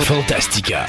Fantastica.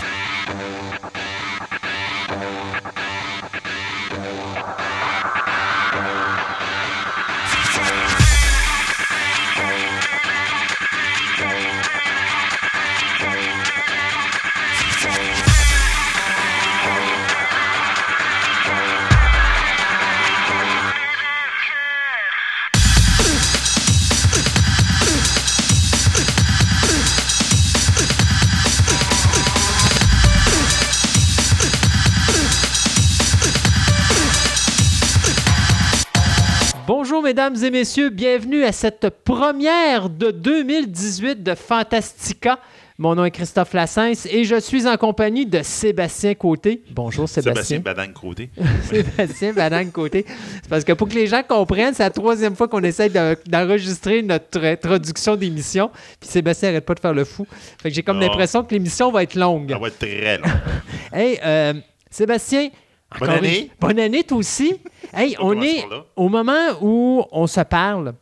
Mesdames et messieurs, bienvenue à cette première de 2018 de Fantastica. Mon nom est Christophe Lassens et je suis en compagnie de Sébastien Côté. Bonjour Sébastien Sébastien. Badang Côté. Sébastien Badang Côté. C'est parce que pour que les gens comprennent, c'est la troisième fois qu'on essaye de- d'enregistrer notre introduction d'émission. Puis Sébastien arrête pas de faire le fou. Fait que j'ai comme l'impression que l'émission va être longue. Ça va être très long. Hey, euh, Sébastien. Bonne année. une- Bonne année, toi aussi. Hey, On est au moment où on se parle.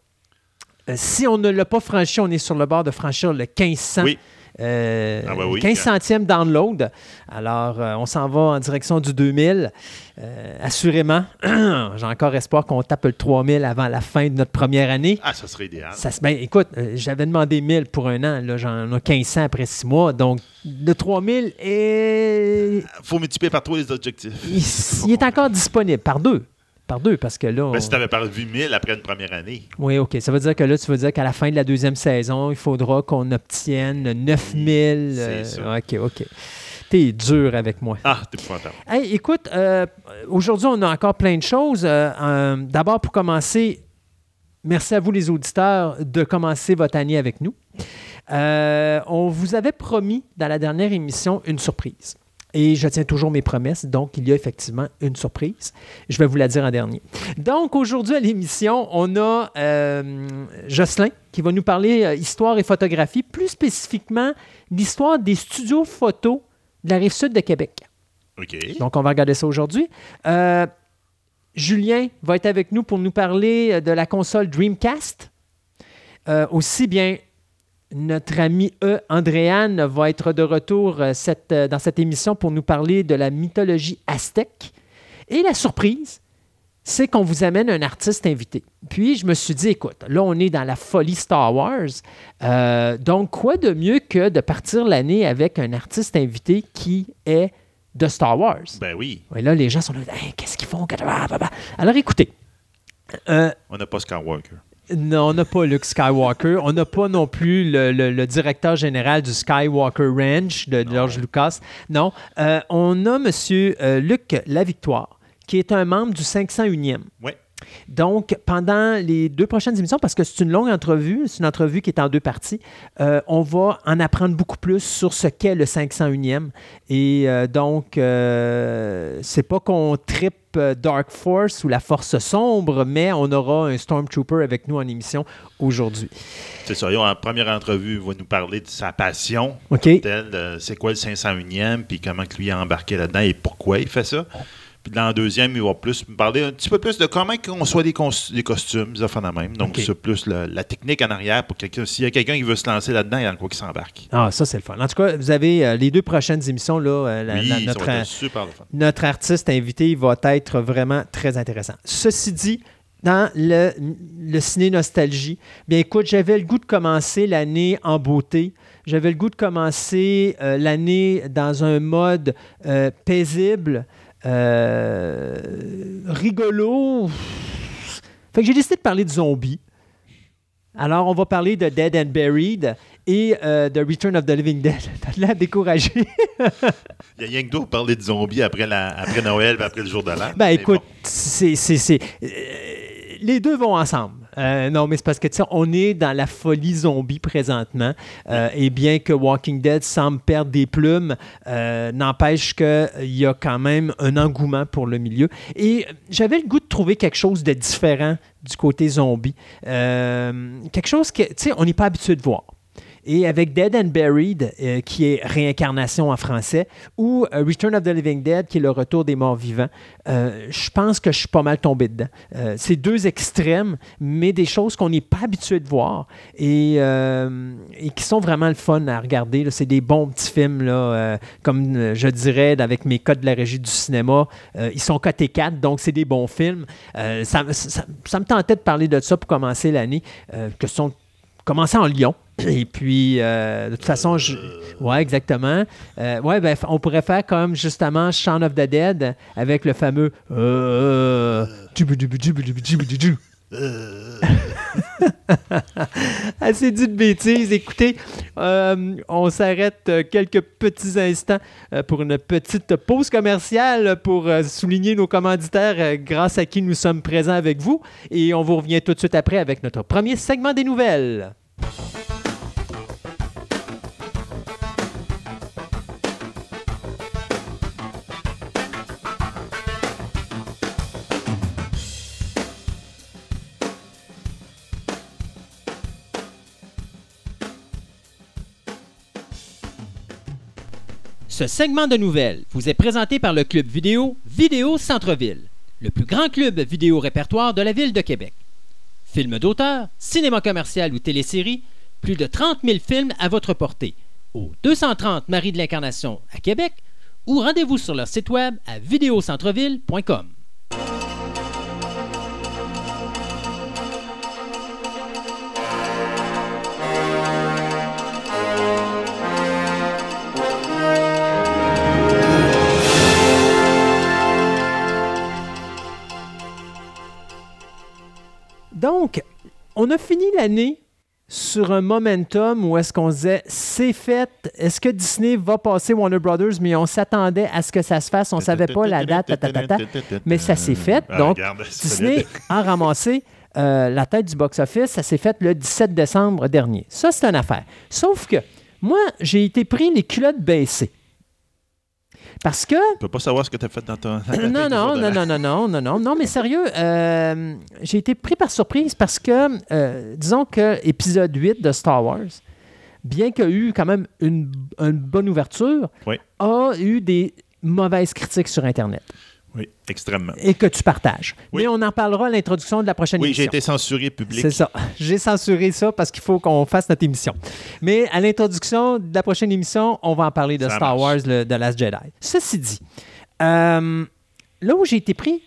euh, si on ne l'a pas franchi, on est sur le bord de franchir le 1500. Oui. Euh, Ah, oui. 15 centièmes download. Alors, euh, on s'en va en direction du 2000. Euh, assurément, j'ai encore espoir qu'on tape le 3000 avant la fin de notre première année. Ah, ça serait idéal. Ça ben, écoute, euh, j'avais demandé 1000 pour un an. Là, j'en ai 1500 après six mois. Donc, le 3000 est faut multiplier par trois les objectifs. il, il est encore disponible par deux. Par deux, parce que là. on- Ben, si tu avais parlé de 1000 après une première année, Oui, OK. Ça veut dire que là, tu veux dire qu'à la fin de la deuxième saison, il faudra qu'on obtienne 9000. C'est euh, ça. OK, OK. T'es dur avec moi. ah, t'es épouvantable. Hey, écoute, euh, aujourd'hui, on a encore plein de choses. Euh, euh, D'abord, pour commencer, merci à vous, les auditeurs, de commencer votre année avec nous. On vous avait promis dans la dernière émission une surprise. Et je tiens toujours mes promesses, donc il y a effectivement une surprise. Je vais vous la dire en dernier. Donc aujourd'hui à l'émission, on a euh, Jocelyn qui va nous parler euh, histoire et photographie, plus spécifiquement l'histoire des studios photos de la rive sud de Québec. OK. Donc, on va regarder ça aujourd'hui. Euh, Julien va être avec nous pour nous parler de la console Dreamcast. Euh, aussi bien, notre ami E. Andréane va être de retour euh, cette- euh, dans cette émission pour nous parler de la mythologie aztèque. Et la surprise, c'est qu'on vous amène un artiste invité. Puis je me suis dit, écoute, là on est dans la folie Star Wars, Euh, donc quoi de mieux que de partir l'année avec un artiste invité qui est de Star Wars? Ben oui, Et là, les gens sont là, Hey, qu'est-ce qu'ils font? Alors écoutez, euh, on n'a pas Skywalker. Non, on n'a pas Luke Skywalker. On n'a pas non plus le, le- le directeur général du Skywalker Ranch de George Lucas. Non. Euh, on a M. Luc Lavictoire, qui est un membre du 501e. Oui. Donc, pendant les deux prochaines émissions, parce que c'est une longue entrevue, c'est une entrevue qui est en deux parties, euh, on va en apprendre beaucoup plus sur ce qu'est le 501e. Et euh, donc, euh, c'est pas qu'on tripe Dark Force ou la Force sombre, mais on aura un Stormtrooper avec nous en émission aujourd'hui. C'est ça. En première entrevue, il va nous parler de sa passion. OK? C'est quoi le 501e, puis comment que lui a embarqué là-dedans et pourquoi il fait ça. Puis dans le deuxième, il va plus me parler un petit peu plus de comment on soit des, costumes, des affaires de même. Donc, c'est plus la technique en arrière pour quelqu'un. S'il y a quelqu'un qui veut se lancer là-dedans, il y a quoi qui s'embarque. Ah, ça, c'est le fun. En tout cas, vous avez euh, les deux prochaines émissions, là, euh, la- oui, la- ça notre, va être super le fun. notre artiste invité va être vraiment très intéressant. Ceci dit, dans le, le ciné nostalgie, bien écoute, j'avais le goût de commencer l'année en beauté. J'avais le goût de commencer euh, l'année dans un mode euh, paisible, euh, rigolo. Fait que j'ai décidé de parler de zombies. Alors, on va parler de Dead and Buried et euh, de Return of the Living Dead. T'as l'air découragé. Il y a rien que d'autre parler de zombies après, la, après Noël et après le jour de l'an. Ben écoute, bon. c'est, c'est, c'est- euh, les deux vont ensemble. Euh, non, mais c'est parce que tu sais, on est dans la folie zombie présentement. Euh, et bien que Walking Dead semble perdre des plumes, euh, n'empêche qu'il y a quand même un engouement pour le milieu. Et j'avais le goût de trouver quelque chose de différent du côté zombie. Quelque chose que, tu sais, on n'est pas habitué de voir. Et avec Dead and Buried, euh, qui est réincarnation en français, ou euh, Return of the Living Dead, qui est le retour des morts vivants, euh, je pense que je suis pas mal tombé dedans. C'est deux extrêmes, mais des choses qu'on n'est pas habitué de voir et, qui sont vraiment le fun à regarder. C'est des bons petits films, comme je dirais, avec mes codes de la régie du cinéma. Ils sont cotés 4, donc c'est des bons films. Ça, ça- ça me tentait de parler de ça pour commencer l'année, que sont commencer en Lyon. Et puis, euh, de toute façon, je... ouais, exactement. Euh, ouais, ben, on pourrait faire comme justement Shaun of the Dead avec le fameux. Euh. Assez dit de bêtises. Écoutez, euh, on s'arrête quelques petits instants euh, pour une petite pause commerciale pour souligner nos commanditaires grâce à qui nous sommes présents avec vous. Et on vous revient tout de suite après avec notre premier segment des nouvelles. Ce segment de nouvelles vous est présenté par le club vidéo Vidéo Centre-Ville, le plus grand club vidéo répertoire de la ville de Québec. Films d'auteur, cinéma commercial ou téléséries, plus de 30 000 films à votre portée au 230 Marie de l'Incarnation à Québec ou rendez-vous sur leur site web à vidéocentreville.com. Donc, on a fini l'année sur un momentum où est-ce qu'on disait c'est fait, est-ce que Disney va passer Warner Brothers, mais on s'attendait à ce que ça se fasse, on savait pas la date, mais ça s'est fait. Ah, Donc, regarde, Disney a ramassé euh, la tête du box-office. Ça s'est fait le 17 décembre dernier. Ça, c'est une affaire. Sauf que moi, j'ai été pris les culottes baissées. Parce que Tu peux pas savoir ce que tu as fait dans ton. non, non, non, non, non, non, non, non, non, mais sérieux, euh, j'ai été pris par surprise parce que, euh, disons que épisode 8 de Star Wars, bien qu'il y ait eu quand même une, une bonne ouverture, Oui. a eu des mauvaises critiques sur Internet Oui, extrêmement. et que tu partages. Oui. Mais on en parlera à l'introduction de la prochaine Oui, émission. j'ai été censuré public. C'est ça. J'ai censuré ça parce qu'il faut qu'on fasse notre émission. Mais à l'introduction de la prochaine émission, on va en parler de Ça Star marche. Wars, le, de Last Jedi. Ceci dit, euh, là où j'ai été pris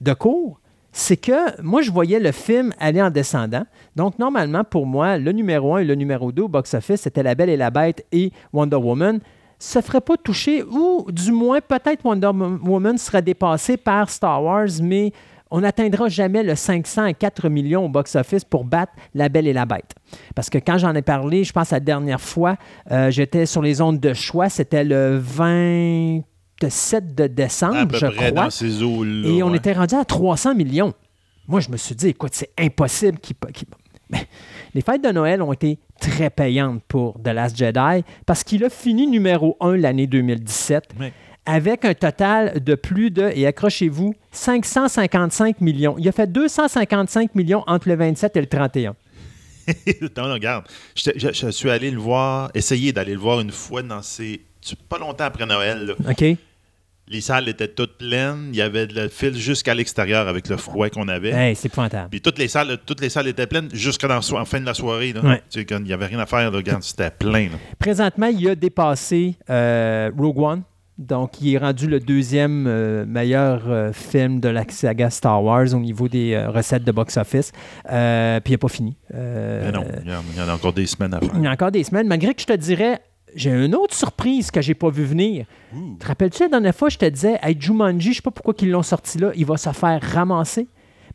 de court, c'est que moi, je voyais le film aller en descendant. Donc, normalement, pour moi, le numéro 1 et le numéro 2 au box-office, c'était La Belle et la Bête et Wonder Woman se ferait pas toucher, ou du moins, peut-être Wonder Woman serait dépassé par Star Wars, mais on n'atteindra jamais le 504 millions au box-office pour battre La Belle et la Bête. Parce que quand j'en ai parlé, je pense la dernière fois, euh, j'étais sur les ondes de choix, c'était le 27 de décembre, à peu je près crois. dans ces eaux-là. Et on ouais. était rendu à 300 millions. Moi, je me suis dit, écoute, c'est impossible qu'il. qu'il- les fêtes de Noël ont été très payantes pour The Last Jedi parce qu'il a fini numéro 1 l'année 2017 Ouais. avec un total de plus de, et accrochez-vous, 555 millions. Il a fait 255 millions entre le 27 et le 31. non, regarde. Je, je- je suis allé le voir, essayer d'aller le voir une fois dans ces. tu- Pas longtemps après Noël. là. OK? Les salles étaient toutes pleines. Il y avait le fil jusqu'à l'extérieur avec le froid qu'on avait. Hey, c'est épouvantable. Puis toutes les salles, toutes les salles étaient pleines jusqu'à la so- en fin de la soirée. Là. Ouais. Tu sais, quand il n'y avait rien à faire, regarde, c'était plein. là. Présentement, il a dépassé euh, Rogue One. Donc, il est rendu le deuxième euh, meilleur euh, film de la saga Star Wars au niveau des euh, recettes de box-office. Puis, il n'a pas fini. Mais non, il y, en, il y en a encore des semaines à faire. il y a encore des semaines. Malgré que je te dirais, j'ai une autre surprise que j'ai pas vu venir. Te rappelles-tu la dernière fois, je te disais, hey, Jumanji, je sais pas pourquoi ils l'ont sorti là, il va se faire ramasser.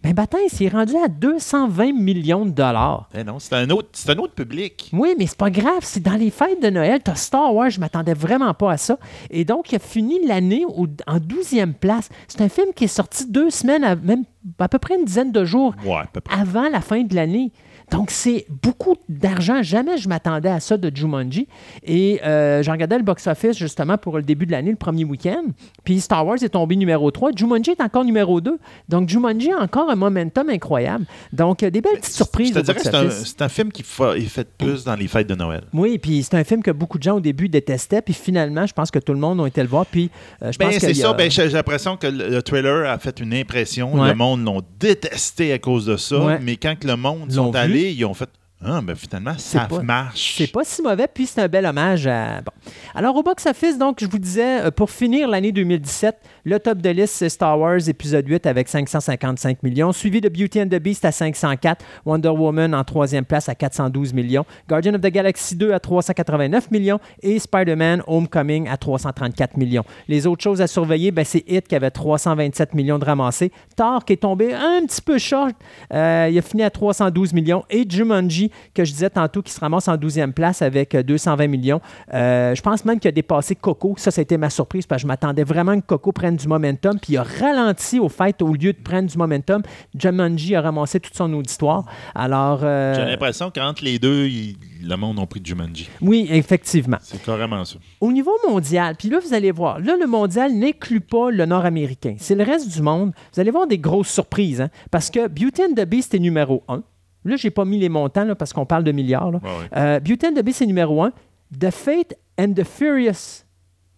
Ben, Baptiste, il est rendu à 220 millions de dollars. Eh non, c'est un, autre- c'est un autre public. Oui, mais c'est pas grave. C'est dans les fêtes de Noël. Tu as Star Wars, je m'attendais vraiment pas à ça. Et donc, il a fini l'année au- en 12e place. C'est un film qui est sorti deux semaines, à, même à peu près une dizaine de jours Ouais, à peu près. avant la fin de l'année. Donc, c'est beaucoup d'argent. Jamais je m'attendais à ça de Jumanji. Et euh, j'ai regardé le box-office justement pour le début de l'année, le premier week-end. Puis Star Wars est tombé numéro 3. Jumanji est encore numéro 2. Donc, Jumanji a encore un momentum incroyable. Donc, euh, des belles petites surprises. Je te dirais que c'est un, film qui est fait plus dans les fêtes de Noël. Oui, puis c'est un film que beaucoup de gens au début détestaient. Puis finalement, je pense que tout le monde a été le voir. Puis euh, je pense Ben, c'est a- ça. Ben, j'ai l'impression que le, le trailer a fait une impression. Ouais. Le monde l'ont détesté à cause de ça. Ouais. Mais quand que le monde sont vu. Allés, ils fait Ah, ben finalement, ça pas- marche. C'est pas si mauvais, puis c'est un bel hommage à. Bon. Alors, au box-office, donc, je vous disais, euh, pour finir l'année 2017, le top de liste, c'est Star Wars épisode 8 avec 555 millions, suivi de Beauty and the Beast à 504, Wonder Woman en troisième place à 412 millions, Guardian of the Galaxy 2 à 389 millions et Spider-Man Homecoming à 334 millions. Les autres choses à surveiller, ben, c'est Hit qui avait 327 millions de ramassés, Thor qui est tombé un petit peu short, euh, il a fini à 312 millions, et Jumanji, que je disais tantôt, qui se ramasse en 12e place avec euh, 220 millions. Euh, je pense même qu'il a dépassé Coco. Ça, ça a été ma surprise parce que je m'attendais vraiment que Coco prenne du momentum. Puis il a ralenti au fait au lieu de prendre du momentum. Jumanji a ramassé toute son auditoire. Alors, euh, J'ai l'impression qu'entre les deux, ils- le monde a pris Jumanji. oui, effectivement. C'est carrément ça. Au niveau mondial, puis là, vous allez voir, là, le mondial n'inclut pas le nord-américain. C'est le reste du monde. Vous allez voir des grosses surprises, hein, parce que Beauty and the Beast est numéro 1. Là, je n'ai pas mis les montants, là, parce qu'on parle de milliards. là. Ouais, ouais. Euh, Beauty and the Beast est numéro 1. The Fate and the Furious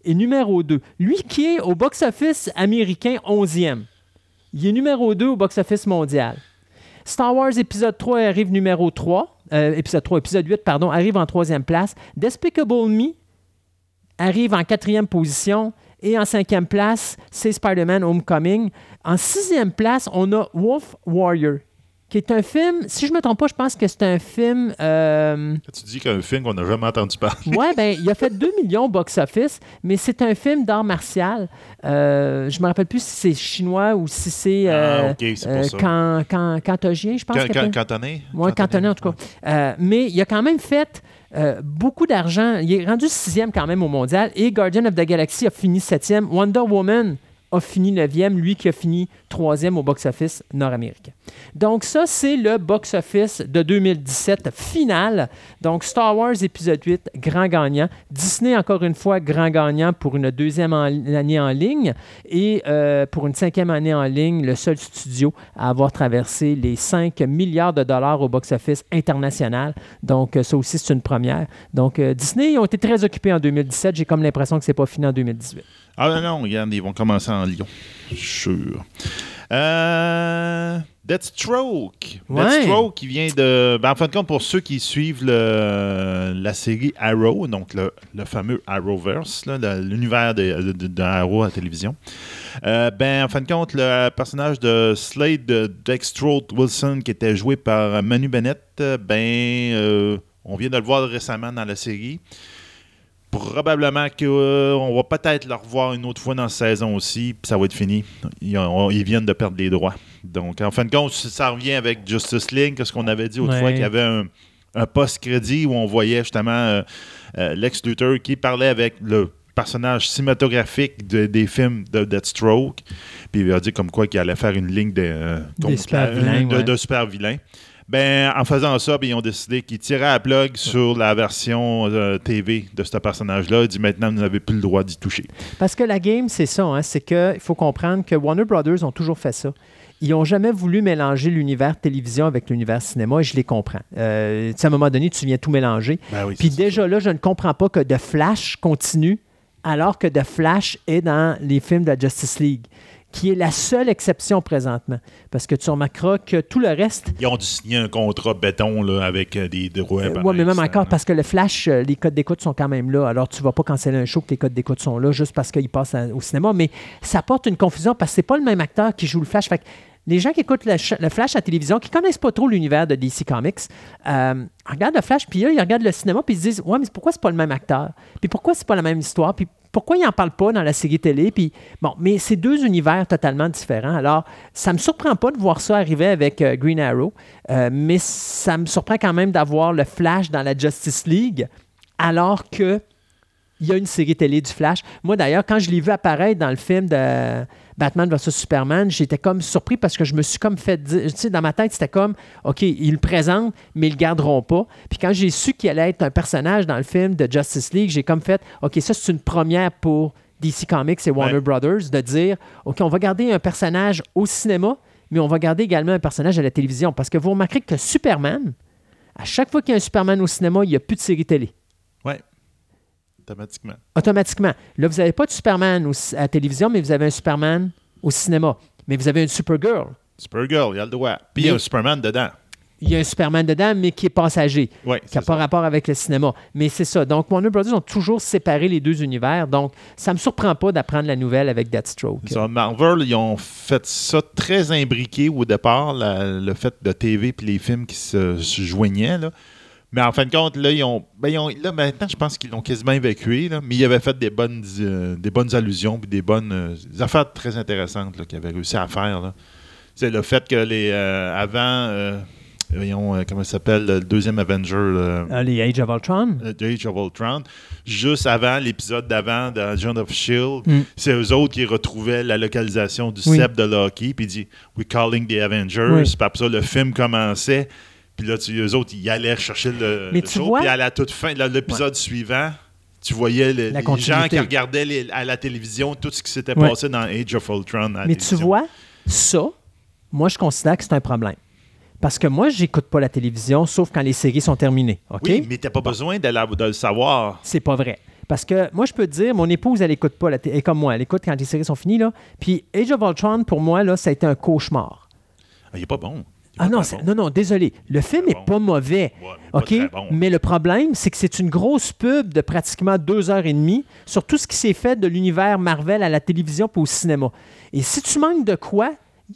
est numéro 2. Lui qui est au box-office américain 11e. Il est numéro 2 au box-office mondial. Star Wars épisode 3 arrive numéro 3. Euh, épisode 3, épisode 8, pardon, arrive en troisième place. Despicable Me arrive en quatrième position. Et en cinquième place, c'est Spider-Man Homecoming. En sixième place, on a Wolf Warrior, qui est un film, si je ne me trompe pas, je pense que c'est un film... euh, Tu dis qu'un film qu'on n'a jamais entendu parler? Ouais, ben, il a fait 2 millions au box-office, mais c'est un film d'art martial. Euh, je me rappelle plus si c'est chinois ou si c'est euh, Ah, ok, c'est pour euh, ça. can- can- cantogien, je pense. Can- can-. Cantonais? Oui, cantonais en tout cas. Euh, mais il a quand même fait euh, beaucoup d'argent. Il est rendu sixième quand même au mondial. Et Guardian of the Galaxy a fini septième. Wonder Woman a fini neuvième, lui qui a fini troisième au box-office nord-américain. Donc ça, c'est le box-office de 2017 final. Donc Star Wars épisode 8, grand gagnant. Disney, encore une fois, grand gagnant pour une deuxième année en ligne. Et euh, pour une cinquième année en ligne, le seul studio à avoir traversé les 5 milliards de dollars au box-office international. Donc euh, ça aussi, c'est une première. Donc euh, Disney, ils ont été très occupés en 2017. J'ai comme l'impression que c'est pas fini en 2018. Ah non, non, regarde, ils vont commencer en Lyon. Je suis sûr. Euh, Deathstroke. Ouais. Deathstroke qui vient de. ben, en fin de compte, pour ceux qui suivent le- la série Arrow, donc le, le fameux Arrowverse, l'univers de, de- de Arrow à la télévision, euh, ben, en fin de compte, le personnage de Slade de Dextroke Wilson, qui était joué par Manu Bennett, euh, ben, euh, on vient de le voir récemment dans la série. Probablement qu'on va peut-être le revoir une autre fois dans la saison aussi, puis ça va être fini. Ils, ont- ils viennent de perdre les droits. Donc, en fin de compte, ça revient avec Justice League, qu'est-ce qu'on avait dit autrefois, Ouais. qu'il y avait un, un post-crédit où on voyait justement euh, euh, Lex Luthor qui parlait avec le personnage cinématographique de- des films de Deathstroke. Puis il a dit comme quoi qu'il allait faire une ligne de, euh, Des contre- super vilains, de, ouais. de super vilains. Ben, en faisant ça, ben, ils ont décidé qu'ils tiraient à la plug sur la version euh, TV de ce personnage-là. Ils disent maintenant, vous n'avez plus le droit d'y toucher. Parce que la game, c'est ça. hein, c'est qu'il faut comprendre que Warner Brothers ont toujours fait ça. Ils n'ont jamais voulu mélanger l'univers télévision avec l'univers cinéma et je les comprends. Euh, à un moment donné, tu viens tout mélanger. Ben oui, Puis déjà là, je ne comprends pas que The Flash continue alors que The Flash est dans les films de la Justice League, qui est la seule exception présentement. Parce que tu remarqueras que tout le reste, Ils ont dû signer un contrat béton là, avec euh, des droits. euh, ouais, mais même instant, encore, parce que le Flash, euh, les codes d'écoute sont quand même là. Alors, tu vas pas canceller un show que les codes d'écoute sont là juste parce qu'il passe à- au cinéma. Mais ça porte une confusion parce que c'est pas le même acteur qui joue le Flash. Fait que les gens qui écoutent le, Flash à la télévision, qui connaissent pas trop l'univers de DC Comics, euh, regardent le Flash, puis là, ils regardent le cinéma, puis ils se disent Ouais, mais pourquoi c'est pas le même acteur? Puis pourquoi c'est pas la même histoire? Puis pourquoi ils n'en parlent pas dans la série télé? Puis mais c'est deux univers totalement différents. Alors, ça me surprend pas de voir ça arriver avec euh, Green Arrow, euh, mais ça me surprend quand même d'avoir le Flash dans la Justice League, alors que il y a une série télé du Flash. Moi, d'ailleurs, quand je l'ai vu apparaître dans le film de Batman vs Superman, j'étais comme surpris parce que je me suis comme fait dire, tu sais, dans ma tête, c'était comme, OK, ils le présentent, mais ils le garderont pas. Puis quand j'ai su qu'il allait être un personnage dans le film de Justice League, j'ai comme fait, OK, ça, c'est une première pour DC Comics et Warner Ouais. Brothers de dire, OK, on va garder un personnage au cinéma, mais on va garder également un personnage à la télévision. Parce que vous remarquerez que Superman, à chaque fois qu'il y a un Superman au cinéma, il n'y a plus de série télé. Automatiquement. automatiquement. Là, vous n'avez pas de Superman au- à la télévision, mais vous avez un Superman au cinéma. Mais vous avez une Supergirl. Supergirl, il y a le droit. Puis il y a un Superman dedans. Il y a un Superman dedans, mais qui est passager, Ouais, qui n'a pas rapport avec le cinéma. Mais c'est ça. Donc, Warner Brothers ont toujours séparé les deux univers. Donc, ça ne me surprend pas d'apprendre la nouvelle avec Deathstroke. Marvel, ils ont fait ça très imbriqué au départ, la- le fait de TV puis les films qui se, se joignaient. Là. Mais en fin de compte, là, ils ont, ben, ils ont- là maintenant, je pense qu'ils l'ont quasiment évacué. là, mais ils avaient fait des bonnes, euh, des bonnes allusions puis des bonnes euh, des affaires très intéressantes qu'ils avaient réussi à faire. C'est le fait que les euh, avant, voyons, comment ça s'appelle, le deuxième Avenger. les Age of Ultron. The Age of Ultron, juste avant l'épisode d'avant de John of Shield, Mm. c'est eux autres qui retrouvaient la localisation du Oui. sceptre de Loki, puis il dit We're calling the Avengers. Oui. Puis après ça, le film commençait, puis là, tu, eux autres, ils allaient chercher le, Mais le tu show, vois- puis à la toute fin, l'épisode suivant, tu voyais le- les gens qui regardaient les- à la télévision tout ce qui s'était Ouais. passé dans Age of Ultron. à Mais tu télévision. vois, ça, moi, je considère que c'est un problème. Parce que moi, j'écoute pas la télévision, sauf quand les séries sont terminées. OK? Oui, mais t'as pas besoin de, la- de le savoir. C'est pas vrai. Parce que moi, je peux te dire, mon épouse, elle écoute pas la télé. Elle est comme moi, elle écoute quand les séries sont finies. Là. Puis Age of Ultron, pour moi, là, ça a été un cauchemar. Ah, il est pas bon. Ah non, bon. non, non, désolé. Le film Très est bon. pas mauvais. Ouais, mais OK? bon. Mais le problème, c'est que c'est une grosse pub de pratiquement deux heures et demie sur tout ce qui s'est fait de l'univers Marvel à la télévision puis au cinéma. Et si tu manques de quoi,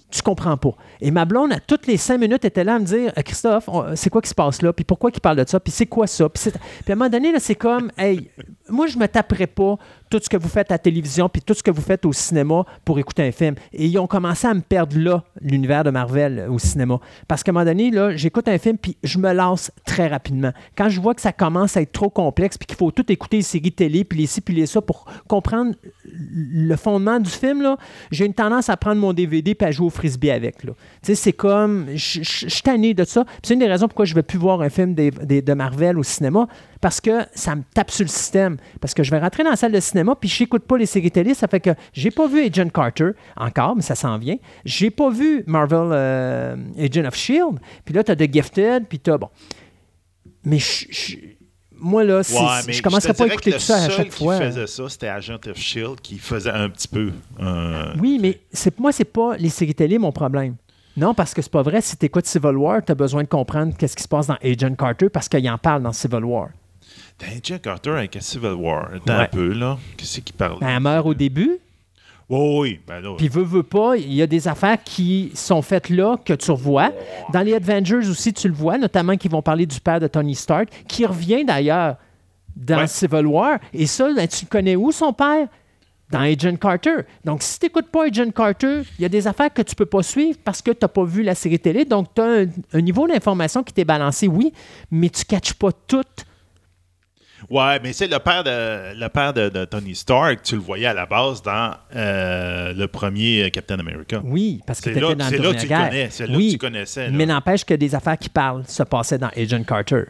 tu comprends pas. Et ma blonde, à toutes les cinq minutes, était là à me dire Euh, Christophe, c'est quoi qui se passe là? Puis pourquoi il parle de ça? Puis c'est quoi ça Puis, à un moment donné, là, c'est comme Hey, moi, je me taperais pas tout ce que vous faites à la télévision puis tout ce que vous faites au cinéma pour écouter un film. Et ils ont commencé à me perdre là, l'univers de Marvel euh, au cinéma. Parce qu'à un moment donné, là, j'écoute un film puis je me lasse très rapidement. Quand je vois que ça commence à être trop complexe puis qu'il faut tout écouter les séries télé puis les ci puis les ça pour comprendre le fondement du film, là, j'ai une tendance à prendre mon DVD puis à jouer au frisbee avec. là. C'est comme... Je suis tanné de ça. C'est une des raisons pourquoi je ne vais plus voir un film des- des- de Marvel au cinéma parce que ça me tape sur le système. Parce que je vais rentrer dans la salle de cinéma puis je n'écoute pas les séries télé. Ça fait que j'ai pas vu Agent Carter encore, mais ça s'en vient. J'ai pas vu Marvel euh, Agent of S.H.I.E.L.D. Puis là, tu as The Gifted, puis tu as... Bon. Mais je- je- moi, là, Ouais, je commencerai pas à écouter tout ça à Le chaque fois. qui faisait ça, c'était Agent of Shield qui faisait un petit peu. euh, Oui, mais c'est moi, c'est pas les séries télé mon problème. Non, parce que c'est pas vrai. Si tu écoutes Civil War, tu as besoin de comprendre qu'est-ce qui se passe dans Agent Carter parce qu'il en parle dans Civil War. T'as Agent Carter avec un Civil War. Attends Ouais. un peu, là. Qu'est-ce qu'il parle? Ben, elle meurt au début, Oh, oui, ben là. puis veut, veut pas, il y a des affaires qui sont faites là que tu revois. Dans les Avengers aussi, tu le vois, notamment qui vont parler du père de Tony Stark, qui revient d'ailleurs dans Ouais. Civil War. Et ça, ben, tu connais où, son père? Dans Agent Carter. Donc, si tu n'écoutes pas Agent Carter, il y a des affaires que tu peux pas suivre parce que tu n'as pas vu la série télé. Donc, tu as un, un niveau d'information qui t'est balancé, oui, mais tu ne catches pas tout. Ouais, mais c'est le père de le père de, de Tony Stark, tu le voyais à la base dans euh, le premier Captain America. Oui, parce que C'est tu là, étais dans c'est la là que tu guerre. connais, c'est là oui, que tu connaissais. là. mais n'empêche que des affaires qui parlent se passaient dans Agent Carter.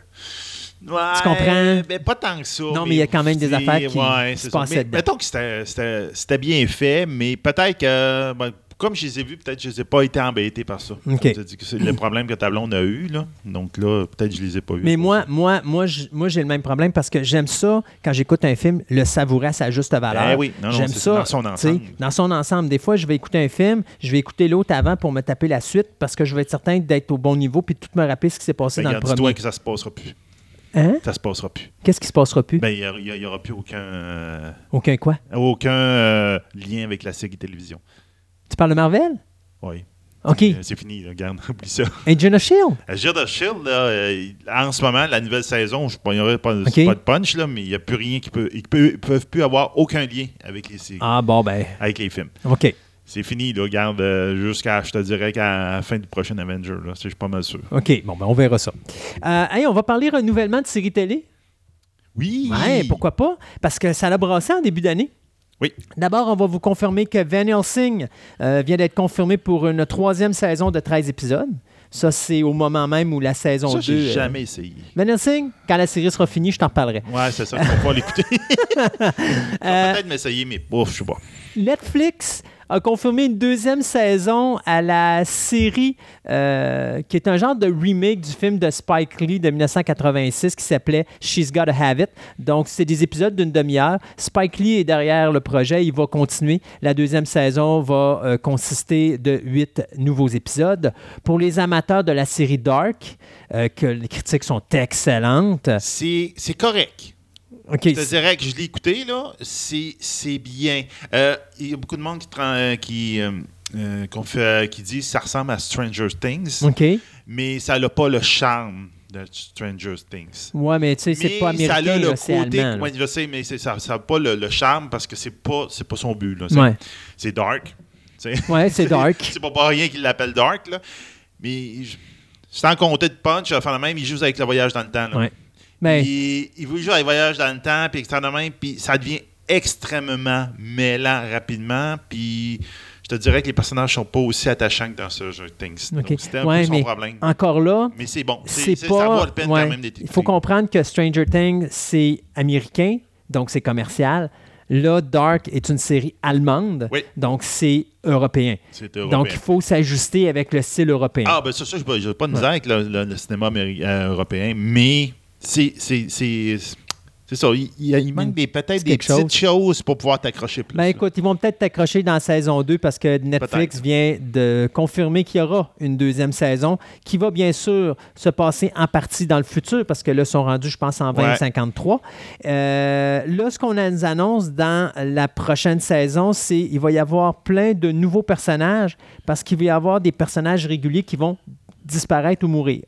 Ouais, comprends? Mais pas tant que ça. Non, mais il y a quand même des c'est- affaires qui ouais, se c'est passaient Mais dedans. Mettons que c'était- c'était c'était bien fait, mais peut-être que, ben, comme je les ai vus, peut-être que je les ai pas été embêté par ça. OK. Je te dis que c'est le problème que ta blonde a eu, là. Donc là, peut-être que je les ai pas vus. Mais moi, moi, moi, moi j'ai le même problème parce que j'aime ça, quand j'écoute un film, le savourer à sa juste valeur. Ben oui, j'aime ça. dans son ensemble. Dans son ensemble. Des fois, je vais écouter un film, je vais écouter l'autre avant pour me taper la suite parce que je vais être certain d'être au bon niveau puis de tout me rappeler ce qui s'est passé Ben, dans le premier. dis-toi que ça se passera plus. Hein? Ça se passera plus. Qu'est-ce qui se passera plus? Ben, il n'y aura plus aucun, euh, Aucun quoi? aucun euh, lien avec la série télévision. Tu parles de Marvel? Oui. OK. Euh, C'est fini, là, regarde, oublie ça. Agent of S.H.I.E.L.D. Agent of Shield, là, euh, en ce moment, la nouvelle saison, je il n'y aurait pas, de punch, là, mais il n'y a plus rien qui peut. Ils ne peuvent plus avoir aucun lien avec les séries, Ah bon, ben, avec les films. OK. C'est fini, là, regarde, euh, jusqu'à, je te dirais, qu'à la fin du prochain Avenger, là, je suis pas mal sûr. OK, bon, ben, on verra ça. Euh, hey, on va parler renouvellement de séries télé? Oui! Ouais, pourquoi pas? Parce que ça l'a brassé en début d'année. Oui. D'abord, on va vous confirmer que Van Helsing euh, vient d'être confirmé pour une troisième saison de 13 épisodes. Ça, c'est au moment même où la saison Ça, 2. j'ai euh, jamais essayé. Van Helsing, quand la série sera finie, je t'en reparlerai. Ouais, c'est ça, je vais pas l'écouter. Euh, peut-être m'essayer, mais ouf, je sais pas. Netflix a confirmé une deuxième saison à la série euh, qui est un genre de remake du film de Spike Lee de 1986 qui s'appelait She's Gotta Have It. Donc, c'est des épisodes d'une demi-heure. Spike Lee est derrière le projet. Il va continuer. La deuxième saison va euh, consister de huit nouveaux épisodes. Pour les amateurs de la série Dark, euh, que les critiques sont excellentes. C'est c'est correct. OK. Je te dirais que je l'ai écouté, là. C'est c'est bien. Euh, Il y a beaucoup de monde qui, tra- euh, qui, euh, fait, qui dit que ça ressemble à Stranger Things, mais ça n'a pas le charme de Stranger Things. Ouais, mais tu sais, c'est pas américain, ça a le là, côté, allemand. ouais, je sais, mais c'est- ça n'a pas le, le charme parce que c'est pas, c'est pas son but. Ouais. c'est dark. C'est- Ouais, c'est dark. c'est pas pour rien qu'il l'appelle dark, là. Mais sans compter de punch, enfin, même, il joue avec le voyage dans le temps. là. Ouais. Il, il jouer avec le voyage dans le temps, puis extrêmement, puis ça devient extrêmement mêlant rapidement, puis je te dirais que les personnages sont pas aussi attachants que dans ce jeu Things. OK. Donc, C'était un Ouais, peu son mais problème. encore là, Mais c'est bon. c'est pas. ça vaut la peine ouais. quand même d'être Il faut comprendre que Stranger Things, c'est américain, donc c'est commercial. Là, Dark est une série allemande, Oui. donc c'est européen. Donc, il faut s'ajuster avec le style européen. Ah, ben ça, ça je n'ai pas de misère avec le, le- le cinéma euh, européen, mais c'est ça. Il, manque des- peut-être des petites choses pour pouvoir t'accrocher plus. Ben là. écoute, ils vont peut-être t'accrocher dans la saison 2 parce que Netflix vient de confirmer qu'il y aura une deuxième saison qui va bien sûr se passer en partie dans le futur parce que là, ils sont rendus, je pense, en Ouais. 2053. Euh, là, ce qu'on nous annonce dans la prochaine saison, c'est qu'il va y avoir plein de nouveaux personnages parce qu'il va y avoir des personnages réguliers qui vont disparaître ou mourir.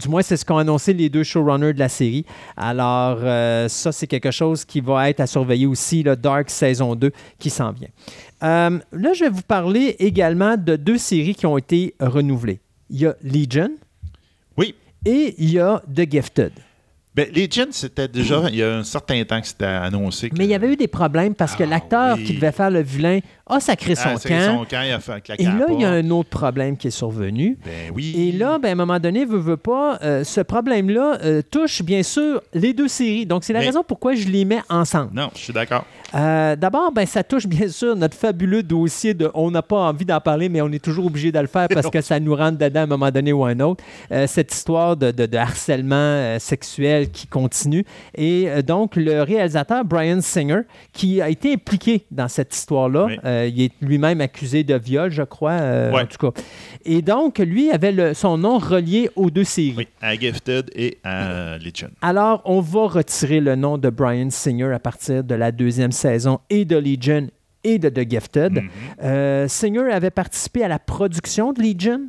Du moins, c'est ce qu'ont annoncé les deux showrunners de la série. Alors, euh, ça, c'est quelque chose qui va être à surveiller aussi, le Dark saison 2 qui s'en vient. Euh, là, je vais vous parler également de deux séries qui ont été renouvelées. Il y a Legion Oui. et il y a The Gifted. Ben, Legion, c'était déjà, il y a un certain temps que c'était annoncé. que- Mais il y avait eu des problèmes parce que Ah, l'acteur oui. qui devait faire le vilain a sacré son Ah, camp. son camp, il a fait claquer Et là, il y a un autre problème qui est survenu. Ben oui. Et là, ben, à un moment donné, veut, veut pas, euh, ce problème-là euh, touche bien sûr les deux séries. Donc, c'est la Mais- raison pourquoi je les mets ensemble. Non, je suis d'accord. Euh, D'abord, ben, ça touche bien sûr notre fabuleux dossier de on n'a pas envie d'en parler, mais on est toujours obligé de le faire parce que ça nous rentre dedans à un moment donné ou à un autre. Euh, cette histoire de, de- de harcèlement euh, sexuel qui continue. Et donc, le réalisateur Brian Singer, qui a été impliqué dans cette histoire-là, Oui. Euh, il est lui-même accusé de viol, je crois, euh, Ouais. en tout cas. Et donc, lui avait le- son nom relié aux deux séries. Oui, à Gifted et à Legion. Alors, on va retirer le nom de Brian Singer à partir de la deuxième saison et de Legion et de The Gifted. Mhm. Euh, Singer avait participé à la production de Legion,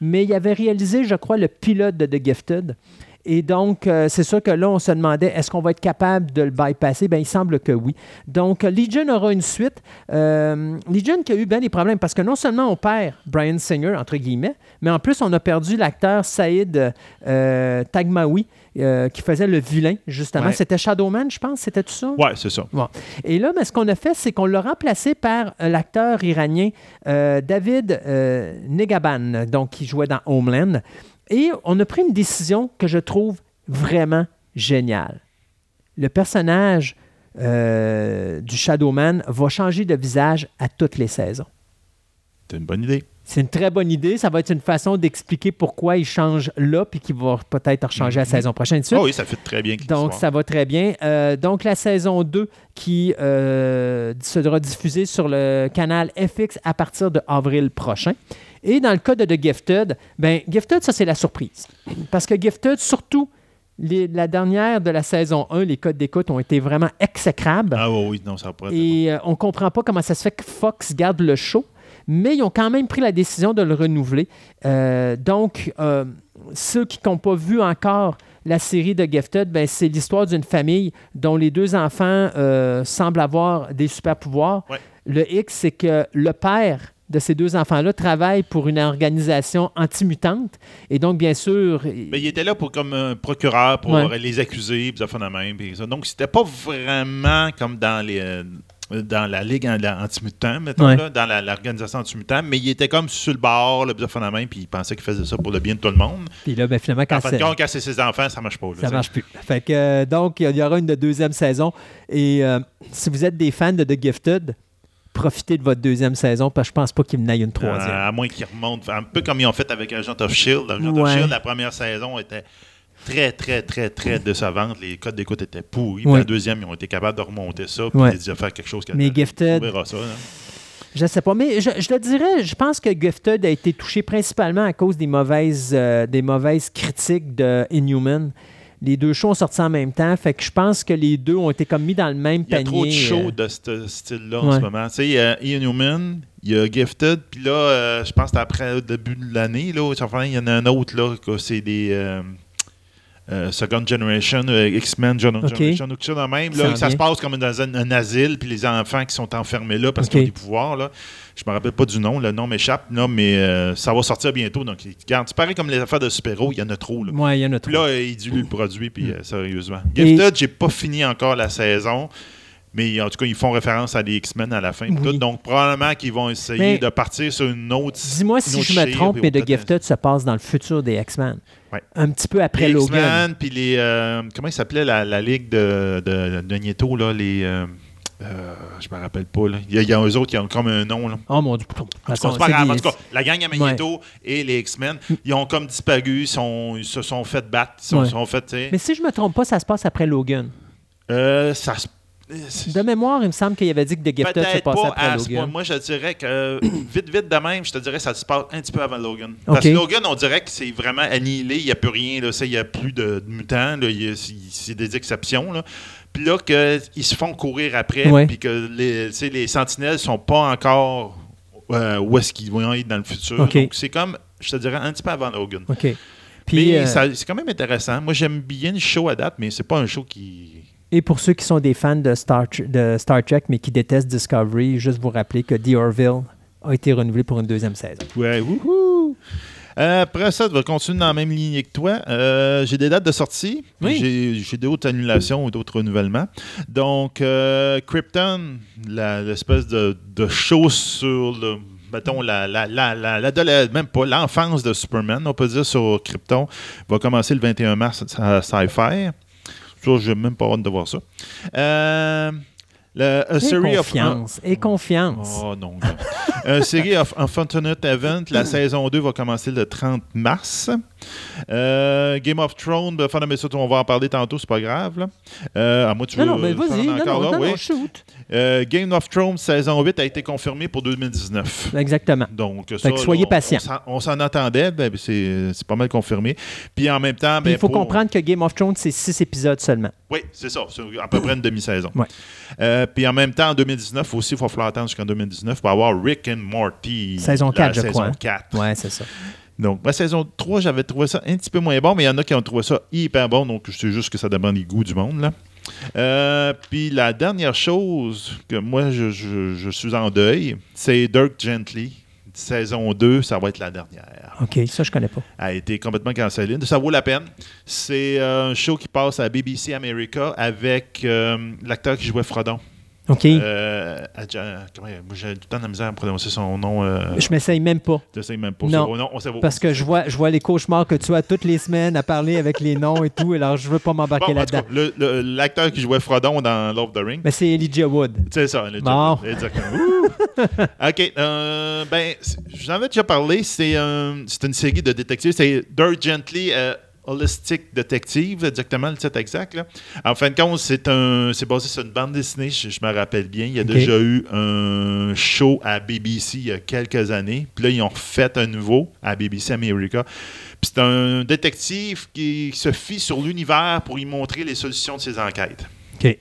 mais il avait réalisé, je crois, le pilote de The Gifted. Et donc, euh, c'est sûr que là, on se demandait, est-ce qu'on va être capable de le bypasser? Bien, il semble que oui. Donc, Legion aura une suite. Euh, Legion qui a eu bien des problèmes parce que non seulement on perd Brian Singer, entre guillemets, mais en plus, on a perdu l'acteur Saïd euh, Tagmaoui, euh, qui faisait le vilain, justement. Ouais. C'était Shadowman, je pense, c'était tout ça? Ouais, c'est ça. Bon. Et là, ben, ce qu'on a fait, c'est qu'on l'a remplacé par euh, l'acteur iranien euh, David euh, Negaban, donc qui jouait dans Homeland. Et on a pris une décision que je trouve vraiment géniale. Le personnage euh, du Shadowman va changer de visage à toutes les saisons. C'est une bonne idée. C'est une très bonne idée. Ça va être une façon d'expliquer pourquoi il change là, puis qu'il va peut-être changer la Mhm. saison prochaine. Ah oui, ça fait très bien. donc, ça va très bien. Euh, donc, la saison 2 qui euh, sera diffusée sur le canal FX à partir de avril prochain. Et dans le cas de The Gifted, ben, Gifted, ça, c'est la surprise. Parce que Gifted, surtout les- la dernière de la saison 1, les codes d'écoute ont été vraiment exécrables. Ah oui, oui, non, ça pourrait être Et euh, on ne comprend pas comment ça se fait que Fox garde le show, mais ils ont quand même pris la décision de le renouveler. Euh, donc, euh, ceux qui n'ont pas vu encore la série de Gifted, ben, c'est l'histoire d'une famille dont les deux enfants euh, semblent avoir des super pouvoirs. Ouais. Le X, c'est que le père de ces deux enfants-là travaille pour une organisation anti-mutante. Et donc, bien sûr... Mais il était là pour comme un procureur pour Ouais. les accuser, puis ça fait de même. puis ça. Donc, c'était pas vraiment comme dans les, euh, dans la ligue la- anti-mutant, mettons, Ouais. là, dans la- l'organisation anti-mutant, mais il était comme sur le bord, le la main, puis il pensait qu'il faisait ça pour le bien de tout le monde. Puis là, ben, finalement, quand En fin c'est- de compte, quand c'est ses enfants, ça marche pas. là, Ça t'sais. marche plus. Fait que, euh, donc, il y aura une deuxième saison. Et euh, si vous êtes des fans de The Gifted, profitez de votre deuxième saison parce que je pense pas qu'il ait une troisième. Euh, à moins qu'ils remontent. Un peu comme ils ont fait avec Agent of Shield. Agent Ouais. of Shield, la première saison était très, très, très, très décevante. Les codes d'écoute étaient pourris. La deuxième, ils ont été capables de remonter ça. Puis Ouais. de faire quelque chose qui Mais Gifted- On verra ça. hein. Je sais pas, mais je, je le dirais, je pense que Gifted a été touché principalement à cause des mauvaises, euh, des mauvaises critiques de Inhuman. Les deux shows ont sorti en même temps, fait que je pense que les deux ont été comme mis dans le même Il y a panier. trop de shows euh, de ce style-là en ce moment. Tu sais, il y a Ian Newman, il y a Gifted, puis là, euh, je pense que après le début de l'année, il y en a un autre, là, que c'est des euh, euh, Second Generation, euh, X-Men. Generation, ou quelque chose de même. Ça Là, ça se passe comme dans un, un asile, puis les enfants qui sont enfermés là parce qu'ils ont des pouvoirs. Là. Je me rappelle pas du nom, le nom m'échappe, là, mais euh, ça va sortir bientôt. Donc, regarde, c'est pareil comme les affaires de super-héros, il y en a trop. Là. Ouais, il y en a Puis trop. là, il dilue le produit, puis euh, sérieusement. Et- Gifted, j'ai pas fini encore la saison, mais en tout cas, ils font référence à des X-Men à la fin. puis Oui. tout. donc, probablement qu'ils vont essayer Mais- de partir sur une autre. Dis-moi si je me trompe, puis mais The Gifted se passe dans le futur des X-Men. Ouais. Un petit peu après Les Logan. X-Men, puis les. euh, comment il s'appelait la, la ligue de, de, de Nieto, là, les. euh, euh, je me rappelle pas. Là. Il, y a, il y a eux autres qui ont comme un nom. Là. Oh mon dieu. En tout cas, la gang à Magneto et les X-Men, ils ont comme disparu, ils, sont- ils se sont fait battre, ils se Ouais. sont fait. Mais si je me trompe pas, ça se passe après Logan. euh, ça se. De mémoire, il me semble qu'il avait dit que The Gifted se Peut-être passait pas après à ce point. Logan. Moi, je dirais que vite, vite de même, je te dirais que ça se passe un petit peu avant Logan. Ok. Parce que Logan, on dirait que c'est vraiment annihilé. Il n'y a plus rien. Là, Ça, il n'y a plus de, de mutants. y c'est des exceptions. Là. Puis là, qu'ils se font courir après, puis que les, les sentinelles sont pas encore euh, où est-ce qu'ils vont être dans le futur. Ok. Donc, c'est comme, je te dirais, un petit peu avant Logan. OK. Puis, mais euh, c'est quand même intéressant. Moi, j'aime bien le show à date, mais c'est pas un show qui. Et pour ceux qui sont des fans de Star, de Star Trek mais qui détestent Discovery, juste vous rappeler que The Orville a été renouvelé pour une deuxième saison. Ouais, wouhou! Euh, après ça, tu vas continuer dans la même lignée que toi. Euh, j'ai des dates de sortie. Oui. J'ai, d'autres annulations ou d'autres renouvellements. Donc, euh, Krypton, l'espèce de, de show sur le. Mettons, la, la, la, la- la- même pas l'enfance de Superman, on peut dire, sur Krypton, va commencer le 21 mars à Sci-Fi. Ça, j'ai même pas hâte de voir ça. Euh, le, A Et Series of- confiance. Et confiance. Oh non. non. Une série of Unfortunate Event, la saison 2 va commencer le 30 mars. Euh, Game of Thrones, ben, Fan de on va en parler tantôt, c'est pas grave. Là. Euh, à moi, tu non, veux non, mais vas-y. Non, encore non, là? non, Oui. shoot. Euh, Game of Thrones, saison 8 a été confirmée pour 2019. Exactement. Donc, ça, Fait que soyez patients. on s'en- attendait, ben, c'est c'est pas mal confirmé. Puis en même temps, Puis ben, il faut pour- comprendre que Game of Thrones, c'est six épisodes seulement. Oui, c'est ça. C'est à peu près une demi-saison. Ouais. Euh, puis en même temps, en 2019 aussi, il va falloir attendre jusqu'en 2019 pour avoir Rick and Morty. Saison la 4, je saison crois, hein. 4. Ouais, c'est ça. Donc, la saison 3, j'avais trouvé ça un petit peu moins bon, mais il y en a qui ont trouvé ça hyper bon. Donc, c'est juste que ça demande les goûts du monde. Là. Euh, puis la dernière chose que moi, je, je- je suis en deuil, c'est Dirk Gently. Saison 2, ça va être la dernière. OK, ça, je connais pas. a été complètement cancellé. Ça vaut la peine. C'est euh, un show qui passe à BBC America avec euh, l'acteur qui jouait Frodon. OK. Euh, moi, j'ai le temps de la misère à prononcer son nom. euh, je m'essaye même pas. je sais même pas. Non. son nom, on. Parce que je vois, je vois les cauchemars que tu as toutes les semaines à parler avec les noms et tout. Alors, je veux pas m'embarquer Bon, là-dedans. l'acteur qui jouait Frodon dans Love of the Ring. Mais c'est Elijah Wood. C'est ça, Bon. job. Exactement. OK. euh, ben, j'en avais déjà parlé. C'est un- c'est une série de détectives. C'est Dirt Gently euh, Holistic Detective, exactement le titre exact. Là. En fin de compte, c'est un, c'est basé sur une bande dessinée, je, je me rappelle bien. Il y a déjà eu un show à BBC il y a quelques années. Puis là, ils ont refait un nouveau à BBC America. Puis c'est un détective qui se fie sur l'univers pour y montrer les solutions de ses enquêtes. OK.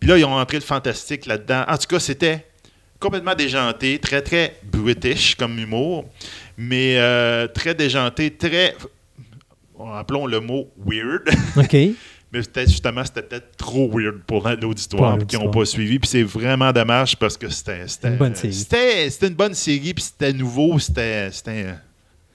Puis là, ils ont entré le fantastique là-dedans. En tout cas, c'était complètement déjanté, très, très british comme humour, mais euh, très déjanté, très, appelons le mot weird, OK. mais peut-être justement, c'était peut-être trop weird pour l'auditoire, qui n'ont pas suivi. Puis c'est vraiment dommage parce que c'était c'était Une bonne série. C'était c'était une bonne série, puis c'était nouveau, c'était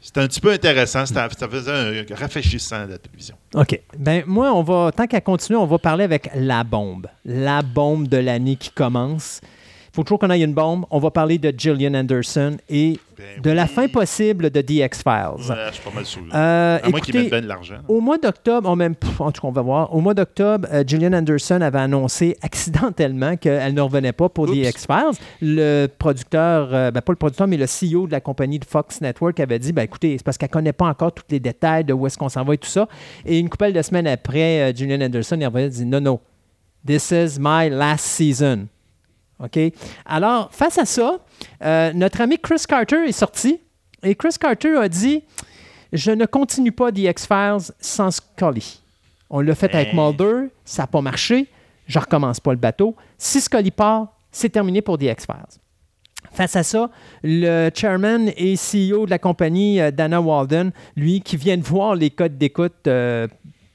c'était un petit peu intéressant. Ça faisait un rafraîchissant de la télévision. OK. Ben moi, on va, tant qu'à continuer, on va parler avec la bombe. La bombe de l'année qui commence. Il faut toujours qu'on ait une bombe. On va parler de Gillian Anderson et Ben de la fin possible de The X-Files. Ouais, je suis pas mal sûr. Euh, à écoutez, mettent bien de l'argent. Au mois d'octobre, on même, pff, en tout cas, on va voir. Au mois d'octobre, euh, Gillian Anderson avait annoncé accidentellement qu'elle ne revenait pas pour The Oups. X-Files. Le producteur, euh, ben, pas le producteur, mais le CEO de la compagnie de Fox Network avait dit ben, écoutez, c'est parce qu'elle ne connaît pas encore tous les détails de où est-ce qu'on s'en va et tout ça. Et une couple de semaines après, euh, Gillian Anderson est revenue et dit non, non, this is my last season. OK? Alors, face à ça, euh, notre ami Chris Carter est sorti et Chris Carter a dit Je ne continue pas The X-Files sans Scully. On l'a fait avec? Mulder, ça n'a pas marché, je recommence pas le bateau. Si Scully part, c'est terminé pour The X-Files. Face à ça, le chairman et CEO de la compagnie, euh, Dana Walden, lui, qui vient de voir les codes d'écoute euh,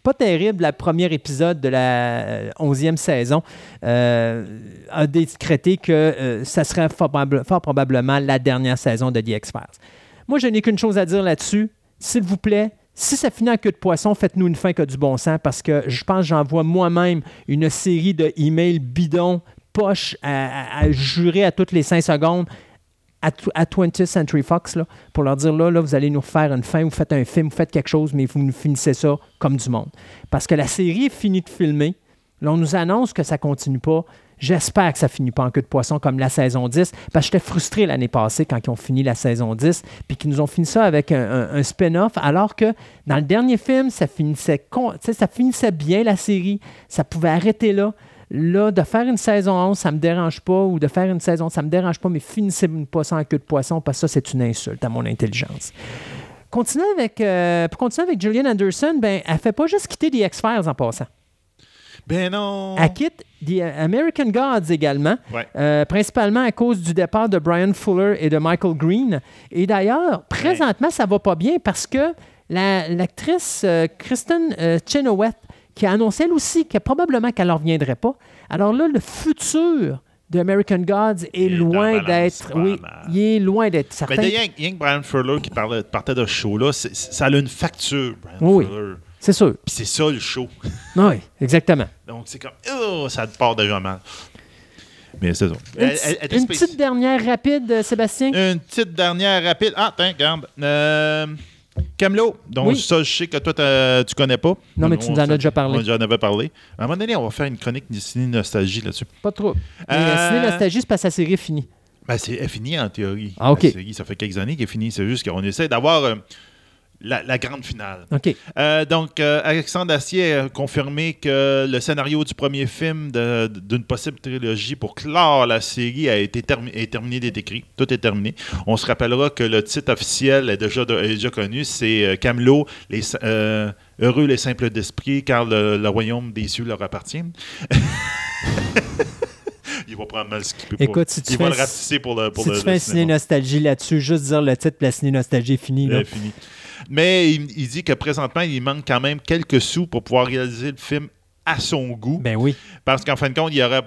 pas terribles, le premier épisode de la euh, 11e saison, euh, a décrété que euh, ça serait fort, probable- fort probablement la dernière saison de The X-Files. Moi, je n'ai qu'une chose à dire là-dessus. S'il vous plaît, si ça finit en queue de poisson, faites-nous une fin que du bon sens parce que je pense que j'envoie moi-même une série de emails bidons, poche à, à- à jurer à toutes les cinq secondes à, tw- à 20th Century Fox là, pour leur dire là, là, vous allez nous faire une fin, vous faites un film, vous faites quelque chose, mais vous nous finissez ça comme du monde. Parce que la série est finie de filmer. Là, on nous annonce que ça continue pas. J'espère que ça finit pas en queue de poisson comme la saison 10, parce que j'étais frustré l'année passée quand ils ont fini la saison 10, puis qu'ils nous ont fini ça avec un, un- un spin-off, alors que dans le dernier film, ça finissait, ça finissait bien la série, ça pouvait arrêter là. Là, de faire une saison 11, ça me dérange pas, ou de faire une saison, ça me dérange pas, mais finissez pas ça en queue de poisson, parce que ça, c'est une insulte à mon intelligence. Avec, euh, pour continuer avec Gillian Anderson, ben, elle fait pas juste quitter The X-Files en passant. Ben non. Elle quitte The American Gods également, Ouais. euh, principalement à cause du départ de Brian Fuller et de Michael Green. Et d'ailleurs, présentement, ça va pas bien parce que la- l'actrice euh, Kristen Chenoweth, qui a annoncé elle aussi que probablement qu'elle ne reviendrait pas. Alors là, le futur de American Gods est Il loin d'être. Oui, il est loin d'être Mais certain. d'ailleurs, rien que Brian Fuller qui parlait, partait de ce show-là, ça a une facture, Brian Oui. C'est sûr. Puis c'est ça le show. Oui, exactement. Donc c'est comme, oh, ça te part déjà mal. Mais c'est ça. Une, Elle- elle- petite dernière rapide, euh, Sébastien? Une petite dernière rapide. Ah, tiens, regarde. Euh, Camelot. Donc, Oui. ça, je sais que toi, tu connais pas. Non, mais tu nous en as déjà parlé. On en avait parlé. À un moment donné, on va faire une chronique Disney Nostalgie là-dessus. Pas trop. Mais Euh, Ciné Nostalgie, c'est parce que la série est finie. Ben, c'est finie en théorie. Ah, OK. La série, ça fait quelques années qu'elle est finie. C'est juste qu'on essaie d'avoir euh, la, la grande finale. OK. Euh, donc, euh, Alexandre Astier a confirmé que le scénario du premier film d'une possible trilogie pour clore la série a été termi- est terminé d'être écrit. Tout est terminé. On se rappellera que le titre officiel est déjà, de- est déjà connu. C'est euh, Camelot, les, euh, Heureux les simples d'esprit, car le, le royaume des cieux leur appartient. Il va prendre mal ce qu'il peut. Écoute, si tu Il va fais- le rapetisser pour le, pour si le, tu le fais un cinéma. ciné nostalgie là-dessus, juste dire le titre, puis la ciné nostalgie est finie. Là. Fini. Mais il, il dit que présentement, il manque quand même quelques sous pour pouvoir réaliser le film à son goût. Ben oui. Parce qu'en fin de compte, il y aurait.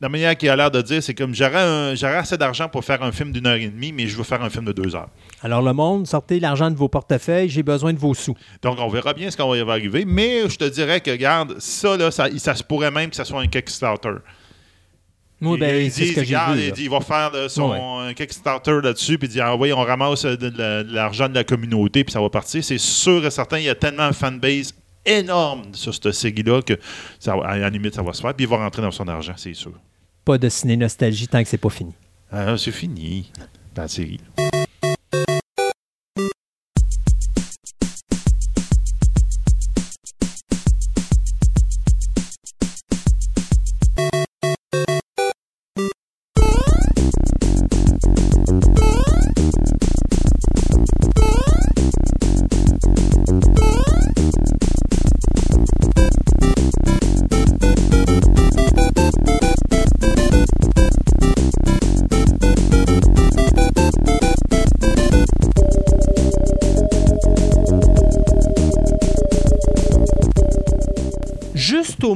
La manière qu'il a l'air de dire, c'est comme j'aurais assez d'argent pour faire un film d'une heure et demie, mais je veux faire un film de deux heures. Alors, le monde, sortez l'argent de vos portefeuilles, j'ai besoin de vos sous. Donc, on verra bien ce qu'on va arriver. Mais je te dirais que, regarde, ça, là, ça, ça se pourrait même que ce soit un Kickstarter. Oui, ben, il dit, ce regarde, il là. dit, il va faire son Kickstarter là-dessus, puis il dit, ah oui, on ramasse euh, de, la- de l'argent de la communauté, puis ça va partir. C'est sûr et certain, il y a tellement un fanbase énorme sur cette série-là que, ça, à la limite, ça va se faire, puis il va rentrer dans son argent, c'est sûr. Pas de ciné nostalgie tant que c'est pas fini. Ah, c'est fini, dans la série.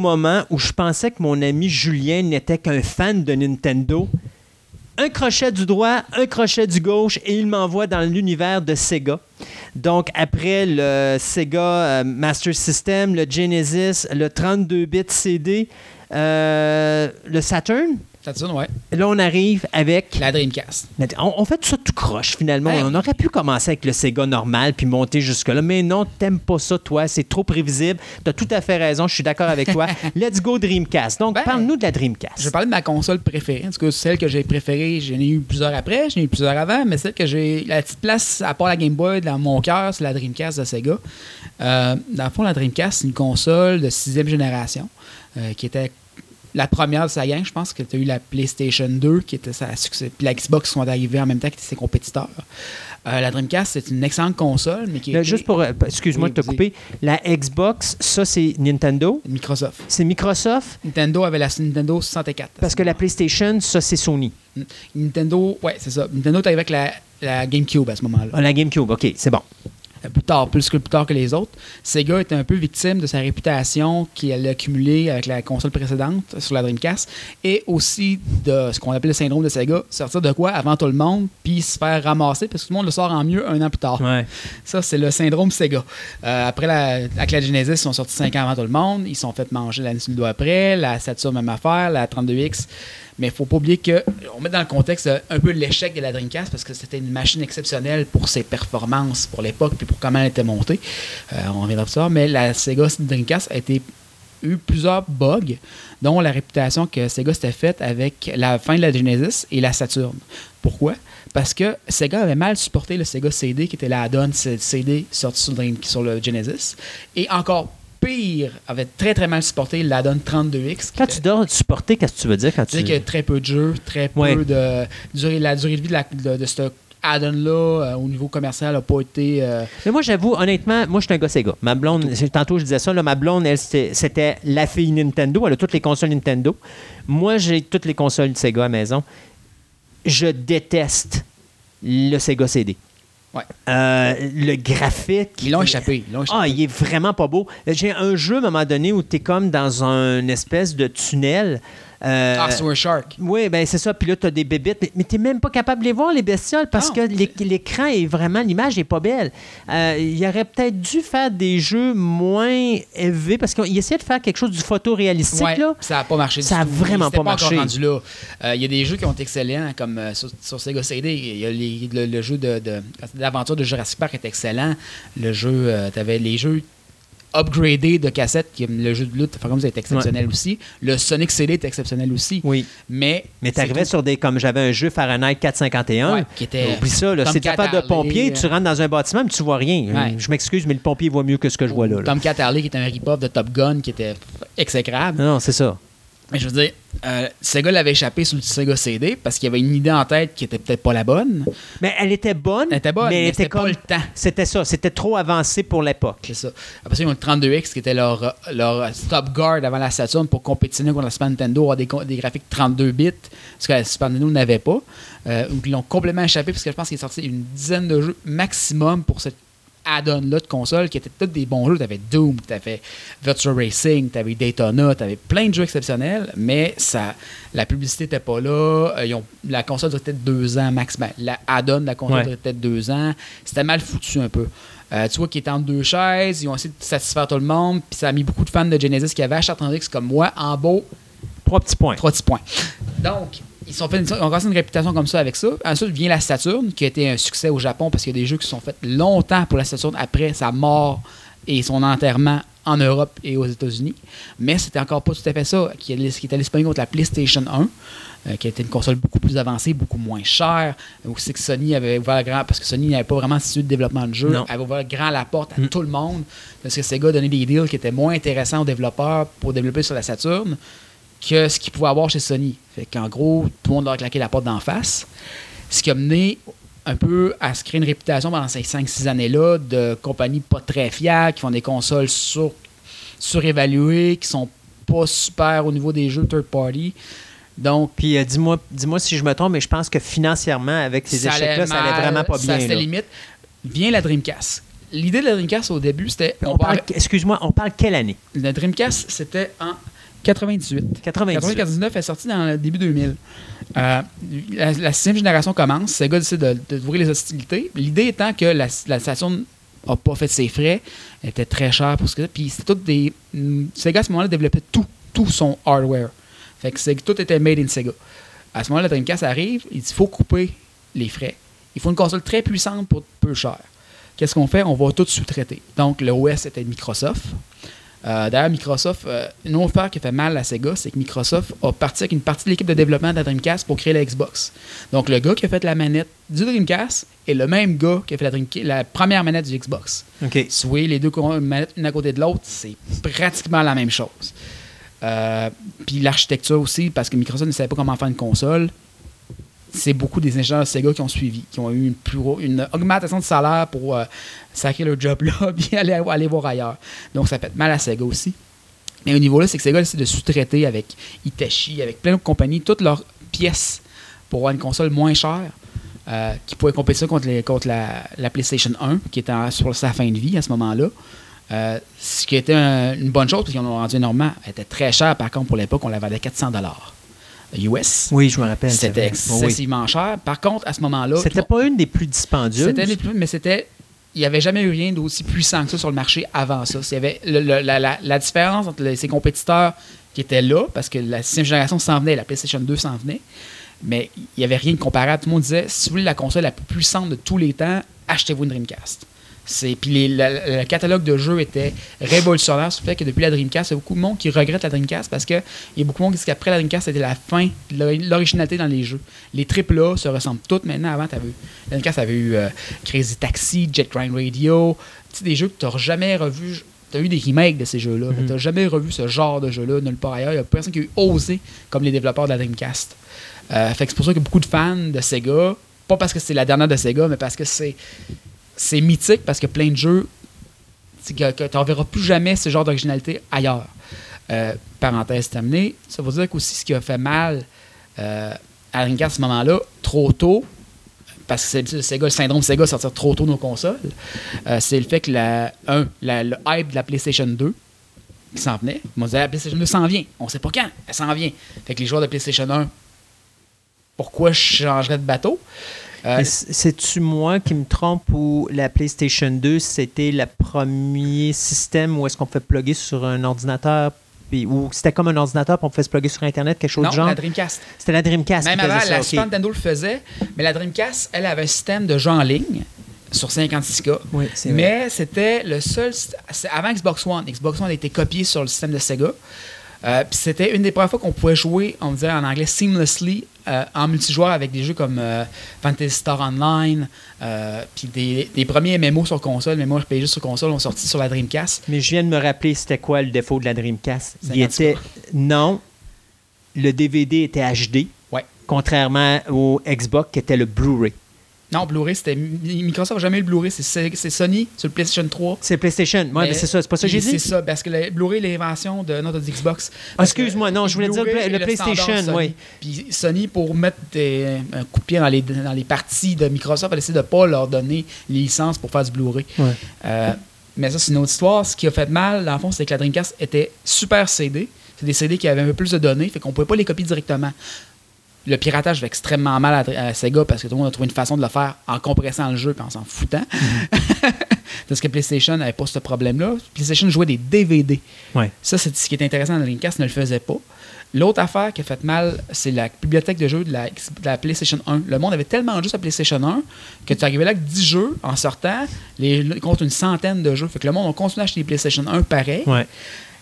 Moment où je pensais que mon ami Julien n'était qu'un fan de Nintendo, un crochet du droit, un crochet du gauche, et il m'envoie dans l'univers de Sega. Donc, après le Sega euh, Master System, le Genesis, le 32-bit CD, euh, le Saturn, Saturn, ouais. là, on arrive avec... La Dreamcast. On, on fait tout ça tout croche, finalement. Hey. On aurait pu commencer avec le Sega normal puis monter jusque-là. Mais non, t'aimes pas ça, toi. C'est trop prévisible. T'as tout à fait raison. Je suis d'accord avec toi. Let's go Dreamcast. Donc, Ben, parle-nous de la Dreamcast. Je vais parler de ma console préférée. En tout cas, celle que j'ai préférée, j'en ai eu plusieurs après, j'en ai eu plusieurs avant, mais celle que j'ai. La petite place, à part la Game Boy, dans mon cœur, c'est la Dreamcast de Sega. Euh, dans le fond, la Dreamcast, c'est une console de sixième génération euh, qui était la première de sa gang. Je pense que tu as eu la PlayStation 2 qui était sa succès, puis la Xbox qui sont arrivés en même temps étaient ses compétiteurs. Euh, la Dreamcast, c'est une excellente console, mais qui est Là, juste pour. euh, Excuse-moi Oui, de te couper. La Xbox, ça, c'est Nintendo? Microsoft. C'est Microsoft? Nintendo avait la Nintendo 64. Parce que la PlayStation, ça, c'est Sony. Nintendo, ouais, c'est ça. Nintendo est avec la, la GameCube à ce moment-là. Ah, la GameCube, OK, c'est bon. Euh, plus tard, plus que plus tard que les autres. Sega était un peu victime de sa réputation qu'il a accumulée avec la console précédente sur la Dreamcast et aussi de ce qu'on appelle le syndrome de Sega, sortir de quoi avant tout le monde puis se faire ramasser parce que tout le monde le sort en mieux un an plus tard. Ouais. Ça, c'est le syndrome Sega. Euh, après, la, avec la Genesis, ils sont sortis 5 ans avant tout le monde. Ils sont fait manger le doigt après. La Saturn, même affaire. La 32X. Mais il faut pas oublier que on met dans le contexte euh, un peu l'échec de la Dreamcast parce que c'était une machine exceptionnelle pour ses performances pour l'époque puis pour comment elle était montée. Euh, on reviendra plus tard. Mais la Sega Dreamcast a été eu plusieurs bugs, dont la réputation que Sega s'était faite avec la fin de la Genesis et la Saturn. Pourquoi? Parce que Sega avait mal supporté le Sega CD, qui était la add-on CD sorti sur, sur le Genesis. Et encore pire, avait très très mal supporté l'add-on 32X. qui Quand était- tu dois supporter, qu'est-ce que tu veux dire quand tu. c'est-à-dire qu'il y a très peu de jeux, très peu Ouais. de. durée- la durée de vie de, la- de, de ce add-on-là euh, au niveau commercial n'a pas été. euh, Mais moi, j'avoue, honnêtement, moi, je suis un gars Sega. Ma blonde, tantôt, je disais ça, là, ma blonde, elle, c'était la fille Nintendo. Elle a toutes les consoles Nintendo. Moi, j'ai toutes les consoles Sega à la maison. Je déteste le Sega CD. Ouais. Euh, le graphique. Ils l'ont échappé. Ils l'ont échappé. Ah, il est vraiment pas beau. J'ai un jeu à un moment donné où tu es comme dans un espèce de tunnel. Euh, Ah, Sewer Shark. oui, ben c'est ça. Puis là, tu as des bébites. Mais, mais tu même pas capable de les voir, les bestioles, parce que l'é- l'écran est vraiment. L'image est pas belle. Euh, il aurait peut-être dû faire des jeux moins élevés, parce qu'il essayait de faire quelque chose du photoréalistique, Ouais, là. ça n'a pas marché. Ça a tout. vraiment pas marché. Euh, Il y a des jeux qui ont été excellents, comme euh, sur, sur Sega CD. Il y a les- le, le jeu de, de- d'aventure de Jurassic Park est excellent. Le jeu, tu avais les jeux upgradés de cassettes, qui, le jeu de lutte, Famicom est exceptionnel aussi. Le Sonic CD est exceptionnel aussi. Oui. Mais, Mais c'est t'arrivais sur des. Comme j'avais un jeu Fahrenheit 451. Ouais, qui était- Oublie ça, là. Tom Si tu pas de pompier, euh, tu rentres dans un bâtiment, mais tu vois rien. Ouais. Je m'excuse, mais le pompier voit mieux que ce que je vois là. là. Tom Catterley, qui était un rip-off de Top Gun, qui était exécrable. Non, c'est ça. Mais je veux dire, euh, Sega l'avait échappé sur le Sega CD parce qu'il y avait une idée en tête qui était peut-être pas la bonne. Mais elle était bonne. Elle était bonne, mais était c'était pas comme- le temps. C'était ça. C'était trop avancé pour l'époque. C'est ça. Après ça, ils ont le 32X qui était leur, euh, leur stop guard avant la Saturn pour compétitionner contre la Super Nintendo, avoir des, des graphiques 32 bits, ce que la Super Nintendo n'avait pas. Euh, ou ils l'ont complètement échappé parce que je pense qu'il est sorti une dizaine de jeux maximum pour cette add-on-là de console qui étaient tous des bons jeux. Tu avais Doom, tu avais Virtual Racing, tu avais Daytona, tu avais plein de jeux exceptionnels, mais ça, la publicité n'était pas là. Euh, ils ont, la console durait peut-être deux ans max. Ben, la add-on de la console Ouais. durait peut-être deux ans. C'était mal foutu un peu. Euh, tu vois qu'ils étaient entre deux chaises, ils ont essayé de satisfaire tout le monde, puis ça a mis beaucoup de fans de Genesis qui avaient acheté 32X comme moi en beau Trois petits points. Trois petits points. Donc, ils, sont fait une- ils ont commencé une réputation comme ça avec ça. Ensuite vient la Saturn, qui a été un succès au Japon parce qu'il y a des jeux qui sont faits longtemps pour la Saturn après sa mort et son enterrement en Europe et aux États-Unis. Mais c'était encore pas tout à fait ça, qui, est- qui se pogner contre la PlayStation 1. euh, qui était une console beaucoup plus avancée, beaucoup moins chère. Aussi que Sony avait ouvert grand, parce que Sony n'avait pas vraiment de développement de jeu, Non. avait ouvert grand la porte à Mm. tout le monde. Parce que Sega donnait des deals qui étaient moins intéressants aux développeurs pour développer sur la Saturn que ce qu'ils pouvaient avoir chez Sony. Fait qu'en gros, tout le monde leur a claqué la porte d'en face. Ce qui a mené un peu à se créer une réputation pendant ces 5-6 années-là de compagnies pas très fiables, qui font des consoles sur, surévaluées, qui sont pas super au niveau des jeux third party. Donc, Puis euh, dis-moi dis-moi si je me trompe, mais je pense que financièrement, avec ces échecs-là, ça allait vraiment pas Ça bien. c'était limite. Vient la Dreamcast. L'idée de la Dreamcast au début, c'était. On on va parle, excuse-moi, on parle quelle année? La Dreamcast, c'était en 98. 98. 99 est sorti dans le début 2000. Euh, la, la sixième génération commence. Sega décide de- de- d'ouvrir les hostilités. L'idée étant que la, la station n'a pas fait ses frais, elle était très chère pour ce que Puis c'était tout des. mm, Sega à ce moment-là développait tout, tout son hardware. Fait que c'est- tout était made in Sega. À ce moment-là, la Dreamcast arrive, il dit il faut couper les frais. Il faut une console très puissante pour peu cher. Qu'est-ce qu'on fait? On va tout sous-traiter. Donc le OS était Microsoft. Euh, D'ailleurs, Microsoft, euh, une autre affaire qui fait mal à Sega, c'est que Microsoft a parti avec une partie de l'équipe de développement de la Dreamcast pour créer la Xbox. Donc, le gars qui a fait la manette du Dreamcast est le même gars qui a fait la, première manette du Xbox. OK. Si vous voyez les deux manettes une à côté de l'autre, c'est pratiquement la même chose. Euh, Puis l'architecture aussi, parce que Microsoft ne savait pas comment faire une console, c'est beaucoup des ingénieurs Sega qui ont suivi, qui ont eu une, augmentation de salaire pour euh, sacrer leur job là, puis aller, voir ailleurs. Donc ça fait mal à Sega aussi. Mais au niveau là, c'est que Sega essaie de sous-traiter avec Hitachi, avec plein de compagnies, toutes leurs pièces pour avoir une console moins chère. euh, qui pouvait compétir contre, contre la, la PlayStation 1, qui était sur sa fin de vie à ce moment-là. Euh, ce qui était un- une bonne chose, parce qu'ils en ont vendu énormément. Elle était très chère, par contre, pour l'époque, on la vendait 400 US. Oui, je me rappelle. C'était. Oui, excessivement cher. Par contre, à ce moment-là, C'était pas une des plus dispendieuses. c'était les plus- mais c'était. Il n'y avait jamais eu rien d'aussi puissant que ça sur le marché avant ça. Il y avait le- le- la, la- la différence entre les- ses compétiteurs qui étaient là, parce que la sixième génération s'en venait, la PlayStation 2 s'en venait, mais il n'y avait rien de comparable. Tout le monde disait si vous voulez la console la plus puissante de tous les temps, achetez-vous une Dreamcast. C'est, puis les- la- le catalogue de jeux était révolutionnaire, ce fait que depuis la Dreamcast, il y a beaucoup de monde qui regrette la Dreamcast parce qu'il y a beaucoup de monde qui dit qu'après la Dreamcast, c'était la fin de l'ori- l'originalité dans les jeux. Les AAA se ressemblent toutes maintenant. Avant, t'avais la Dreamcast avait eu euh, Crazy Taxi, Jet Grind Radio, des jeux que tu n'as jamais revus. Tu as eu des remakes de ces jeux-là, mais Mhm. tu n'as jamais revu ce genre de jeu-là nulle part ailleurs. Il n'y a personne qui a eu osé comme les développeurs de la Dreamcast. Euh, fait que c'est pour ça que beaucoup de fans de Sega, pas parce que c'est la dernière de Sega, mais parce que c'est c'est mythique, parce que plein de jeux, tu n'en verras plus jamais ce genre d'originalité ailleurs. Euh, parenthèse terminée, ça veut dire qu'aussi ce qui a fait mal euh, à Dreamcast à ce moment-là, trop tôt, parce que c'est le Sega, le syndrome Sega sortir trop tôt nos consoles, euh, c'est le fait que un, le hype de la PlayStation 2 qui s'en venait. M'ont dit, la PlayStation 2 s'en vient. On sait pas quand. Elle s'en vient. Fait que les joueurs de PlayStation 1, pourquoi je changerais de bateau? Euh, C'est-tu moi qui me trompe ou la PlayStation 2, c'était le premier système où est-ce qu'on fait plugger sur un ordinateur, ou c'était comme un ordinateur, puis on fait se plugger sur Internet, quelque chose non, du genre? la Dreamcast. C'était la Dreamcast Même avant, ça, la ok. Super Nintendo le faisait, mais la Dreamcast, elle avait un système de jeu en ligne sur 56K. Oui, c'est vrai. Mais c'était le seul. Avant Xbox One, Xbox One a été copié sur le système de Sega. Euh, Puis c'était une des premières fois qu'on pouvait jouer, on dirait en anglais, seamlessly euh, en multijoueur avec des jeux comme euh, Fantasy Star Online. puis des, des premiers MMO sur console, MMORPG sur console ont sorti sur la Dreamcast. Mais je viens de me rappeler c'était quoi le défaut de la Dreamcast. Il 50 était non, le DVD était HD, Ouais. contrairement au Xbox qui était le Blu-ray. Non, Blu-ray, c'était. Microsoft n'a jamais eu le Blu-ray, c'est c'est Sony sur le PlayStation 3. C'est PlayStation. Oui, mais, c'est ça, c'est pas ça que j'ai C'est dit. ça, parce que le Blu-ray, l'invention de notre Xbox. Ah, excuse-moi, non, je voulais dire le PlayStation, oui. Puis Sony, pour mettre des- un coup de pied dans les, dans les parties de Microsoft, a décidé de ne pas leur donner les licences pour faire du Blu-ray. Ouais. Euh, mais ça, c'est une autre histoire. Ce qui a fait mal, dans le fond, c'est que la Dreamcast était super CD. C'est des CD qui avaient un peu plus de données, fait qu'on ne pouvait pas les copier directement. Le piratage fait extrêmement mal à, à Sega parce que tout le monde a trouvé une façon de le faire en compressant le jeu et en s'en foutant. parce que PlayStation n'avait pas ce problème-là. PlayStation jouait des DVD. Ouais. Ça, c'est ce qui est intéressant dans Dreamcast, ne le faisait pas. L'autre affaire qui a fait mal, c'est la bibliothèque de jeux de la, de la PlayStation 1. Le monde avait tellement de jeux sur la PlayStation 1 que tu arrivais là avec 10 jeux en sortant, les, contre une centaine de jeux. Fait que le monde a continué à acheter les PlayStation 1 pareil. Ouais.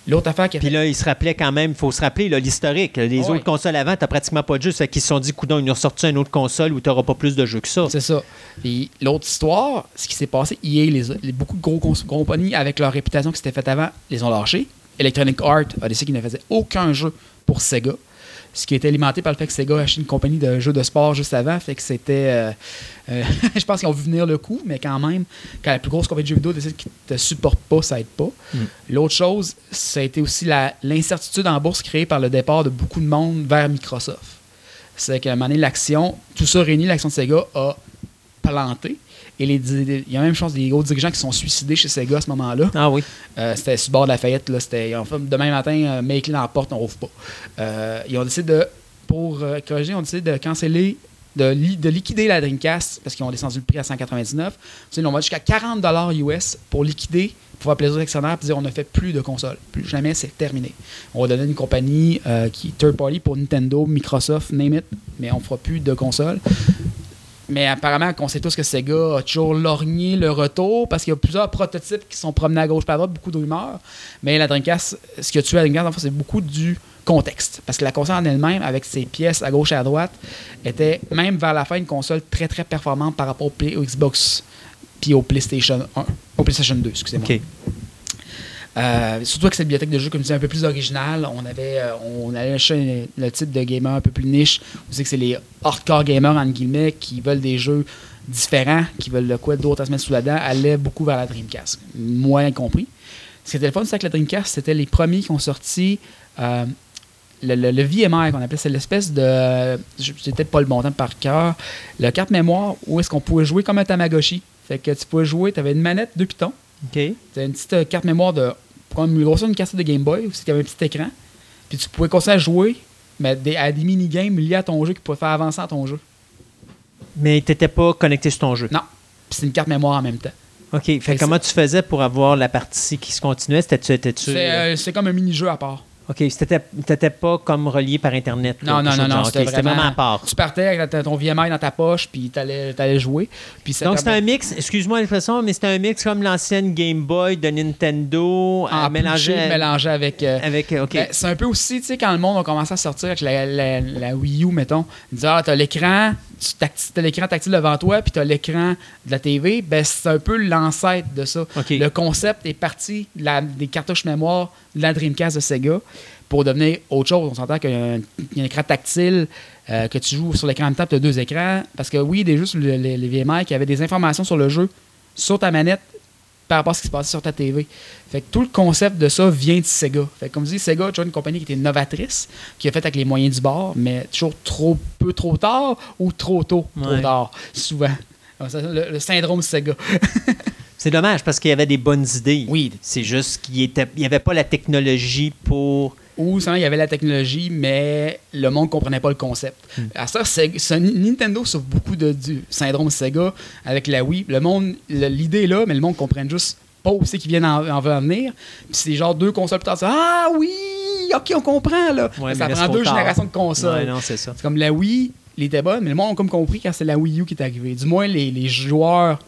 L'autre affaire qui a Puis fait là, il se rappelait quand même, il faut se rappeler l'historique. Les Ouais. autres consoles avant, t'as pratiquement pas de jeux. Fait qu'ils se sont dit, coudon, ils nous ont sorti une autre console où t'auras pas plus de jeux que ça. C'est ça. Puis l'autre histoire, ce qui s'est passé, EA, les, les- beaucoup de gros compagnies avec leur réputation qui s'était faite avant, les ont lâchés. Electronic Arts a décidé qu'ils ne faisaient aucun jeu pour Sega. Ce qui a été alimenté par le fait que Sega a acheté une compagnie de jeux de sport juste avant. Fait que c'était. euh, euh, je pense qu'ils ont vu venir le coup, mais quand même, quand la plus grosse compagnie de jeux vidéo décide qu'ils ne te supportent pas, ça aide pas. Mm. L'autre chose, ça a été aussi l'incertitude en bourse créée par le départ de beaucoup de monde vers Microsoft. C'est qu'à un moment donné, l'action, tout ça réuni, l'action de Sega a planté. Et les, il y a même chose des hauts dirigeants qui sont suicidés chez Sega à ce moment-là. Ah oui. Euh, c'était sur le bord de la faillite. Là, c'était, ils fait, demain matin, euh, clés dans la porte, on rouvre pas. Euh, ils ont décidé de, pour euh, corriger, ils ont décidé de canceller, de, li- de liquider la Dreamcast parce qu'ils ont descendu le prix à 199. Tu sais, on va jusqu'à 40 US pour liquider, pour faire plaisir aux actionnaires et dire on ne fait plus de consoles. Plus jamais, c'est terminé. On va donner une compagnie euh, qui est third party pour Nintendo, Microsoft, name it, mais on fera plus de consoles. Mais apparemment, on sait tous que Sega a toujours lorgné le retour parce qu'il y a plusieurs prototypes qui sont promenés à gauche par droite, beaucoup de rumeurs. Mais la Dreamcast, ce qui a tué la Dreamcast, en fait, c'est beaucoup du contexte. Parce que la console en elle-même, avec ses pièces à gauche et à droite, était même vers la fin une console très très performante par rapport au, Xbox puis au PlayStation 1, au PlayStation 2, excusez-moi. Euh, surtout avec cette bibliothèque de jeux, comme je disais, un peu plus originale. On avait, euh, on allait chercher le type de gamer un peu plus niche. Vous savez que c'est les hardcore gamers, entre guillemets, qui veulent des jeux différents, qui veulent de quoi d'autre à se mettre sous la dent, allaient beaucoup vers la Dreamcast. Moi compris. Ce qui était le fun, c'est que la Dreamcast, c'était les premiers qui ont sorti euh, le, le, le VMI qu'on appelait, c'est l'espèce de. C'est peut-être pas le bon temps par cœur. Le carte mémoire où est-ce qu'on pouvait jouer comme un Tamagotchi. Fait que tu pouvais jouer, tu avais une manette, deux pitons. OK. C'était une petite euh, carte mémoire de. Comme une grosse une cassette de Game Boy, où avait un petit écran. Puis tu pouvais continuer à jouer, mais des, à des mini-games liés à ton jeu qui pouvaient faire avancer à ton jeu. Mais tu n'étais pas connecté sur ton jeu. Non. Puis c'est une carte mémoire en même temps. OK. Fait Fait que comment tu faisais pour avoir la partie qui se continuait? C'était-tu. C'est euh, c'est comme un mini-jeu à part. OK. C'était t'étais pas comme relié par Internet. Non, non, non, non. C'était vraiment, à part. Tu partais avec ton VMI dans ta poche, puis t'allais allais jouer. Puis Donc, c'était un mix, excuse-moi l'expression, mais c'était un mix comme l'ancienne Game Boy de Nintendo en à mélanger mélangé, avec. euh, avec. OK. Ben, c'est un peu aussi, tu sais, quand le monde a commencé à sortir avec la, Wii U, mettons, ils disaient, ah, t'as l'écran, tu l'écran tactile devant toi, puis t'as l'écran de la TV, ben, c'est un peu l'ancêtre de ça. Le concept est parti des cartouches mémoire de la Dreamcast de Sega pour devenir autre chose. On s'entend qu'il y a un, il y a un écran tactile, euh, que tu joues sur l'écran de table, tu as deux écrans. Parce que oui, des jeux sur le- les, les VMI qui avaient des informations sur le jeu, sur ta manette, par rapport à ce qui se passait sur ta TV. Fait que tout le concept de ça vient de Sega. Fait que comme je dis, Sega a toujours une compagnie qui était novatrice, qui a fait avec les moyens du bord, mais toujours trop peu trop tard ou trop tôt trop Ouais. tard, souvent. Le, le syndrome Sega. C'est dommage parce qu'il y avait des bonnes idées. Oui. C'est juste qu'il n'y avait pas la technologie pour. Ou sinon, il y avait la technologie, mais le monde ne comprenait pas le concept. À ça, Nintendo souffre beaucoup de, du syndrome Sega avec la Wii. Le monde, l'idée est là, mais le monde ne comprenne juste pas où c'est qu'ils viennent en, en venir. Puis c'est genre deux consoles plus tard, Ah oui, ok, on comprend là. Ouais, ça prend deux tard. générations de consoles. Ouais, non, c'est ça. C'est comme la Wii, il était bonne, mais le monde a comme compris quand c'est la Wii U qui est arrivée. Du moins, les, les joueurs,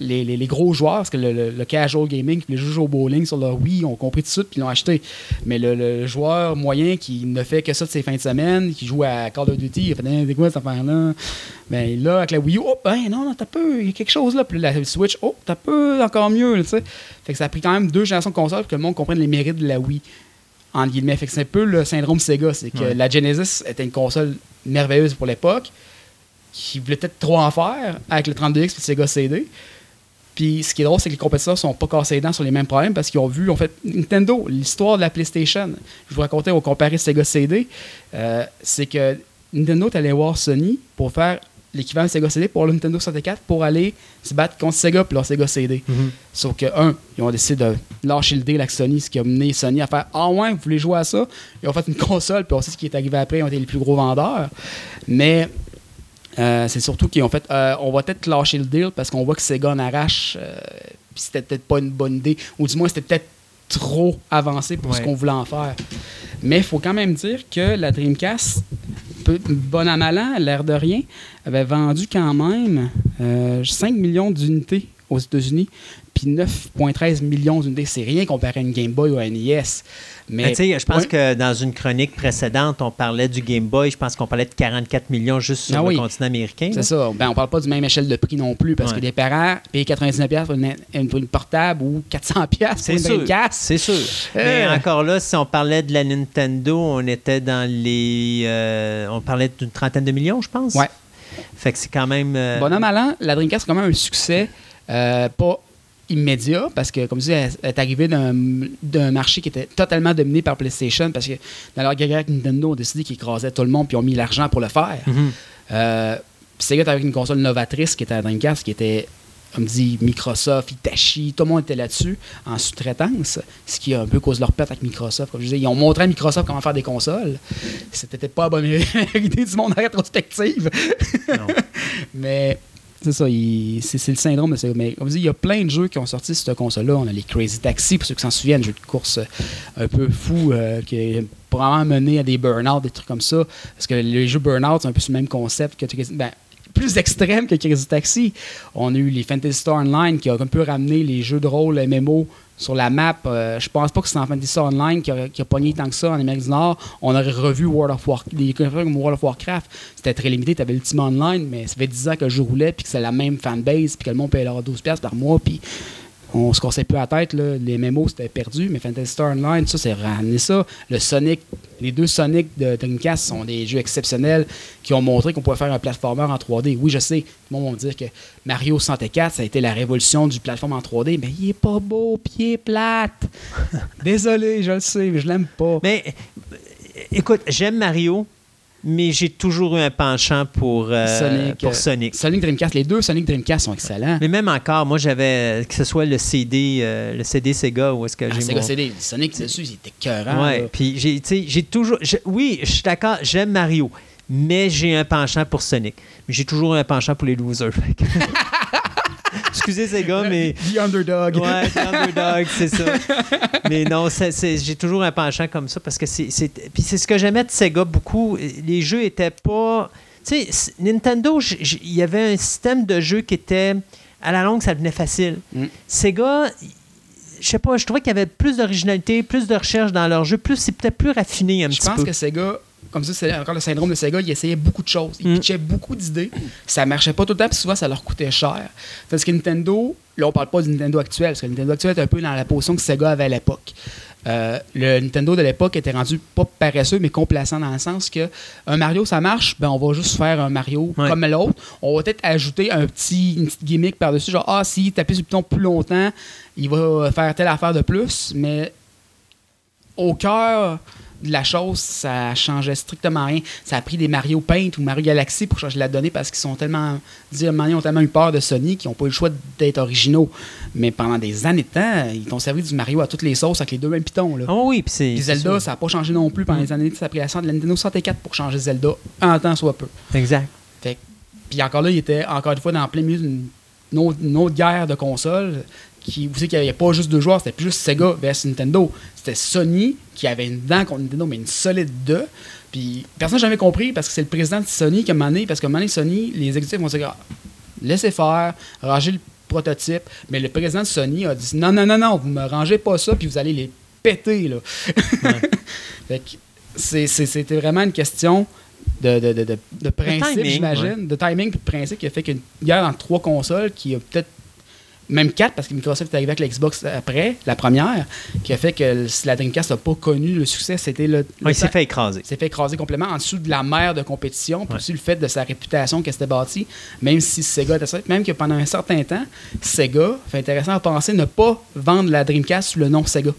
les, les- les gros joueurs, parce que le, le- le casual gaming, les jeux au bowling sur leur Wii ont compris tout de suite puis l'ont acheté. Mais le, le joueur moyen qui ne fait que ça de ses fins de semaine, qui joue à Call of Duty, il fait c'est quoi cette affaire-là? Ben là, avec la Wii U, oh, ben non, non, t'as peu, il y a quelque chose là. Puis la Switch, oh, t'as peu, encore mieux, tu sais. Fait que ça a pris quand même deux générations de consoles pour que le monde comprenne les mérites de la Wii entre guillemets. Fait que c'est un peu le syndrome Sega. C'est que Ouais. la Genesis était une console merveilleuse pour l'époque, qui voulait peut-être trop en faire avec le 32X et le Sega CD. Puis ce qui est drôle, c'est que les compétiteurs sont pas cassés les dents sur les mêmes problèmes parce qu'ils ont vu, en fait, Nintendo, l'histoire de la PlayStation. Je vous racontais au comparer Sega CD, euh, c'est que Nintendo est allé voir Sony pour faire l'équivalent de Sega CD pour le Nintendo 64 pour aller se battre contre Sega pour leur Sega CD. Mhm. Sauf que, un, ils ont décidé de lâcher le deal avec Sony, ce qui a mené Sony à faire Ah ouais, vous voulez jouer à ça Ils ont fait une console, puis on sait ce qui est arrivé après, ils ont été les plus gros vendeurs. Mais euh, c'est surtout ont fait euh, On va peut-être lâcher le deal parce qu'on voit que Sega en arrache, euh, puis c'était peut-être pas une bonne idée, ou du moins c'était peut-être trop avancé pour ce qu'on voulait en faire. Mais il faut quand même dire que la Dreamcast, peu- bon à malin, l'air de rien, avait vendu quand même euh, 5 millions d'unités aux États-Unis, puis 9,13 millions d'unités. C'est rien comparé à une Game Boy ou à une NES. Mais, je pense que dans une chronique précédente, on parlait du Game Boy. Je pense qu'on parlait de 44 millions juste sur Ah le continent américain. C'est ça. Ben, on parle pas du même échelle de prix non plus, parce Ouais. que les parents payent 99$ pour une, une- portable ou 400$ pour une sûr. 24$. C'est sûr. Euh. Mais encore là, si on parlait de la Nintendo, on était dans les. euh, on parlait d'une trentaine de millions, je pense. Ouais. Fait que c'est quand même. euh, Bon an, mal an, la Dreamcast, c'est quand même un succès euh, pas immédiat, parce que, comme je disais, elle elle est arrivée d'un d'un marché qui était totalement dominé par PlayStation, parce que dans leur guerre avec Nintendo, ont décidé qu'ils écrasaient tout le monde, puis ils ont mis l'argent pour le faire. mhm. Euh, puis Sega avec une console novatrice qui était la Dreamcast, qui était on me dit Microsoft, Hitachi, tout le monde était là-dessus en sous-traitance, ce qui a un peu causé leur perte avec Microsoft. Comme je disais, ils ont montré à Microsoft comment faire des consoles. C'était peut-être pas la bonne idée du monde en rétrospective. Mais c'est ça, c'est le syndrome de. Mais comme dis, il y a plein de jeux qui ont sorti sur cette console-là. On a les Crazy Taxi, pour ceux qui s'en souviennent, jeu de course euh, un peu fou euh, qui a probablement mené à des burn-out, des trucs comme ça. Parce que les jeux burn-out, c'est un peu ce même concept que ben, plus extrême que Crazy Taxi. On a eu les Fantasy Star Online qui a un peu ramené les jeux de rôle MMO sur la map. Euh, je pense pas que c'est en Fantasy Star Online qui a, pogné tant que ça en Amérique du Nord. On aurait revu World of Warcraft, World of Warcraft. C'était très limité. Tu avais l'Ultima Online, mais ça fait 10 ans que le jeu roulait, puis que c'est la même fanbase, puis que le monde payait leur 12$ par mois, puis on se cassait plus la tête. Là. Les mémos, c'était perdu, mais Fantasy Star Online, ça, c'est ramené ça. Le Sonic, les deux Sonic de Dreamcast sont des jeux exceptionnels qui ont montré qu'on pouvait faire un platformer en 3D. Oui, je sais, tout le monde va me dire que Mario 64, ça a été la révolution du plateforme en 3D, mais il est pas beau, puis il est plate. Désolé, je le sais, mais je l'aime pas. Mais écoute, j'aime Mario, mais j'ai toujours eu un penchant pour euh, Sonic, pour euh, Sonic. Sonic Dreamcast, les deux Sonic Dreamcast sont excellents. Mais même encore, moi j'avais que ce soit le CD, euh, le CD Sega ou est-ce que Ah, j'ai Sega mon- CD, Sonic dessus, il était cœurant. Ouais, puis j'ai, tu sais, j'ai toujours. je- oui, je suis d'accord, j'aime Mario, mais j'ai un penchant pour Sonic. Mais j'ai toujours un penchant pour les losers. Excusez ces gars, mais. The Underdog. Ouais, c'est underdog, c'est ça. Mais non, j'ai toujours un penchant comme ça parce que c'est. Puis c'est ce que j'aimais de Sega beaucoup. Les jeux étaient pas. Tu sais, Nintendo, il y avait un système de jeu qui était. À la longue, ça devenait facile. Mm. Sega, je sais pas, je trouvais qu'il y avait plus d'originalité, plus de recherche dans leur jeu, plus c'est peut-être plus raffiné un Je petit pense peu. que Sega, comme ça, c'est encore le syndrome de Sega, il essayait beaucoup de choses. Il Mm. pitchait beaucoup d'idées. Ça marchait pas tout le temps, puis souvent, ça leur coûtait cher. Parce que Nintendo, là, on parle pas du Nintendo actuel, parce que le Nintendo actuel est un peu dans la position que Sega avait à l'époque. Euh, le Nintendo de l'époque était rendu pas paresseux, mais complaçant dans le sens que un Mario, ça marche, ben on va juste faire un Mario Ouais. comme l'autre. On va peut-être ajouter un petit, une petite gimmick par-dessus, genre, ah, si tu appuies sur le bouton plus longtemps, il va faire telle affaire de plus, mais au cœur la chose, ça changeait strictement rien. Ça a pris des Mario Paint ou Mario Galaxy pour changer la donnée parce qu'ils sont tellement, ils ont tellement eu peur de Sony qu'ils n'ont pas eu le choix d'être originaux. Mais pendant des années de temps, ils t'ont servi du Mario à toutes les sauces avec les deux mêmes pitons. Là. Oh oui, puis c'est. Zelda, sûr. ça n'a pas changé non plus pendant Mm. les années. Ça a pris la sorte de la Nintendo 64 pour changer Zelda en temps soit peu. Exact. Fait Puis encore là, il était encore une fois dans plein milieu d'une une autre, une autre guerre de consoles. Qui, vous savez qu'il n'y avait pas juste deux joueurs, c'était plus juste Sega versus Nintendo. C'était Sony qui avait une dent contre Nintendo, mais une solide deux. Puis personne n'a jamais compris parce que c'est le président de Sony qui a mané, parce que un moment donné, Sony, les exécutifs vont dire ah, laissez faire, rangez le prototype. Mais le président de Sony a dit non, non, non, non, vous me rangez pas ça, puis vous allez les péter. Là. Fait que c'est- c'est- c'était vraiment une question de, de, de, de, de principe, timing, j'imagine, de timing puis de principe qui a fait qu'une guerre entre trois consoles qui a peut-être même quatre parce que Microsoft est arrivé avec la Xbox après, la première, qui a fait que si la Dreamcast n'a pas connu le succès, c'était le, Ouais, il s'est fait écraser. s'est fait écraser complètement en dessous de la mer de compétition, puis aussi le fait de sa réputation qu'elle s'était bâtie, même si Sega était ça, même que pendant un certain temps, Sega, fait intéressant à penser, ne pas vendre la Dreamcast sous le nom Sega.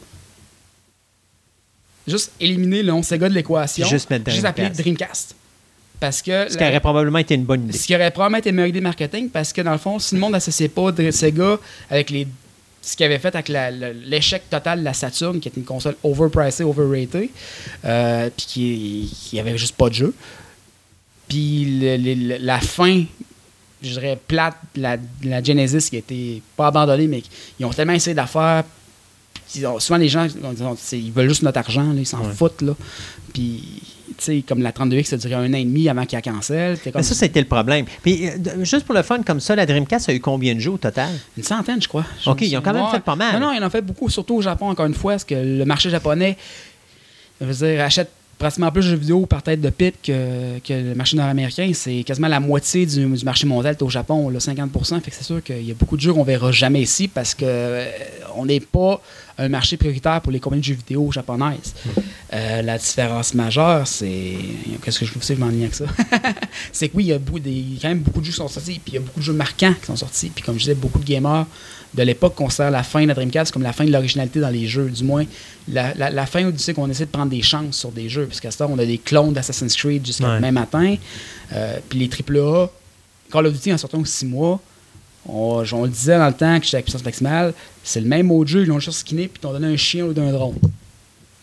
Juste éliminer le nom Sega de l'équation, Juste mettre juste appeler Dreamcast. Parce que Ce qui aurait probablement été une bonne idée. ce qui aurait probablement été une meilleure idée marketing parce que dans le fond, si le monde n'associait pas Sega avec les ce qu'il avait fait avec l'échec total de la Saturn, qui était une console overpriced, overrated, euh, puis qui, qui avait juste pas de jeu. Puis la fin, je dirais, plate de la, Genesis qui été pas abandonnée, mais ils ont tellement essayé d'affaires. Souvent, les gens, ils veulent juste notre argent, là, ils s'en Ouais. foutent. Là. Puis, comme la 32X, ça durait un an et demi avant qu'il la cancelle. Comme Mais ça, c'était le problème. Puis, euh, juste pour le fun, comme ça, la Dreamcast a eu combien de jeux au total? Une centaine, je crois. Je OK, ils ont quand même fait pas mal. Non, non, ils en ont fait beaucoup, surtout au Japon, encore une fois, parce que le marché japonais, je veux dire, achète pratiquement plus de jeux vidéo par tête de pipe que, que le marché nord-américain. C'est quasiment la moitié du, du marché mondial est au Japon, là, 50 Fait que c'est sûr qu'il y a beaucoup de jeux qu'on verra jamais ici parce que euh, on n'est pas un marché prioritaire pour les compagnies de jeux vidéo japonaises. Euh, la différence majeure, c'est. Qu'est-ce que je vous sais, je m'enligne avec ça? c'est que oui, il y a beaucoup des- il y a quand même beaucoup de jeux qui sont sortis, puis il y a beaucoup de jeux marquants qui sont sortis. Puis comme je disais, beaucoup de gamers de l'époque considèrent la fin de la Dreamcast comme la fin de l'originalité dans les jeux. Du moins, la, la, la fin où tu sais qu'on essaie de prendre des chances sur des jeux. Parce qu'à ce temps, on a des clones d'Assassin's Creed jusqu'à Ouais. demain matin. Euh, puis les AAA, Call of Duty en sortant aux six mois, On, on le disait dans le temps que j'étais à la puissance maximale, c'est le même mot de jeu, ils l'ont juste skinné, puis t'ont donné un chien ou d'un drone.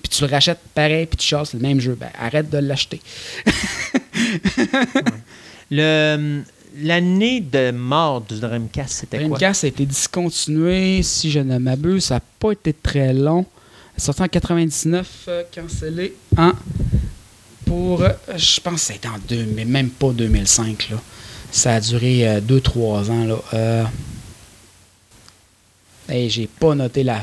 Puis tu le rachètes pareil, puis tu chasses, c'est le même jeu. Ben, arrête de l'acheter. Le, l'année de mort du Dreamcast, c'était quoi? Dreamcast a été discontinué, si je ne m'abuse, ça n'a pas été très long. Sorti en 99, euh, cancellé en. Pour. euh, je pense que c'était en 2, mais même pas 2005. Là. Ça a duré 2-3 ans. Là. Euh, j'ai pas noté la.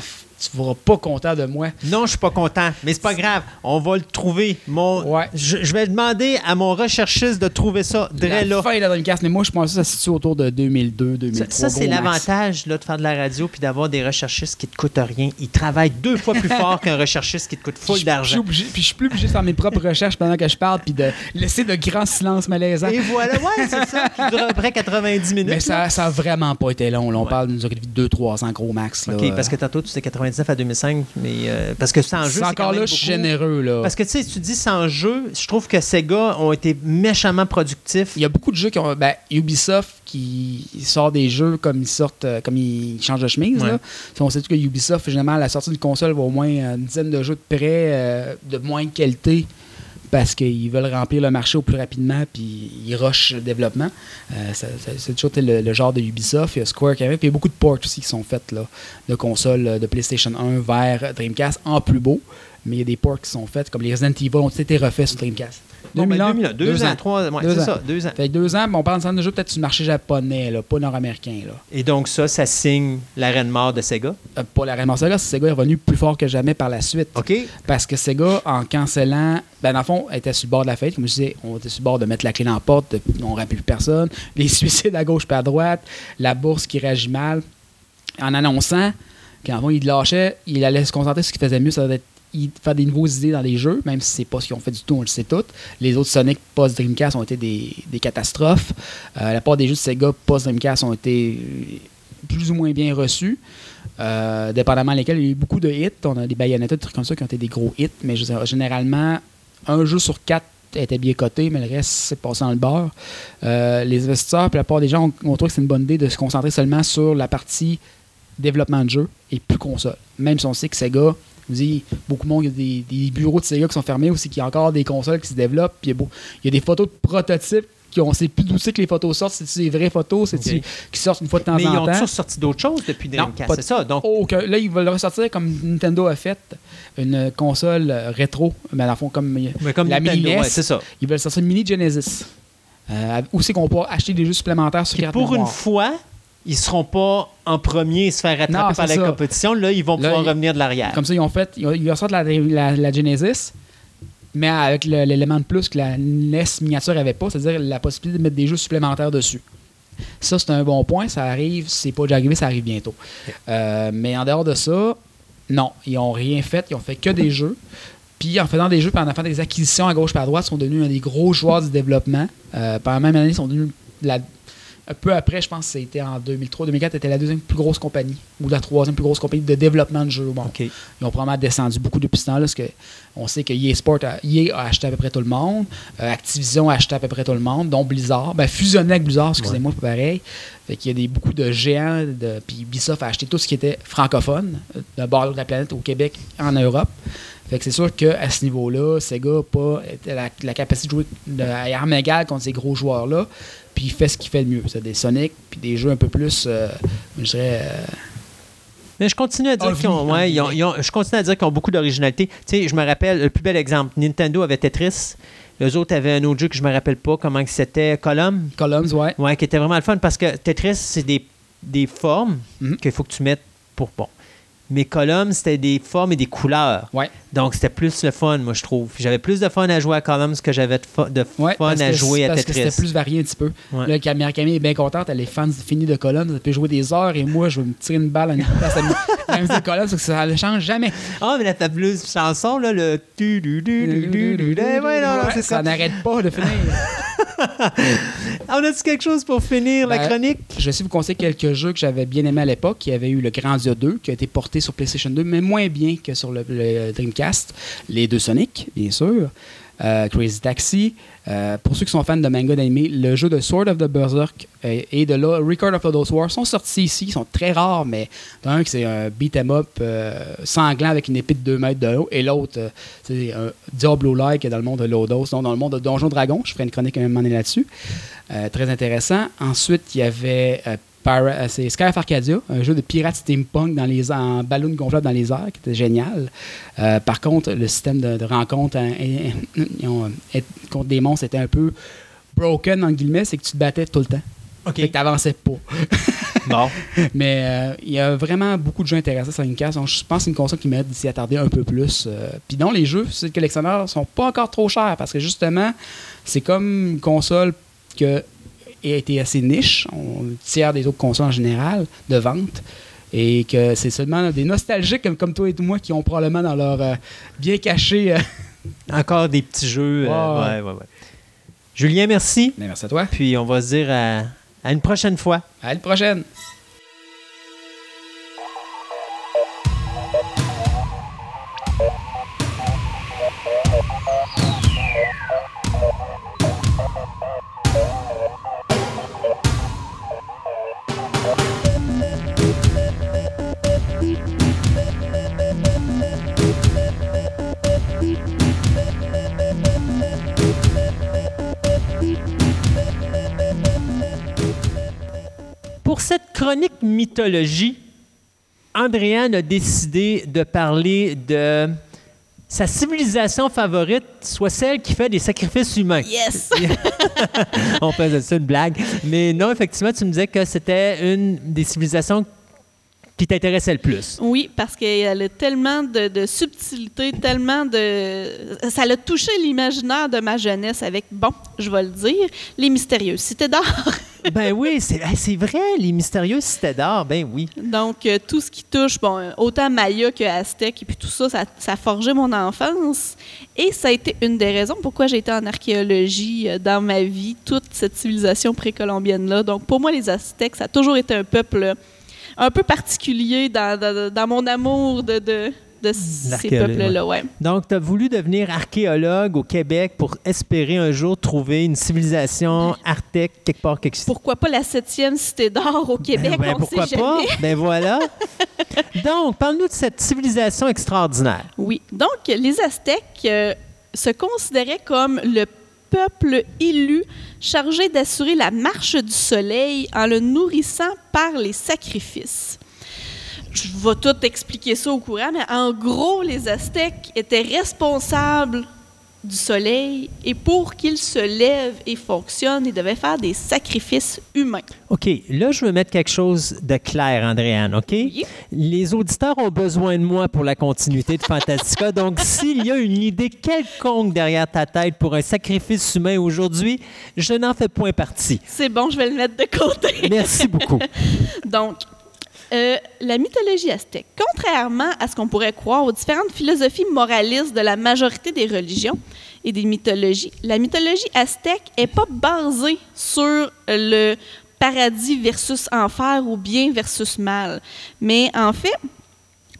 Tu ne seras pas content de moi. Non, je suis pas content, mais c'est pas grave. On va le trouver. Mon... Ouais. Je, je vais demander à mon recherchiste de trouver ça. Dre la là. fin de la Dreamcast, mais moi, je pense que ça se situe autour de 2002, 2003. Ça, ça, c'est l'avantage là, de faire de la radio puis d'avoir des recherchistes qui te coûtent rien. Ils travaillent deux fois plus fort qu'un recherchiste qui te coûte full je- je suis d'argent. Puis je suis plus obligé de faire mes propres recherches pendant que je parle, puis de laisser de grands silences malaisants. Et voilà, ouais, c'est ça, qui dure à peu près 90 minutes. Mais ça, ça a vraiment pas été long. là. on Ouais. parle d'une durée de vie de 2-3 ans, gros max. là. OK, parce que tantôt, tu disais 99 à 2005, mais euh, parce que sans jeu, c'est encore quand même là, je suis beaucoup. généreux. Là. Parce que tu sais, tu dis sans jeu, je trouve que Sega ont été méchamment productifs. Il y a beaucoup de jeux qui ont. Ben, Ubisoft qui sort des jeux comme ils sortent, euh, comme ils changent de chemise. Ouais. Là. On sait que Ubisoft, généralement, à la sortie d'une console, va au moins une dizaine de jeux de près, euh, de moins qualité, parce qu'ils veulent remplir le marché au plus rapidement, puis ils rushent le développement. Euh, c'est toujours le, genre de Ubisoft. Il Square qui puis il y a beaucoup de ports aussi qui sont faits là, de consoles euh, de PlayStation 1 vers Dreamcast en plus beau. Mais il y a des ports qui sont faits, comme les Resident Evil ont été refaits sur Dreamcast. Bon, ben, 2001, 2001, deux, ans, trois, ouais, Deux c'est ça, deux ans. Fait que deux ans, mais on parle de jeu peut-être sur le marché japonais, là, pas nord-américain. Là. Et donc ça, ça signe l'arène mort de Sega? Euh, pas la Rainbow Sega, Sega est revenu plus fort que jamais par la suite. OK? Parce que Sega, en cancellant, ben dans le fond, était sur le bord de la fête. Comme je disais, on était sur le bord de mettre la clé dans la porte, de- on ne rappelle plus personne. Les suicides à gauche et à droite, la bourse qui réagit mal. En annonçant qu'en fond, il lâchait, il allait se concentrer sur ce qu'il faisait mieux, ça va être faire des nouveaux idées dans les jeux, même si c'est pas ce qu'ils ont fait du tout, on le sait tout. Les autres Sonic post-Dreamcast ont été des, catastrophes. Euh, la part des jeux de Sega post-Dreamcast ont été plus ou moins bien reçus. Euh, dépendamment lesquels il y a eu beaucoup de hits. On a des Bayonetta, des trucs comme ça qui ont été des gros hits, mais généralement, un jeu sur quatre était bien coté, mais le reste, c'est passé dans le beurre. Euh, les investisseurs, puis la part des gens ont, ont trouvé que c'est une bonne idée de se concentrer seulement sur la partie développement de jeu et plus console. Même si on sait que Sega, je vous dis, beaucoup de monde, il y a des, des bureaux de Sega qui sont fermés aussi, qu'il y a encore des consoles qui se développent, puis il y a, beau- il y a des photos de prototypes qui on sait plus d'où c'est que les photos sortent, c'est des vraies photos, c'est qui sortent une fois de temps Mais ils en ont temps? toujours sorti d'autres choses depuis Non, Dreamcast, pas- c'est ça. Donc, Oh, là, ils veulent ressortir comme Nintendo a fait, une console euh, rétro, mais dans le fond, comme, mais comme la Nintendo, mini NES, ouais, c'est ça. ils veulent sortir une mini Genesis. Euh, où c'est qu'on peut acheter des jeux supplémentaires sur carte pour une fois, ils seront pas en premier et se faire rattraper Non, par la ça. compétition. Là, ils vont Là, pouvoir ils- revenir de l'arrière. Comme ça, ils ont fait, ils ont, ils sorti la, la, la Genesis, mais avec l'élément de plus que la NES miniature avait pas, c'est-à-dire la possibilité de mettre des jeux supplémentaires dessus. Ça, c'est un bon point. Ça arrive, c'est pas déjà arrivé, ça arrive bientôt. Euh, mais en dehors de ça, non, ils ont rien fait. Ils ont fait que des jeux. Puis en faisant des jeux, puis en faisant des acquisitions à gauche et à droite, ils sont devenus un des gros joueurs du développement. Euh, pendant la même année, ils sont devenus la- peu après, je pense que c'était en 2003-2004, était la deuxième plus grosse compagnie, ou la troisième plus grosse compagnie de développement de jeux au monde. Ils ont probablement descendu beaucoup depuis ce temps-là, parce que on sait que EA Sport a, EA a acheté à peu près tout le monde, euh, Activision a acheté à peu près tout le monde, dont Blizzard, ben fusionné avec Blizzard, excusez-moi, pas pareil. Fait qu'il y a des, beaucoup de géants, de, puis Ubisoft a acheté tout ce qui était francophone, euh, d'un bord de la planète, au Québec, en Europe. Fait que c'est sûr qu'à ce niveau-là, Sega n'a pas la, la capacité de jouer de, à armes égales contre ces gros joueurs-là, puis il fait ce qu'il fait le mieux. C'est des Sonic, puis des jeux un peu plus, euh, je dirais, euh, Mais je continue à dire qu'ils ont, ouais, ils ont- ils ont- je continue à dire qu'ils ont beaucoup d'originalité. Tu sais, je me rappelle, le plus bel exemple, Nintendo avait Tetris. Les autres avaient un autre jeu que je me rappelle pas comment c'était, Column. Columns, ouais. Ouais, qui était vraiment le fun parce que Tetris, c'est des, des formes Mhm. qu'il faut que tu mettes pour bon. Mais Column, c'était des formes et des couleurs. Ouais. Donc, c'était plus le fun, moi, je trouve. J'avais plus de fun à jouer à Columns que j'avais de, fa- de Ouais, fun à jouer à parce que Tetris. c'était plus varié un petit peu. Ouais. Là, Camille Camille est bien contente, elle est fan finie de colonnes, elle peut jouer des heures et moi, je vais me tirer une balle en écoutant sa la musique de colonnes, parce que ça ne change jamais. Ah, mais la fabuleuse chanson, là, le ouais, ça n'arrête pas de finir. On a-tu quelque chose pour finir la Ben, chronique? Je vais aussi vous conseiller quelques jeux que j'avais bien aimés à l'époque. Il y avait eu le Grandia 2 qui a été porté sur PlayStation 2, mais moins bien que sur le, Dreamcast. Les deux Sonic, bien sûr. euh, Crazy Taxi. Euh, pour ceux qui sont fans de manga d'anime, le jeu de Sword of the Berserk euh, et de Record of Those Wars sont sortis ici. Ils sont très rares, mais un, c'est un beat 'em up sanglant avec une épée de 2 mètres de haut, et l'autre, c'est un Diablo-like dans le monde de Lodos, donc dans le monde de Donjon Dragon. Je ferai une chronique un moment là-dessus. très intéressant. Ensuite, il y avait euh, c'est Sky of Arcadia, un jeu de pirates steampunk dans les, en ballon gonflable dans les airs, qui était génial. Euh, par contre, le système de, rencontre hein, contre des monstres était un peu broken, en guillemets, c'est que tu te battais tout le temps. OK. Fait que t'avançais pas. non. Mais euh, il y a vraiment beaucoup de jeux intéressants sur une case. Donc, je pense que c'est une console qui mérite d'y attarder un peu plus. Puis non, les jeux, c'est collectionneurs, sont pas encore trop chers parce que justement, c'est comme une console que a été assez niche, on tiers des autres consoles en général de vente, et que c'est seulement des nostalgiques comme, toi et moi qui ont probablement dans leur euh, bien caché. Euh, Encore des petits jeux. Euh, ouais, ouais, ouais. Julien, merci. Merci à toi. Puis on va se dire à, à une prochaine fois. À une prochaine. Chronique mythologie, Andréane a décidé de parler de sa civilisation favorite soit celle qui fait des sacrifices humains. Yes! On faisait ça une blague. Mais non, effectivement, tu me disais que c'était une des civilisations qui t'intéressait le plus. Oui, parce qu'elle a tellement de, de, subtilité, tellement de... Ça l'a touché l'imaginaire de ma jeunesse avec, bon, je vais le dire, les mystérieuses cités d'or. ben oui, c'est vrai, les mystérieuses cités d'or, ben oui. Donc, euh, tout ce qui touche, bon, autant Maya que Aztèque, et puis tout ça, ça, ça, a forgé mon enfance. Et ça a été une des raisons pourquoi j'ai été en archéologie euh, dans ma vie, toute cette civilisation précolombienne-là. Donc, pour moi, les Aztèques, ça a toujours été un peuple un peu particulier dans, dans, mon amour de, de, de ces peuples-là. Ouais. Donc, tu as voulu devenir archéologue au Québec pour espérer un jour trouver une civilisation arctique quelque part quelque Pourquoi pas la septième cité d'or au Québec? Ben, ben pourquoi pas? Ben voilà. Donc, parle-nous de cette civilisation extraordinaire. Oui. Donc, les Aztèques euh, se considéraient comme le peuple élu chargé d'assurer la marche du soleil en le nourrissant par les sacrifices. Je vais tout expliquer ça au courant, mais en gros, les Aztèques étaient responsables du soleil et pour qu'il se lève et fonctionne, il devait faire des sacrifices humains. OK, là, je veux mettre quelque chose de clair, Andréane, OK? Les auditeurs ont besoin de moi pour la continuité de Fantastica, donc s'il y a une idée quelconque derrière ta tête pour un sacrifice humain aujourd'hui, je n'en fais point partie. C'est bon, je vais le mettre de côté. Merci beaucoup. donc, euh, la mythologie aztèque, contrairement à ce qu'on pourrait croire aux différentes philosophies moralistes de la majorité des religions et des mythologies, la mythologie aztèque n'est pas basée sur le paradis versus enfer ou bien versus mal. Mais en fait,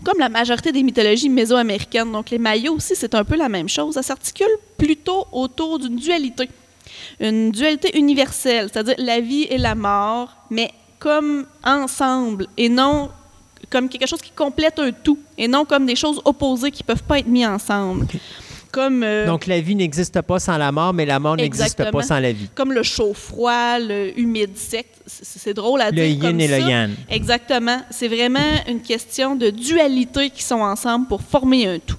comme la majorité des mythologies mésoaméricaines, donc les Mayas aussi, c'est un peu la même chose, ça s'articule plutôt autour d'une dualité. Une dualité universelle, c'est-à-dire la vie et la mort, mais comme ensemble et non comme quelque chose qui complète un tout et non comme des choses opposées qui ne peuvent pas être mises ensemble. Comme, euh, Donc la vie n'existe pas sans la mort, mais la mort n'existe pas sans la vie. Comme le chaud-froid, le humide-sec. C'est drôle à dire. Le yin et le yang. Exactement. C'est vraiment une question de dualité qui sont ensemble pour former un tout.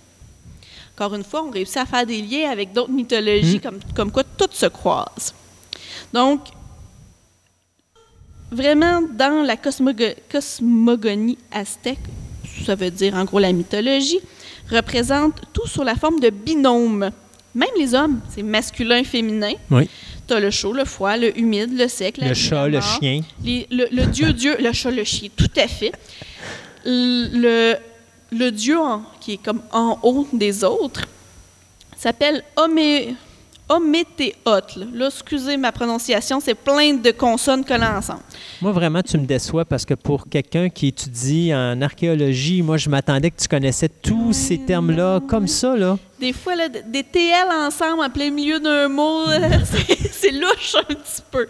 Encore une fois, on réussit à faire des liens avec d'autres mythologies, hmm. comme, comme quoi tout se croise. Donc, vraiment dans la cosmogonie aztèque, ça veut dire en gros la mythologie, représente tout sur la forme de binôme. Même les hommes, c'est masculin, féminin. Oui. Tu as le chaud, le froid, le humide, le sec, le chat, le chien. le, dieu, dieu, le chat, le chien, tout à fait. Le, le dieu qui est comme en haut des autres s'appelle Homé, Ométéote. Là. Excusez ma prononciation, c'est plein de consonnes collées ensemble. Moi, vraiment, tu me déçois parce que pour quelqu'un qui étudie en archéologie, moi, je m'attendais que tu connaissais tous ces termes-là comme ça, là. Des fois, là, des TL ensemble en plein milieu d'un mot, c'est- c'est louche un petit peu.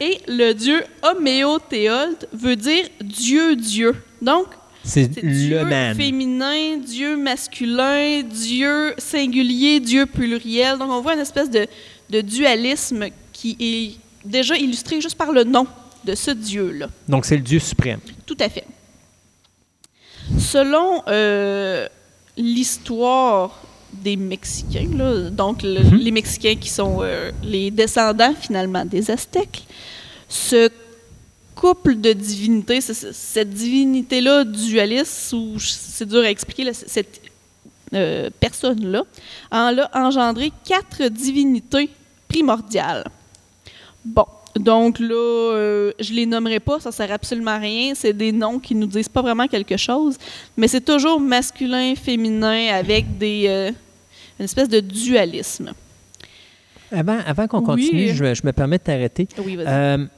Et le dieu Homéothéolte veut dire Dieu, Dieu. Donc, C'est le Dieu man. féminin, Dieu masculin, Dieu singulier, Dieu pluriel. Donc, on voit une espèce de, de dualisme qui est déjà illustré juste par le nom de ce Dieu-là. Donc, c'est le Dieu suprême. Tout à fait. Selon euh, l'histoire des Mexicains, là, donc le- Mhm. les Mexicains qui sont euh, les descendants finalement des Aztèques, ce couple de divinités, cette divinité-là dualiste, ou c'est dur à expliquer, là, cette euh, personne-là, en a engendré quatre divinités primordiales. Bon, donc là, euh, je les nommerai pas, ça sert absolument à rien. C'est des noms qui nous disent pas vraiment quelque chose, mais c'est toujours masculin, féminin, avec des euh, une espèce de dualisme. Avant, avant qu'on Oui. continue, je, me- je me permets de t'arrêter. Oui, vas-y.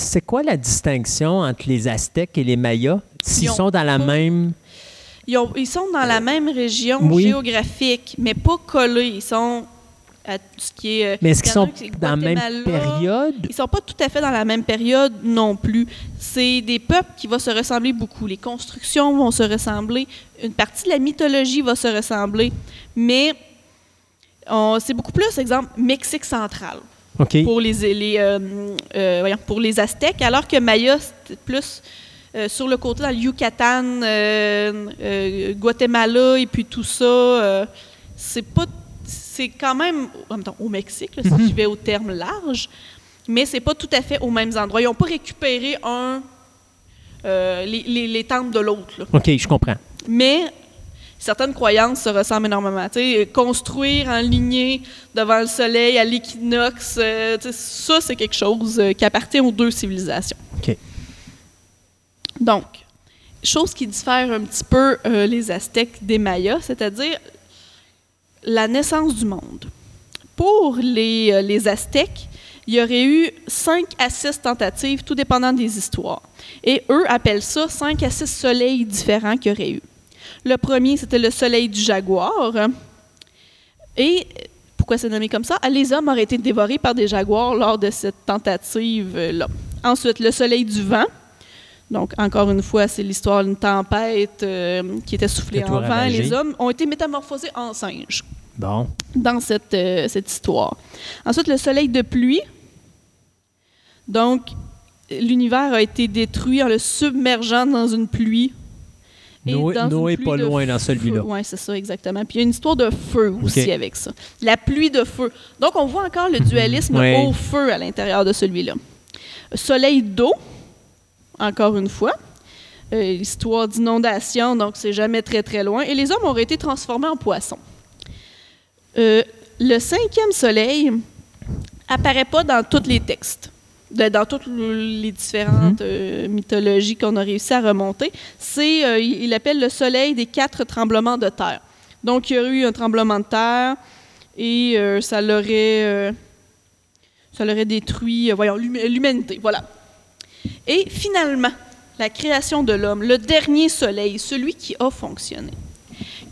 Euh, c'est quoi la distinction entre les Aztèques et les Mayas s'ils Ils ont sont dans la même... Ils, ont- ils sont dans la même région oui. géographique, mais pas collés. Ils sont à tout ce qui est. euh, Mais est-ce qu'ils sont dans la même période? Ils sont pas tout à fait dans la même période non plus. C'est des peuples qui vont se ressembler beaucoup. Les constructions vont se ressembler. Une partie de la mythologie va se ressembler. Mais c'est beaucoup plus, exemple, Mexique central Pour les, les, euh, euh, voyons, pour les Aztèques, alors que Maya, c'était plus euh, sur le côté dans le Yucatan, euh, Guatemala et puis tout ça. c'est pas. C'est quand même en même temps, au Mexique, là, si Mhm. je vais au terme large, mais c'est pas tout à fait aux mêmes endroits. Ils n'ont pas récupéré un, les, les, les temples de l'autre. OK, je comprends. Mais certaines croyances se ressemblent énormément. Construire en lignée devant le soleil à l'équinoxe, euh, ça, c'est quelque chose euh, qui appartient aux deux civilisations. OK. Donc, chose qui diffère un petit peu euh, les Aztèques des Mayas, c'est-à-dire la naissance du monde. Pour les, euh, les Aztèques, il y aurait eu cinq à six tentatives, tout dépendant des histoires. Et eux appellent ça cinq à six soleils différents qu'il y aurait eu. Le premier, c'était le soleil du jaguar. Et pourquoi c'est nommé comme ça? Les hommes auraient été dévorés par des jaguars lors de cette tentative-là. Ensuite, le soleil du vent. Donc, encore une fois, c'est l'histoire d'une tempête euh, qui était soufflée en vent. Les hommes ont été métamorphosés en singes Bon. dans cette, euh, cette histoire. Ensuite, le soleil de pluie. Donc, l'univers a été détruit en le submergeant dans une pluie. Et Noé, dans pas loin dans celui-là. Oui, c'est ça, exactement. Puis il y a une histoire de feu aussi avec ça. La pluie de feu. Donc, on voit encore le dualisme Ouais. au feu à l'intérieur de celui-là. Soleil d'eau, encore une fois. Euh, Histoire d'inondation, donc c'est jamais très très loin. Et les hommes auraient été transformés en poissons. Euh, le cinquième soleil apparaît pas dans tous les textes, de- dans toutes les différentes euh, mythologies qu'on a réussi à remonter. C'est, euh, il appelle le soleil des quatre tremblements de terre. Donc, il y aurait eu un tremblement de terre et euh, ça l'aurait, ça l'aurait détruit, voyons, l'hum- l'humanité. Voilà. Et finalement, la création de l'homme, le dernier soleil, celui qui a fonctionné.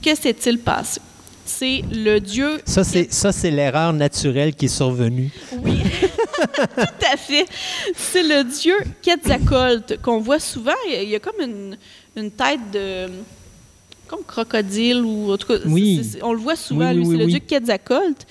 Que s'est-il passé? C'est le Dieu. Ça, c'est, ça, c'est l'erreur naturelle qui est survenue. Oui, tout à fait. C'est le dieu Quetzalcoatl qu'on voit souvent. Il y a, comme une, une tête de. comme crocodile ou en tout cas. Oui. on le voit souvent, Oui, oui, lui. c'est le dieu Quetzalcoatl.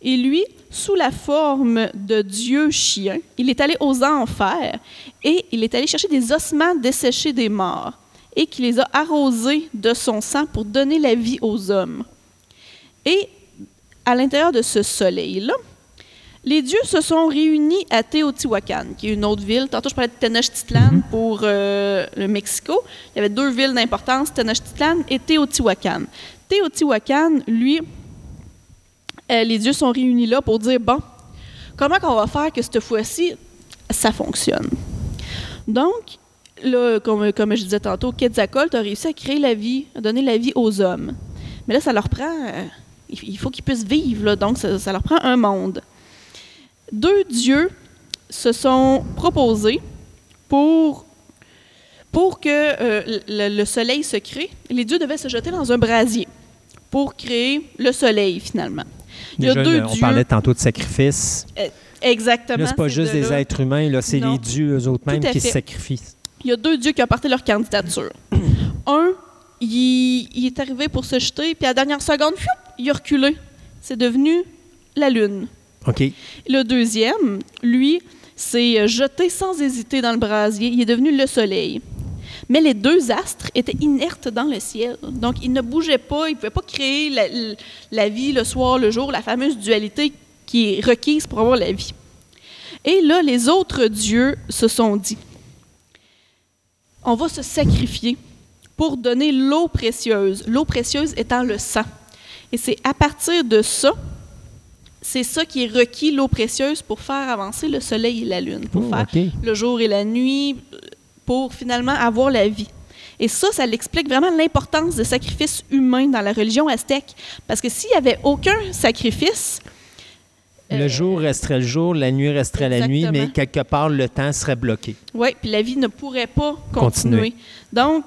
Et lui, sous la forme de dieu chien, il est allé aux enfers et il est allé chercher des ossements desséchés des morts et qui les a arrosés de son sang pour donner la vie aux hommes. Et à l'intérieur de ce soleil-là, les dieux se sont réunis à Teotihuacan, qui est une autre ville. Tantôt, je parlais de Tenochtitlan pour euh, le Mexico. Il y avait deux villes d'importance, Tenochtitlan et Teotihuacan. Teotihuacan, lui, euh, les dieux sont réunis là pour dire, bon, comment qu'on va faire que cette fois-ci, ça fonctionne? Donc, là, comme, comme je disais tantôt, Quetzalcoatl a réussi à créer la vie, à donner la vie aux hommes. Mais là, ça leur prend... euh, il faut qu'ils puissent vivre, là, donc ça, ça leur prend un monde. Deux dieux se sont proposés pour, pour que euh, le, le soleil se crée. Les dieux devaient se jeter dans un brasier pour créer le soleil, finalement. Il y a deux on dieux. parlait tantôt de sacrifice. Exactement. Là, c'est pas juste des deux-là. êtres humains, là, c'est les dieux eux autres mêmes Tout à qui se sacrifient. il y a deux dieux qui ont porté leur candidature. Un, il, il est arrivé pour se jeter, puis à la dernière seconde, fiou, il a reculé. C'est devenu la Lune. OK. Le deuxième, lui, s'est jeté sans hésiter dans le brasier. Il est devenu le Soleil. Mais les deux astres étaient inertes dans le ciel. Donc, ils ne bougeaient pas. Ils ne pouvaient pas créer la, la vie le soir, le jour, la fameuse dualité qui est requise pour avoir la vie. Et là, les autres dieux se sont dit, on va se sacrifier pour donner l'eau précieuse. L'eau précieuse étant le sang. Et c'est à partir de ça, c'est ça qui est requis, l'eau précieuse, pour faire avancer le soleil et la lune, pour Oh, faire le jour et la nuit, pour finalement avoir la vie. Et ça, ça l'explique vraiment l'importance des sacrifices humains dans la religion aztèque. Parce que s'il n'y avait aucun sacrifice, Le euh, jour resterait le jour, la nuit resterait la nuit, mais quelque part, le temps serait bloqué. Oui, puis la vie ne pourrait pas continuer. Continuer. Donc,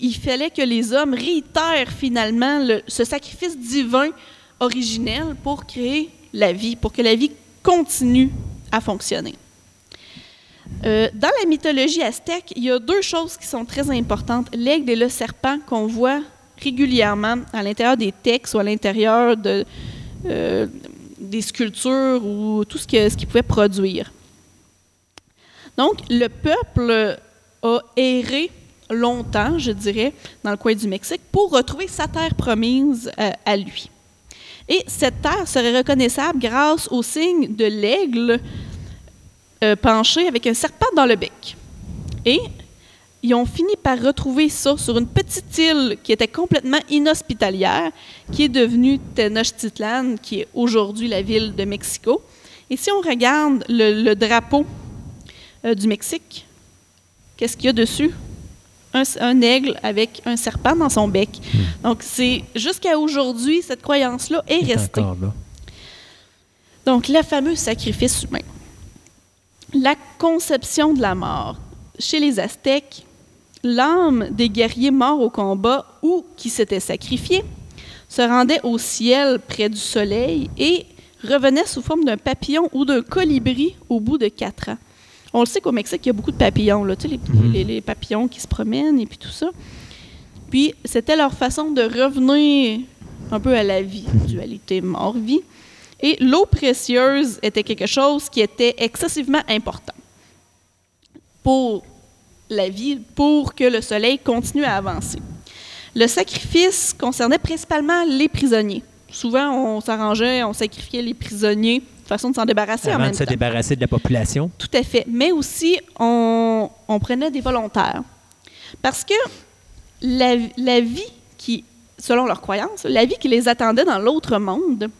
il fallait que les hommes réitèrent finalement le- ce sacrifice divin originel pour créer la vie, pour que la vie continue à fonctionner. Euh, dans la mythologie aztèque, il y a deux choses qui sont très importantes. L'aigle et le serpent qu'on voit régulièrement à l'intérieur des textes ou à l'intérieur euh, des sculptures ou tout ce, que, ce qu'ils pouvaient produire. Donc, le peuple a erré longtemps, je dirais, dans le coin du Mexique pour retrouver sa terre promise euh, à lui. Et cette terre serait reconnaissable grâce au signe de l'aigle euh, penché avec un serpent dans le bec. Et ils ont fini par retrouver ça sur une petite île qui était complètement inhospitalière, qui est devenue Tenochtitlan, qui est aujourd'hui la ville de Mexico. Et si on regarde le, drapeau euh, du Mexique, qu'est-ce qu'il y a dessus? Un, un aigle avec un serpent dans son bec. Donc, c'est jusqu'à aujourd'hui, cette croyance-là est restée. là. Donc, le fameux sacrifice humain. La conception de la mort. Chez les Aztèques, l'âme des guerriers morts au combat ou qui s'étaient sacrifiés se rendait au ciel près du soleil et revenait sous forme d'un papillon ou d'un colibri au bout de quatre ans. On le sait qu'au Mexique, il y a beaucoup de papillons, là, tu sais, les, Mhm. les- les papillons qui se promènent et puis tout ça. Puis, c'était leur façon de revenir un peu à la vie, dualité mort-vie. Et l'eau précieuse était quelque chose qui était excessivement important pour la vie, pour que le soleil continue à avancer. Le sacrifice concernait principalement les prisonniers. Souvent, on s'arrangeait, on sacrifiait les prisonniers façon de s'en débarrasser en Avant même de se temps. débarrasser de la population. Tout à fait. Mais aussi, on, on prenait des volontaires. Parce que la, la vie qui, selon leurs croyances, la vie qui les attendait dans l'autre monde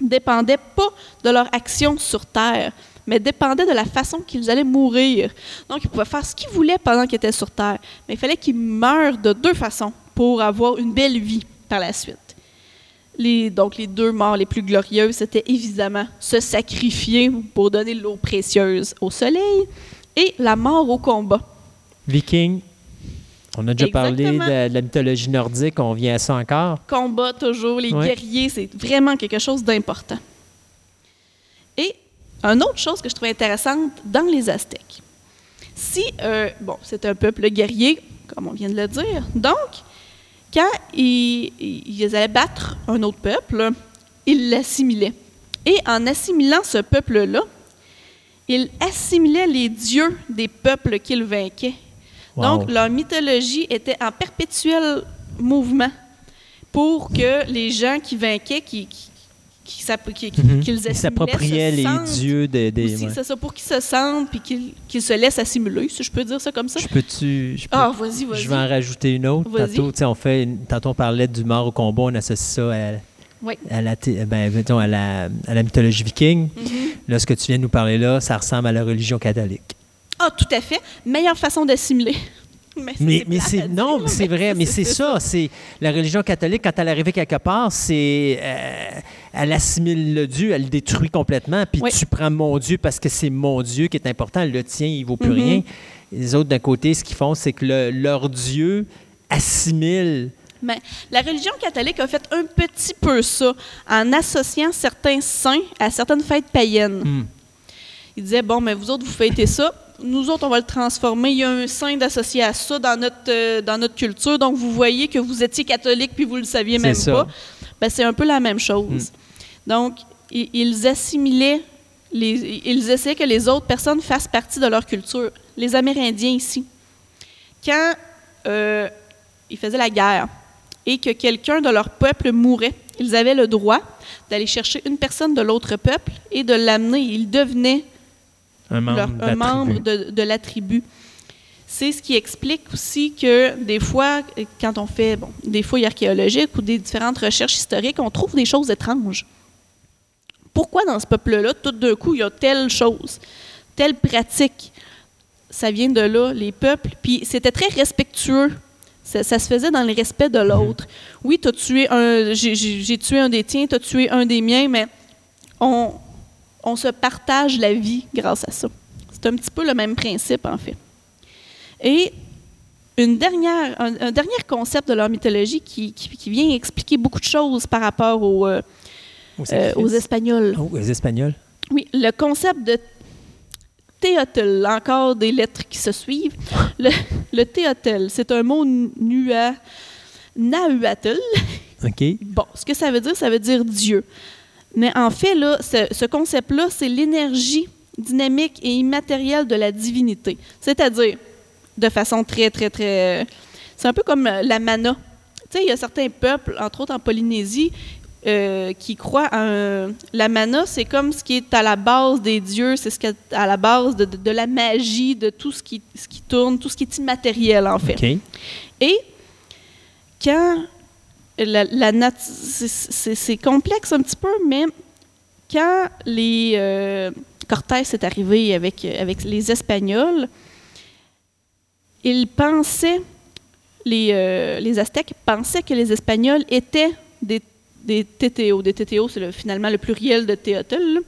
dépendait pas de leur action sur Terre, mais dépendait de la façon qu'ils allaient mourir. Donc, ils pouvaient faire ce qu'ils voulaient pendant qu'ils étaient sur Terre, mais il fallait qu'ils meurent de deux façons pour avoir une belle vie par la suite. Les, donc, les deux morts les plus glorieuses, c'était évidemment se sacrifier pour donner l'eau précieuse au soleil et la mort au combat. Viking, on a déjà parlé de, de la mythologie nordique, on vient à ça encore. Combat toujours, les Ouais. guerriers, c'est vraiment quelque chose d'important. Et une autre chose que je trouve intéressante dans les Aztèques, si, euh, bon, c'est un peuple guerrier, comme on vient de le dire, donc, quand ils, ils allaient battre un autre peuple, ils l'assimilaient. Et en assimilant ce peuple-là, ils assimilaient les dieux des peuples qu'ils vainquaient. Wow. Donc, leur mythologie était en perpétuel mouvement pour que les gens qui vainquaient, qui, qui, qui qui- Mhm. qu'ils s'appropriaient les sentent dieux des. des- aussi, ouais. C'est ça, pour qu'ils se sentent puis qu'ils se laissent assimiler, si je peux dire ça comme ça. Je peux-tu. je peux- Ah, vas-y, vas-y. Je vais en rajouter une autre. Tantôt, on fait, tantôt, on parlait du mort au combat, on associe ça à, Oui. à, la, ben, mettons, à, la, à la mythologie viking. Mhm. Là, ce que tu viens de nous parler là, ça ressemble à la religion catholique. Ah, tout à fait. Meilleure façon d'assimiler. Mais, Mais, mais plate c'est à non, c'est vrai, mais c'est ça. C'est la religion catholique quand elle arrive quelque part, c'est euh, elle assimile le Dieu, elle le détruit complètement. Puis Oui. tu prends mon Dieu parce que c'est mon Dieu qui est important. Le tien, il vaut plus Mhm. rien. Les autres d'un côté, ce qu'ils font, c'est que le- leur Dieu assimile. Mais la religion catholique a fait un petit peu ça en associant certains saints à certaines fêtes païennes. Hmm. Il disait bon, mais vous autres, vous fêtez ça. Nous autres, on va le transformer. Il y a un saint d'associé à ça dans notre, euh, dans notre culture. Donc, vous voyez que vous étiez catholique puis vous le saviez même ça. pas. Ben, c'est un peu la même chose. Donc, i- ils assimilaient, les, ils essayaient que les autres personnes fassent partie de leur culture. Les Amérindiens ici. Quand euh, ils faisaient la guerre et que quelqu'un de leur peuple mourait, ils avaient le droit d'aller chercher une personne de l'autre peuple et de l'amener. Ils devenaient Un membre, leur- de la membre tribu. de, de la tribu. C'est ce qui explique aussi que des fois, quand on fait bon, des fouilles archéologiques ou des différentes recherches historiques, on trouve des choses étranges. Pourquoi dans ce peuple-là, tout d'un coup, il y a telle chose, telle pratique? Ça vient de là, les peuples. Puis c'était très respectueux. Ça, ça se faisait dans le respect de l'autre. Oui, t'as tué un, j'ai tué un des tiens, tu as tué un des miens, mais on, on se partage la vie grâce à ça. C'est un petit peu le même principe, en fait. Et une dernière, un, un dernier concept de leur mythologie qui, qui- qui vient expliquer beaucoup de choses par rapport aux, euh, euh, aux Espagnols. Oh, les Espagnols? Oui, le concept de théotel, encore des lettres qui se suivent. Le, le théotel, c'est un mot nua, nahuatl. OK. Bon, ce que ça veut dire, ça veut dire Dieu. Mais en fait, là, ce, ce concept-là, c'est l'énergie dynamique et immatérielle de la divinité. C'est-à-dire, de façon très, très, très... C'est un peu comme euh, la mana. Tu sais, il y a certains peuples, entre autres en Polynésie, euh, qui croient à un- La mana, c'est comme ce qui est à la base des dieux, c'est ce qui est à la base de, de- de la magie, de tout ce qui, ce qui tourne, tout ce qui est immatériel, en fait. Et quand c'est- complexe un petit peu, mais quand euh, Cortés est arrivé avec, les Espagnols, ils pensaient, les, euh, Aztèques pensaient que les Espagnols étaient des, des TTO. Des TTO, c'est le- finalement le pluriel de là.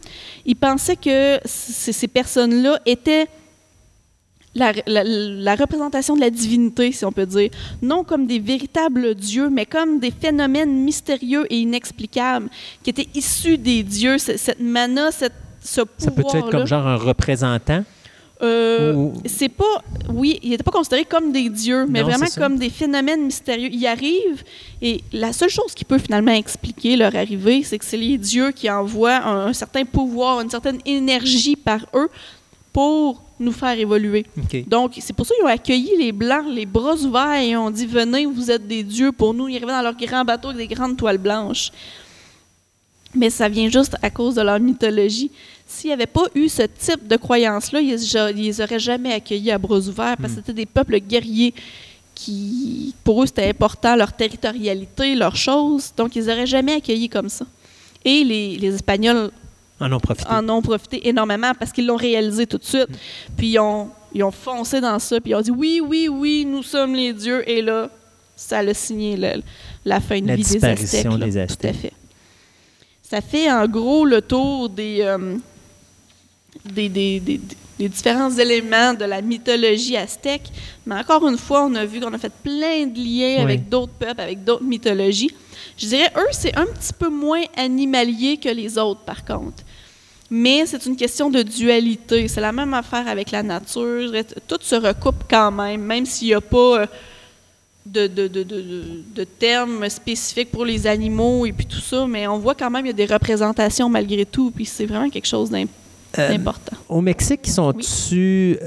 Ils pensaient que ces personnes-là étaient la, la- la représentation de la divinité, si on peut dire. Non comme des véritables dieux, mais comme des phénomènes mystérieux et inexplicables qui étaient issus des dieux. Cette mana, cette, ce Ça peut pouvoir être comme genre un représentant? euh, Ou- C'est pas. Oui, ils n'étaient pas considérés comme des dieux, mais Non, vraiment comme des phénomènes mystérieux. Ils arrivent et la seule chose qui peut finalement expliquer leur arrivée, c'est que c'est les dieux qui envoient un, un certain pouvoir, une certaine énergie par eux pour nous faire évoluer. Donc, c'est pour ça qu'ils ont accueilli les Blancs, les bras ouverts, et ont dit Venez, vous êtes des dieux pour nous. Ils arrivaient dans leur grand bateau avec des grandes toiles blanches. Mais ça vient juste à cause de leur mythologie. S'il n'y avait pas eu ce type de croyance-là, ils ne les auraient jamais accueillis à bras ouverts parce que c'était des peuples guerriers qui, pour eux, c'était important, leur territorialité, leurs choses. Donc, ils n'auraient jamais accueillis comme ça. Et les, les Espagnols En ont profité. en ont profité énormément parce qu'ils l'ont réalisé tout de suite. Puis ils ont, ils ont foncé dans ça, puis ils ont dit oui, oui, oui, nous sommes les dieux. Et là, ça a signé le- la fin de La vie des Aztèques. là. des Tout à Aztèques. fait. Ça fait en gros le tour des, euh, des, des- des- des différents éléments de la mythologie aztèque. Mais encore une fois, on a vu qu'on a fait plein de liens Oui. avec d'autres peuples, avec d'autres mythologies. Je dirais, eux, c'est un petit peu moins animalier que les autres, par contre. Mais c'est une question de dualité. C'est la même affaire avec la nature. Tout se recoupe quand même, même s'il n'y a pas euh, de, de, de, de, termes spécifiques pour les animaux et puis tout ça. Mais on voit quand même qu'il y a des représentations malgré tout. Puis c'est vraiment quelque chose Euh, d'important. Au Mexique, ils sont Oui. dessus.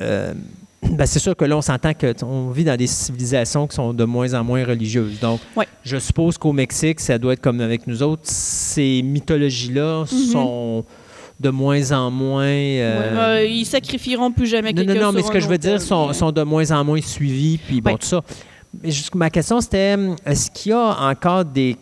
ben, c'est sûr que là, on s'entend qu'on vit dans des civilisations qui sont de moins en moins religieuses. Donc, je suppose qu'au Mexique, ça doit être comme avec nous autres. Ces mythologies-là Mhm. sont de moins en moins. euh, Ouais, euh, ils sacrifieront plus jamais non, quelqu'un non, non, mais sur ce que je veux dire, sont, mais- sont de moins en moins suivis, puis bon, Ouais. tout ça. Mais ma question, c'était, est-ce qu'il y a encore des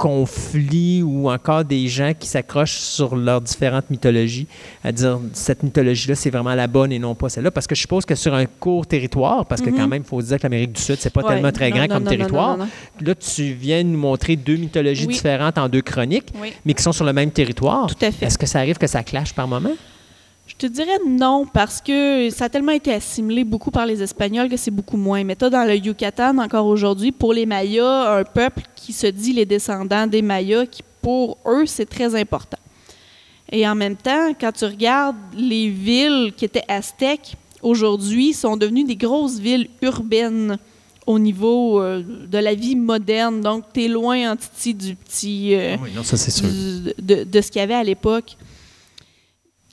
conflits ou encore des gens qui s'accrochent sur leurs différentes mythologies, à dire cette mythologie-là, c'est vraiment la bonne et non pas celle-là. Parce que je suppose que sur un court territoire, parce que Mhm. quand même, il faut se dire que l'Amérique du Sud, c'est pas Ouais. tellement très Non, grand non, comme non, territoire. Là, tu viens nous montrer deux mythologies Oui. différentes en deux chroniques, Oui, mais qui sont sur le même territoire. tout à fait. Est-ce que ça arrive que ça clash par moment? Je te dirais non, parce que ça a tellement été assimilé beaucoup par les Espagnols que c'est beaucoup moins. Mais tu dans le Yucatan, encore aujourd'hui, pour les Mayas, un peuple qui se dit les descendants des Mayas, qui pour eux, c'est très important. Et en même temps, quand tu regardes les villes qui étaient aztèques, aujourd'hui, sont devenues des grosses villes urbaines au niveau euh, de la vie moderne. Donc, tu es loin en titi du petit... euh, oui, non, ça c'est du- de, de ce qu'il y avait à l'époque.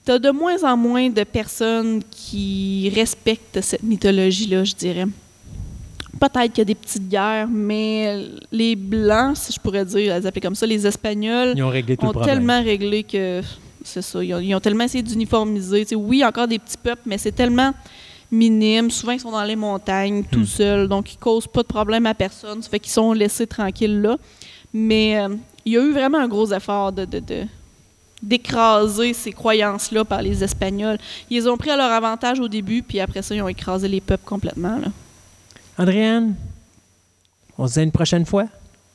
Tu as de moins en moins de personnes qui respectent cette mythologie-là, je dirais. Peut-être qu'il y a des petites guerres, mais les Blancs, si je pourrais dire, les appeler comme ça, les Espagnols, Ils ont réglé tout ont le problème. tellement réglé que c'est ça. Ils ont, ils ont tellement essayé d'uniformiser. Tu sais, oui, encore des petits peuples, mais c'est tellement minime. Souvent, ils sont dans les montagnes, tout Hmm. seuls, donc ils causent pas de problème à personne. Ça fait qu'ils sont laissés tranquilles là. Mais euh, il y a eu vraiment un gros effort de, de- de- d'écraser ces croyances-là par les Espagnols. Ils les ont pris à leur avantage au début, puis après ça, ils ont écrasé les peuples complètement. là. Andréane, on se dit à une prochaine fois?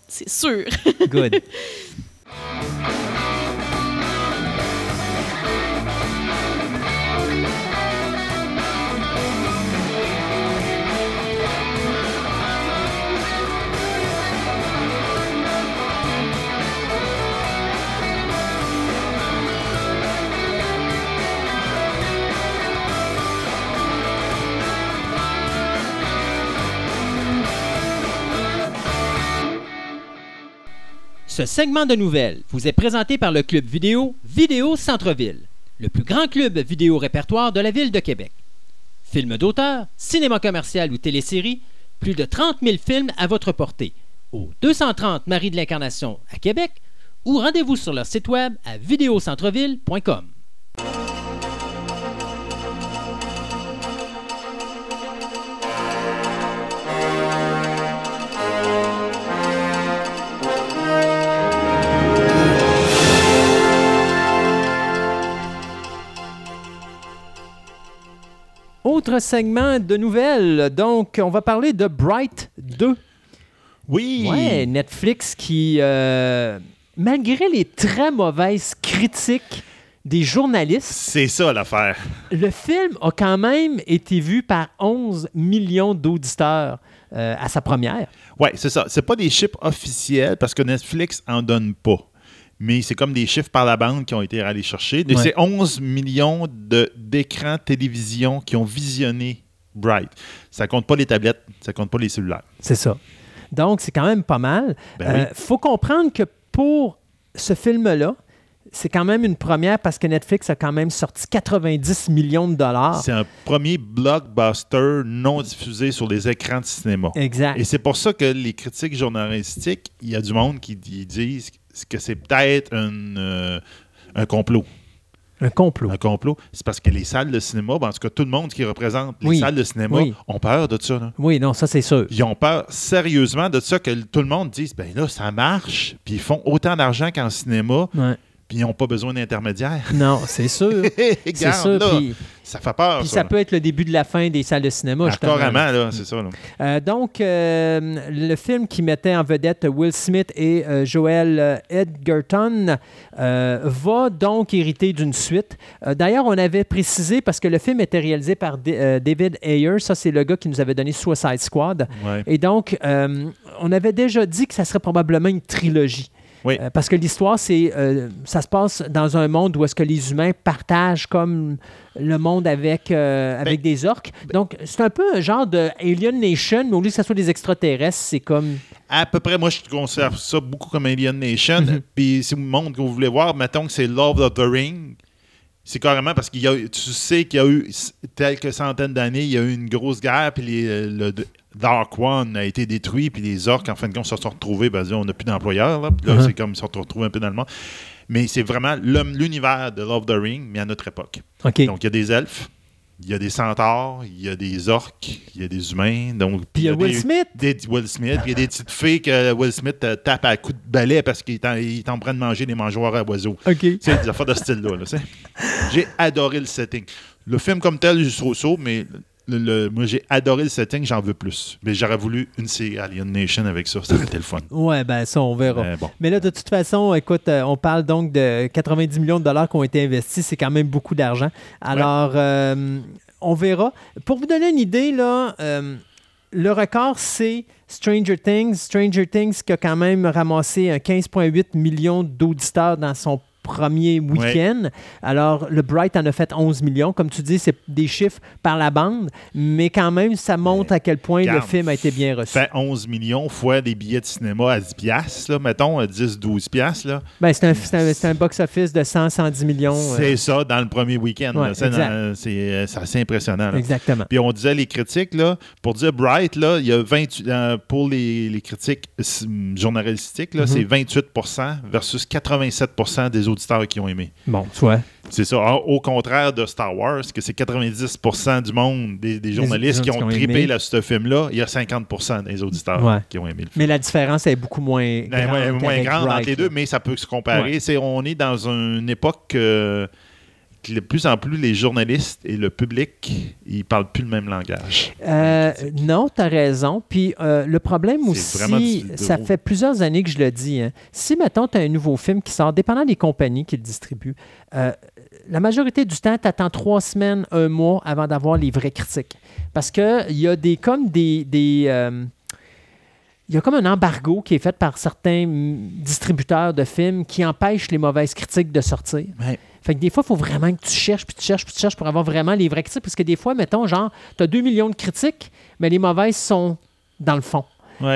C'est sûr. Good. Ce segment de nouvelles vous est présenté par le club vidéo Vidéo Centre-Ville, le plus grand club vidéo répertoire de la ville de Québec. Films d'auteur, cinéma commercial ou télésérie, plus de 30 000 films à votre portée. Au 230 Marie de l'Incarnation à Québec ou rendez-vous sur leur site web à vidéocentreville.com. Autre segment de nouvelles. Donc, on va parler de Bright 2. Oui! Ouais, Netflix qui, euh, malgré les très mauvaises critiques des journalistes, C'est ça l'affaire. le film a quand même été vu par 11 millions d'auditeurs euh, à sa première. Oui, c'est ça. C'est pas des chiffres officiels parce que Netflix en donne pas. Mais c'est comme des chiffres par la bande qui ont été allés chercher. Ouais. C'est 11 millions de- d'écrans télévision qui ont visionné Bright. Ça compte pas les tablettes, ça compte pas les cellulaires. C'est ça. Donc, c'est quand même pas mal. Ben Euh, oui. faut comprendre que pour ce film-là, c'est quand même une première parce que Netflix a quand même sorti 90 millions de dollars. C'est un premier blockbuster non diffusé sur les écrans de cinéma. Exact. Et c'est pour ça que les critiques journalistiques, il y a du monde qui di- disent que c'est peut-être un, euh, un complot. Un complot. Un complot. C'est parce que les salles de cinéma, ben, en tout cas, tout le monde qui représente les Oui. salles de cinéma Oui. ont peur de ça. là. Oui, non, ça c'est sûr. Ils ont peur sérieusement de ça que tout le monde dise ben là, ça marche, puis ils font autant d'argent qu'en cinéma, Ouais. Puis ils n'ont pas besoin d'intermédiaires. Non, c'est sûr. c'est sûr. là, ça fait peur. puis ça, peut être le début de la fin des salles de cinéma. Ah, justement. carrément, là, c'est ça. là. Euh, donc, euh, le film qui mettait en vedette Will Smith et euh, Joel euh, Edgerton va donc hériter d'une suite. D'ailleurs, on avait précisé, parce que le film était réalisé par D- David Ayer, ça c'est le gars qui nous avait donné Suicide Squad. Ouais. Et donc, on avait déjà dit que ça serait probablement une trilogie. Oui. Euh, parce que l'histoire, c'est, euh, ça se passe dans un monde où est-ce que les humains partagent comme le monde avec, euh, avec des orques. Donc, c'est un peu un genre de Alien Nation, mais au lieu que ce soit des extraterrestres, c'est comme... À peu près, moi, je conserve ça beaucoup comme Alien Nation. Mhm. Puis, si vous me montrez que vous voulez voir, mettons que c'est Love of the Ring. C'est carrément parce qu'il y a, tu sais qu'il y a eu quelques centaines d'années, il y a eu une grosse guerre, puis les- le Dark One a été détruit, puis les orques, en fin de compte, se sont retrouvés, ben, on n'a plus d'employeurs, là, puis là, Uh-huh. c'est comme ils se sont retrouvés un peu dans le monde. Mais c'est vraiment l'univers de Love of the Ring, mais à notre époque. Donc, il y a des elfes, il y a des centaures, il y a des orques, il y a des humains. Donc, Puis il y a Will des- Smith. Des, Will Smith. Puis il y a des petites filles que Will Smith euh, tape à coups de balai parce qu'il est, en, train de manger des mangeoires à oiseaux. OK. Tu sais, des affaires de ce style-là. là, j'ai adoré le setting. Le film comme tel, je suis so mais le- le- moi, j'ai adoré le setting, j'en veux plus. Mais j'aurais voulu une série Alien Nation avec ça. Ça aurait été le fun. Ouais, ben ça, on verra. Mais bon. Mais là, de toute façon, écoute, euh, on parle donc de 90 millions de dollars qui ont été investis. C'est quand même beaucoup d'argent. Alors, euh, on verra. Pour vous donner une idée, là, euh, le record, c'est Stranger Things. Stranger Things qui a quand même ramassé un 15,8 millions d'auditeurs dans son premier week-end. Alors, le Bright en a fait 11 millions. Comme tu dis, c'est des chiffres par la bande, mais quand même, ça montre à quel point le film a été bien reçu. Fait 11 millions fois des billets de cinéma à 10 piastres, là, mettons, à 10-12 piastres. Là. Ben, c'est un, un- box-office de 100, 110 millions. euh, C'est ça dans le premier week-end. Ouais. C'est euh, c'est assez impressionnant. là. Exactement. Puis on disait les critiques, là, pour dire Bright, là, il y a 28, euh, pour les, les critiques journalistiques, là, Mhm. c'est 28% versus 87% des auditeurs qui ont aimé. Bon, tu vois. C'est ça. Au au contraire de Star Wars, que c'est 90% du monde, des, des journalistes qui qui ont ont trippé là, ce film-là, il y a 50% des auditeurs Ouais. qui ont aimé le film. Mais la différence est beaucoup moins Ben, grande. ouais, moins qu'avec grande Bright, entre les deux, mais ça peut se comparer. Ouais. C'est- on est dans une époque euh, de plus en plus les journalistes et le public, ils parlent plus le même langage. Euh, non, tu as raison. Puis euh, le problème aussi, du- ça gros. fait plusieurs années que je le dis. hein. Si, mettons, tu as un nouveau film qui sort, dépendant des compagnies qui le distribuent, euh, la majorité du temps, tu attends trois semaines, un mois avant d'avoir les vraies critiques. Parce qu'il y a des comme des. des, il y a comme un embargo qui est fait par certains mm, distributeurs de films qui empêche les mauvaises critiques de sortir. Ouais. Fait que des fois, il faut vraiment que tu cherches, puis tu cherches, puis tu cherches pour avoir vraiment les vraies critiques. Parce que des fois, mettons, genre, tu as 2 millions de critiques, mais les mauvaises sont dans le fond.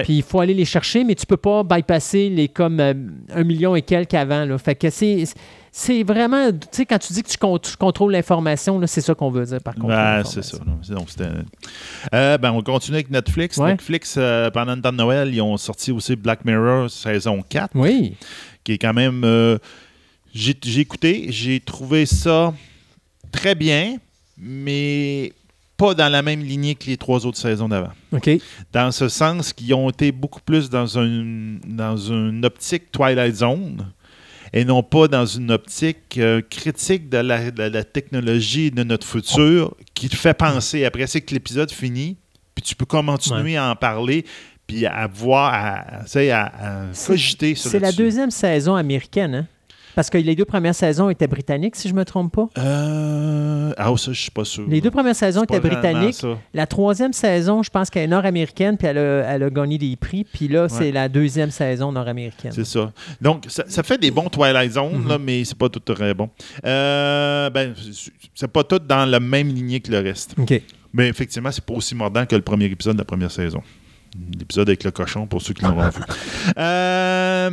Puis il faut aller les chercher, mais tu peux pas bypasser les comme euh, un million et quelques avant. Là. Fait que c'est. C'est vraiment, tu sais, quand tu dis que tu, con- tu contrôles l'information, c'est ça qu'on veut dire par contre. Ouais, c'est ça. donc, c'était- Euh, ben, on continue avec Netflix. Ouais. Netflix, euh, pendant le temps de Noël, ils ont sorti aussi Black Mirror saison 4, Oui. qui est quand même. euh, j'ai j'ai écouté, j'ai trouvé ça très bien, mais pas dans la même lignée que les trois autres saisons d'avant. OK. Dans ce sens qu'ils ont été beaucoup plus dans, un, dans une optique Twilight Zone et non pas dans une optique euh, critique de la, de la technologie de notre futur qui te fait penser, après c'est que l'épisode finit, puis tu peux continuer à en parler, puis à voir, à, à, à C'est- cogiter sur C'est la deuxième saison américaine, hein? Parce que les deux premières saisons étaient britanniques, si je me trompe pas. Euh, ah, ça, je suis pas sûr. Les deux premières saisons étaient britanniques. La troisième saison, je pense qu'elle est nord-américaine, puis elle a, elle a gagné des prix. Puis là, c'est la deuxième saison nord-américaine. C'est ça. Donc, ça, ça fait des bons Twilight Zone, Mhm. là, mais c'est pas tout très bon. Euh, ben, c'est- pas tout dans la même lignée que le reste. OK. Mais effectivement, c'est pas aussi mordant que le premier épisode de la première saison. L'épisode avec le cochon, pour ceux qui l'auront vu. Euh,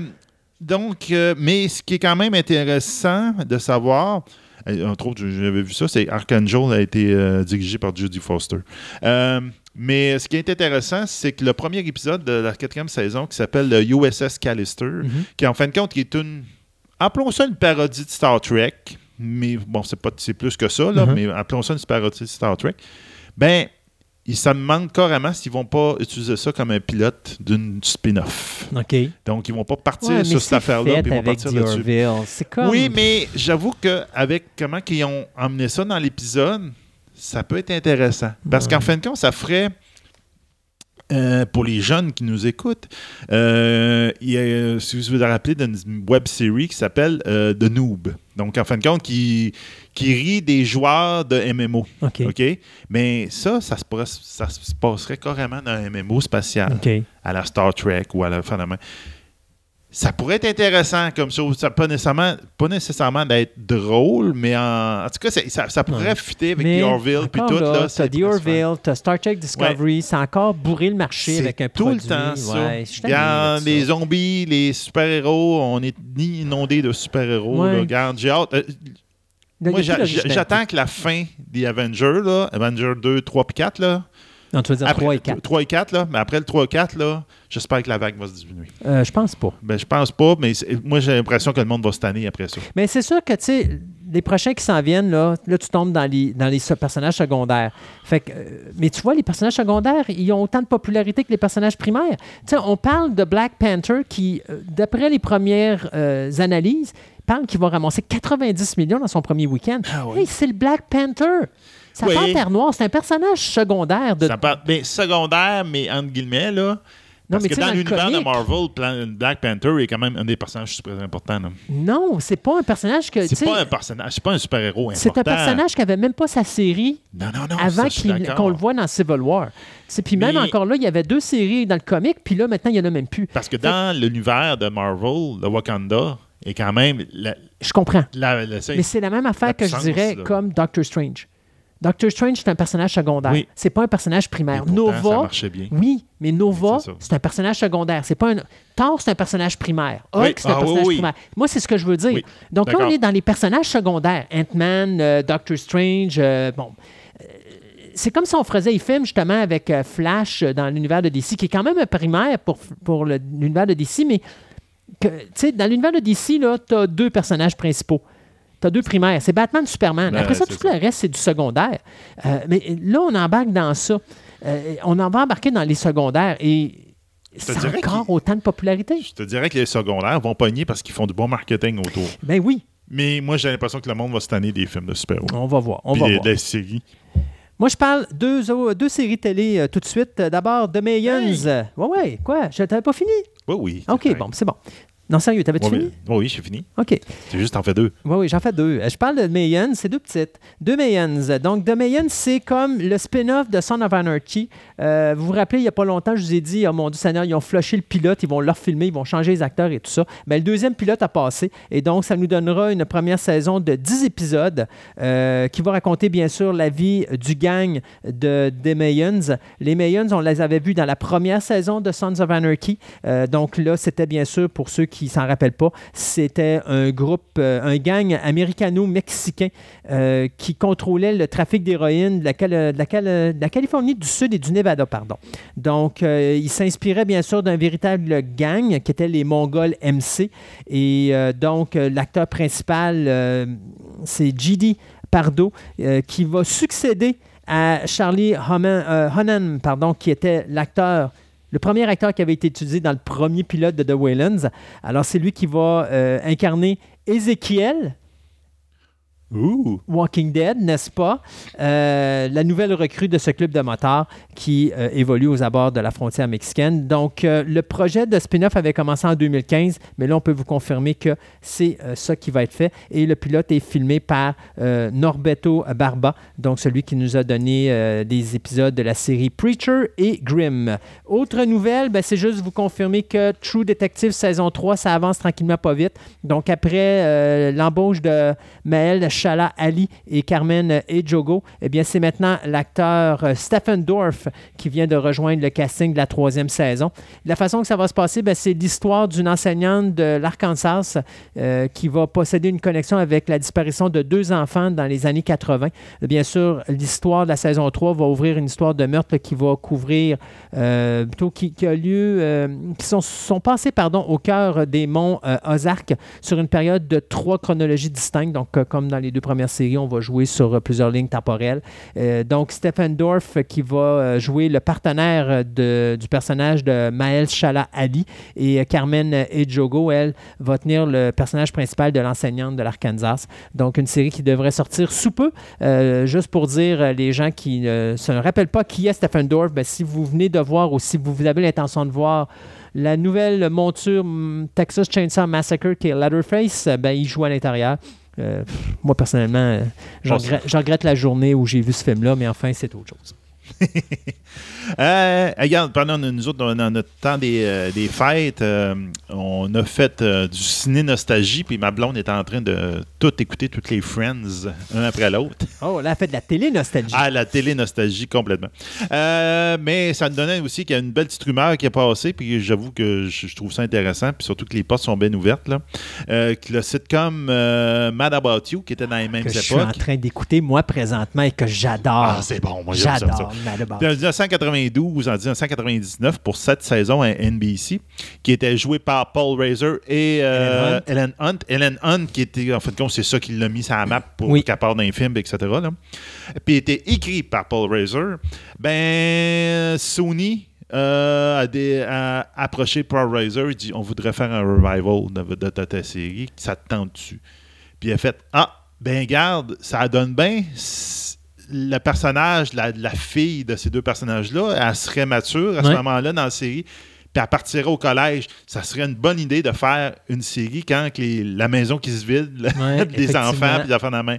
donc, euh, mais ce qui est quand même intéressant de savoir, euh, entre autres, j'avais vu ça, c'est Archangel a été euh, dirigé par Judy Foster. Euh, mais ce qui est intéressant, c'est que le premier épisode de la quatrième saison, qui s'appelle le USS Callister, Mhm. qui en fin de compte qui est une, appelons ça une parodie de Star Trek, mais bon, c'est pas c'est plus que ça, là, Mhm. mais appelons ça une parodie de Star Trek. Ben, il- ça me demande carrément s'ils vont pas utiliser ça comme un pilote d'une spin-off. OK. Donc, ils vont pas partir Ouais, sur cette affaire-là, ils vont partir là-dessus. Comme... Oui, mais j'avoue qu'avec comment ils ont emmené ça dans l'épisode, ça peut être intéressant. Parce Ouais. qu'en fin de compte, ça ferait. euh, pour les jeunes qui nous écoutent, euh, il y a, si vous vous rappelez d'une web série qui s'appelle euh, The Noob. Donc, en fin de compte, qui, qui rit des joueurs de MMO. OK. OK? Mais ça, ça se, pourrait- ça se passerait carrément dans un MMO spatial OK. à la Star Trek ou à la main. Ça pourrait être intéressant comme ça. Ça pas nécessairement, pas nécessairement d'être drôle, mais en, en tout cas, ça, ça pourrait Ouais. fitter avec Mais The Orville puis tout. là, t'as ça The. Orville, t'as Star Trek Discovery, c'est encore bourré le marché avec un tout produit. le temps ça. Ouais, tanné Regarde, de ça. les zombies, les super-héros, on est ni inondé de super-héros. Ouais. Regarde, j'ai hâte. Euh, moi, j'attends que la fin des Avengers, là, Avengers 2, 3 puis 4, là, Non, tu veux dire après- 3 et 4. 3 et 4, là, mais après le 3 et 4, là, j'espère que la vague va se diminuer. Euh, je pense pas. Ben, je pense pas, mais moi, j'ai l'impression que le monde va se tanner après ça. Mais c'est sûr que, tu sais, les prochains qui s'en viennent, là, là, tu tombes dans les, dans les personnages secondaires. Fait que, euh, mais tu vois, les personnages secondaires, ils ont autant de popularité que les personnages primaires. Tu sais, on parle de Black Panther qui, euh, d'après les premières euh, analyses, parle qu'il va ramasser 90 millions dans son premier week-end. Ah oui. Hey, c'est le Black Panther. Ça Oui. Panthère Noire, c'est un personnage secondaire de. Ça part, ben, secondaire, mais entre guillemets, là. Non, Parce mais que dans l'univers de Marvel, Plan- Black Panther est quand même un des personnages super importants. là. Non, c'est pas un personnage que. tu C'est sais, pas un personnage, c'est pas un super-héros important. C'est un personnage qui avait même pas sa série Non, non, non. avant ça, je suis qu'il- d'accord. qu'on le voit dans Civil War. C'est puis même Mais- encore là, il y avait deux séries dans le comic, puis là maintenant il y en a même plus. Parce que dans l'univers de Marvel, le Wakanda est quand même. La, Je comprends. la- la- Mais c'est la même affaire que je puissance, dirais là. comme Doctor Strange. Doctor Strange, c'est un personnage secondaire. Oui. C'est pas un personnage primaire. pourtant, Nova, bien. oui, mais Nova, C'est un personnage secondaire. C'est pas un Thor, c'est un personnage primaire. Hulk, Oui. c'est un Ah, personnage oui, primaire. Moi, c'est ce que je veux dire. Donc là, on est dans les personnages secondaires. Ant-Man, euh, Doctor Strange, euh, bon. Euh, C'est comme si on faisait les films justement avec Flash dans l'univers de DC, qui est quand même un primaire pour, pour l'univers de DC, mais que, dans l'univers de DC, tu as deux personnages principaux. Tu as deux primaires. C'est Batman, Superman. Après ça, tout le reste, c'est du secondaire. Euh, mais là, on embarque dans ça. Euh, on en va embarquer dans les secondaires et c'est encore autant de popularité. Je te dirais que les secondaires vont pogner parce qu'ils font du bon marketing autour. Ben oui, Mais moi, j'ai l'impression que le monde va se tanner des films de super-héros. on va voir. On Puis va voir. des séries. Moi, je parle deux, au- deux séries télé euh, tout de suite. Euh, D'abord, The Mayans. Euh, Ouais, ouais, quoi? Je t'avais pas fini? Oui, oui. OK, bon, c'est bon. Non, sérieux, t'avais-tu fini? mais- oui, j'ai fini. OK. C'est juste, en fais deux. Oui, oui, j'en fais deux. Je parle de Mayans, c'est deux petites. Deux Mayans. Donc, The Mayans, c'est comme le spin-off de Son of Anarchy. Euh, vous vous rappelez, il n'y a pas longtemps, je vous ai dit, oh mon Dieu Seigneur, ils ont flushé le pilote, ils vont leur filmer, ils vont changer les acteurs et tout ça. Ben, le deuxième pilote a passé et donc, ça nous donnera une première saison de 10 épisodes euh, qui va raconter, bien sûr, la vie du gang de, des Mayans. Les Mayans, on les avait vus dans la première saison de Sons of Anarchy. Euh, donc là, c'était bien sûr, pour ceux qui s'en rappellent pas, c'était un groupe, euh, un gang américano-mexicain euh, qui contrôlait le trafic d'héroïne de de la Californie du Sud et du Nevada, pardon. Donc, euh, il s'inspirait bien sûr d'un véritable gang qui était les Mongols MC. Et donc, l'acteur principal, c'est J.D. Pardo, qui va succéder à Charlie Hunnam, pardon, qui était l'acteur le premier acteur qui avait été utilisé dans le premier pilote de The Waylands. Alors, c'est lui qui va euh, incarner Ezekiel, Walking Dead, n'est-ce pas? Euh, la nouvelle recrue de ce club de motards qui euh, évolue aux abords de la frontière mexicaine. Donc, euh, le projet de spin-off avait commencé en 2015, mais là, on peut vous confirmer que c'est ça qui va être fait. Et le pilote est filmé par Norberto Barba, donc celui qui nous a donné des épisodes de la série Preacher et Grimm. Autre nouvelle, ben, c'est juste vous confirmer que True Detective saison 3, ça avance tranquillement pas vite. Donc, après l'embauche de Maël Chala Ali et Carmen Ejogo, eh bien, c'est maintenant l'acteur euh, Stephen Dorff qui vient de rejoindre le casting de la troisième saison. La façon que ça va se passer, ben, c'est l'histoire d'une enseignante de l'Arkansas euh, qui va posséder une connexion avec la disparition de deux enfants dans les années 80. Bien sûr, l'histoire de la saison 3 va ouvrir une histoire de meurtre qui va couvrir, euh, plutôt qui, a lieu, qui sont, sont passés pardon, au cœur des monts Ozark sur une période de trois chronologies distinctes. Donc, comme dans les deux premières séries, on va jouer sur euh, plusieurs lignes temporelles. Euh, donc, Stephen Dorff qui va euh, jouer le partenaire du personnage de Maël Chala Ali et Carmen Ejogo, elle, va tenir le personnage principal de l'enseignante de l'Arkansas. Donc, une série qui devrait sortir sous peu. Juste pour dire, les gens qui ne se rappellent pas qui est Stephen Dorff, ben, si vous venez de voir ou si vous avez l'intention de voir la nouvelle monture hum, Texas Chainsaw Massacre qui est Leatherface, ben, il joue à l'intérieur. Euh, pff, moi, personnellement, euh, je Bon, regrette, je regrette la journée où j'ai vu ce film-là, mais enfin, c'est autre chose. Euh, regarde, pendant nous autres, dans notre temps des, euh, des fêtes, euh, on a fait du ciné-nostalgie, puis ma blonde est en train de tout écouter, toutes les Friends, un après l'autre. Oh, là, elle fait de la télé nostalgie. Ah, la télé-nostalgie, complètement. Mais ça me donnait aussi qu'il y a une belle petite rumeur qui est passée, puis j'avoue que je, trouve ça intéressant, puis surtout que les portes sont bien ouvertes, là. Que le sitcom Mad About You, qui était dans les mêmes que je suis en époques. train d'écouter, moi, présentement, et que j'adore. Ah, c'est bon, moi J'adore. Mad About You. 1992, en 1999, pour cette saison à NBC, qui était jouée par Paul Razor et euh, Ellen Hunt. Ellen Hunt, qui était, en fait, de compte, c'est ça qui l'a mis sur la map pour Oui. qu'elle parte dans les films, etc. Là. Puis était écrit par Paul Razor. Ben, Sony euh, des- approché Paul Razor. Il dit On voudrait faire un revival de, de- de ta série. Ça te tente dessus. Puis il a fait Ah, ben, garde, ça donne bien. Le personnage, la, la fille de ces deux personnages-là, elle serait mature à ce moment-là dans la série. Puis elle partirait au collège. Ça serait une bonne idée de faire une série quand les- la maison qui se vide, Ouais, des enfants, puis des enfants dans la main.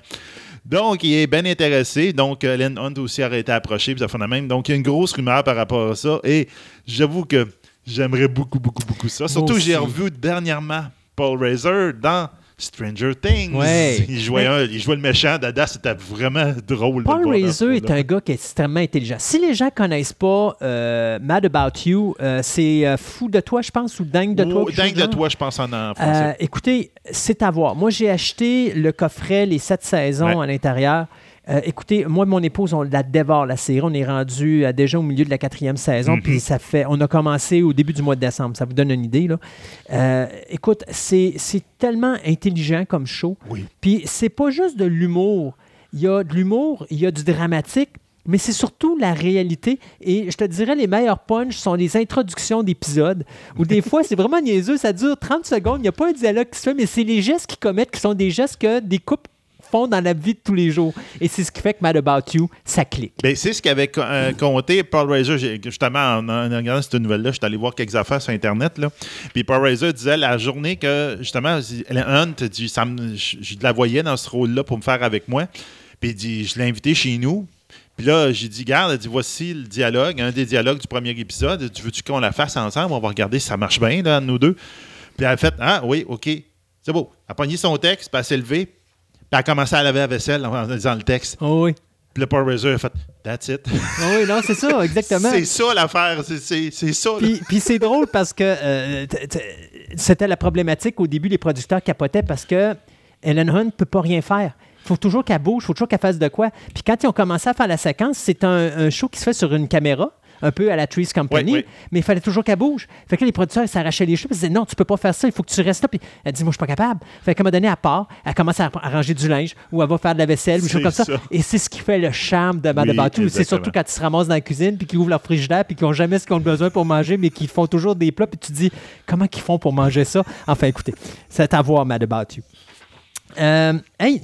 Donc, il est bien intéressé. Donc, euh, Len Hunt aussi aurait été approché, puis enfants dans la main. Donc, il y a une grosse rumeur par rapport à ça. Et j'avoue que j'aimerais beaucoup, beaucoup, beaucoup ça. Surtout, j'ai revu dernièrement Paul Razor dans Stranger Things. Ouais. Il, jouait un- il jouait le méchant. Dada, c'était vraiment drôle. Paul Razor est un gars qui est extrêmement intelligent. Si les gens connaissent pas euh, Mad About You, euh, c'est euh, Fou de toi, je pense, ou Dingue de toi. Dingue de toi, je pense en, en Euh, français. écoutez, c'est à voir. Moi, j'ai acheté le coffret, les sept saisons Ouais. à l'intérieur. Euh, écoutez, moi et mon épouse, on la dévore, la série. On est rendu euh, déjà au milieu de la quatrième saison. Mhm. Puis ça fait. On a commencé au début du mois de décembre. Ça vous donne une idée, là. Euh, écoute, c'est c'est tellement intelligent comme show. Oui. Puis c'est pas juste de l'humour. Il y a de l'humour, il y a du dramatique, mais c'est surtout la réalité. Et je te dirais, les meilleurs punchs sont les introductions d'épisodes, où des fois, c'est vraiment niaiseux, ça dure 30 secondes, il n'y a pas un dialogue qui se fait, mais c'est les gestes qu'ils commettent qui sont des gestes que des couples dans la vie de tous les jours. Et c'est ce qui fait que Mad About You, ça clique. Ben, c'est ce qu'avait euh, compté Paul. J'ai- Justement, en, regardant cette nouvelle-là, je suis allé voir quelques affaires sur Internet. Là. Puis Paul Razor disait la journée que, justement, Hunt, dit, ça je, la voyais dans ce rôle-là pour me faire avec moi. Puis il dit, je l'ai invité chez nous. Puis là, j'ai dit, garde, dit, voici le dialogue, un des dialogues du premier épisode. Tu veux-tu qu'on la fasse ensemble? On va regarder si ça marche bien, là, nous deux. Puis elle a fait, ah oui, OK, c'est beau. Elle a pogné son texte, puis elle s'est levée. Elle a commencé à laver la vaisselle en disant le texte. Oh oui. Puis le Paul Razor a fait, that's it. Oh oui, non, c'est ça, exactement. C'est ça l'affaire, c'est- ça. Puis, puis c'est drôle parce que euh, c'était la problématique au début, les producteurs capotaient parce que Ellen Hunt ne peut pas rien faire. Il faut toujours qu'elle bouge, il faut toujours qu'elle fasse de quoi. Puis quand ils ont commencé à faire la séquence, c'est un, un show qui se fait sur une caméra, un peu à la Trees Company, Oui, oui. mais il fallait toujours qu'elle bouge. Fait que là, les producteurs ils s'arrachaient les cheveux, ils disaient non, tu peux pas faire ça, il faut que tu restes là. Puis elle dit, moi, je suis pas capable. Fait qu'à un moment donné, elle part, elle commence à ranger du linge ou elle va faire de la vaisselle ou des choses comme ça. Et c'est ce qui fait le charme de Mad Oui, About You. C'est surtout quand ils se ramassent dans la cuisine puis qu'ils ouvrent leur frigidaire puis qu'ils ont jamais ce qu'ils ont besoin pour manger, mais qu'ils font toujours des plats. Puis tu te dis, comment qu'ils font pour manger ça? Enfin, écoutez, c'est à voir, Mad About You. Euh, hey,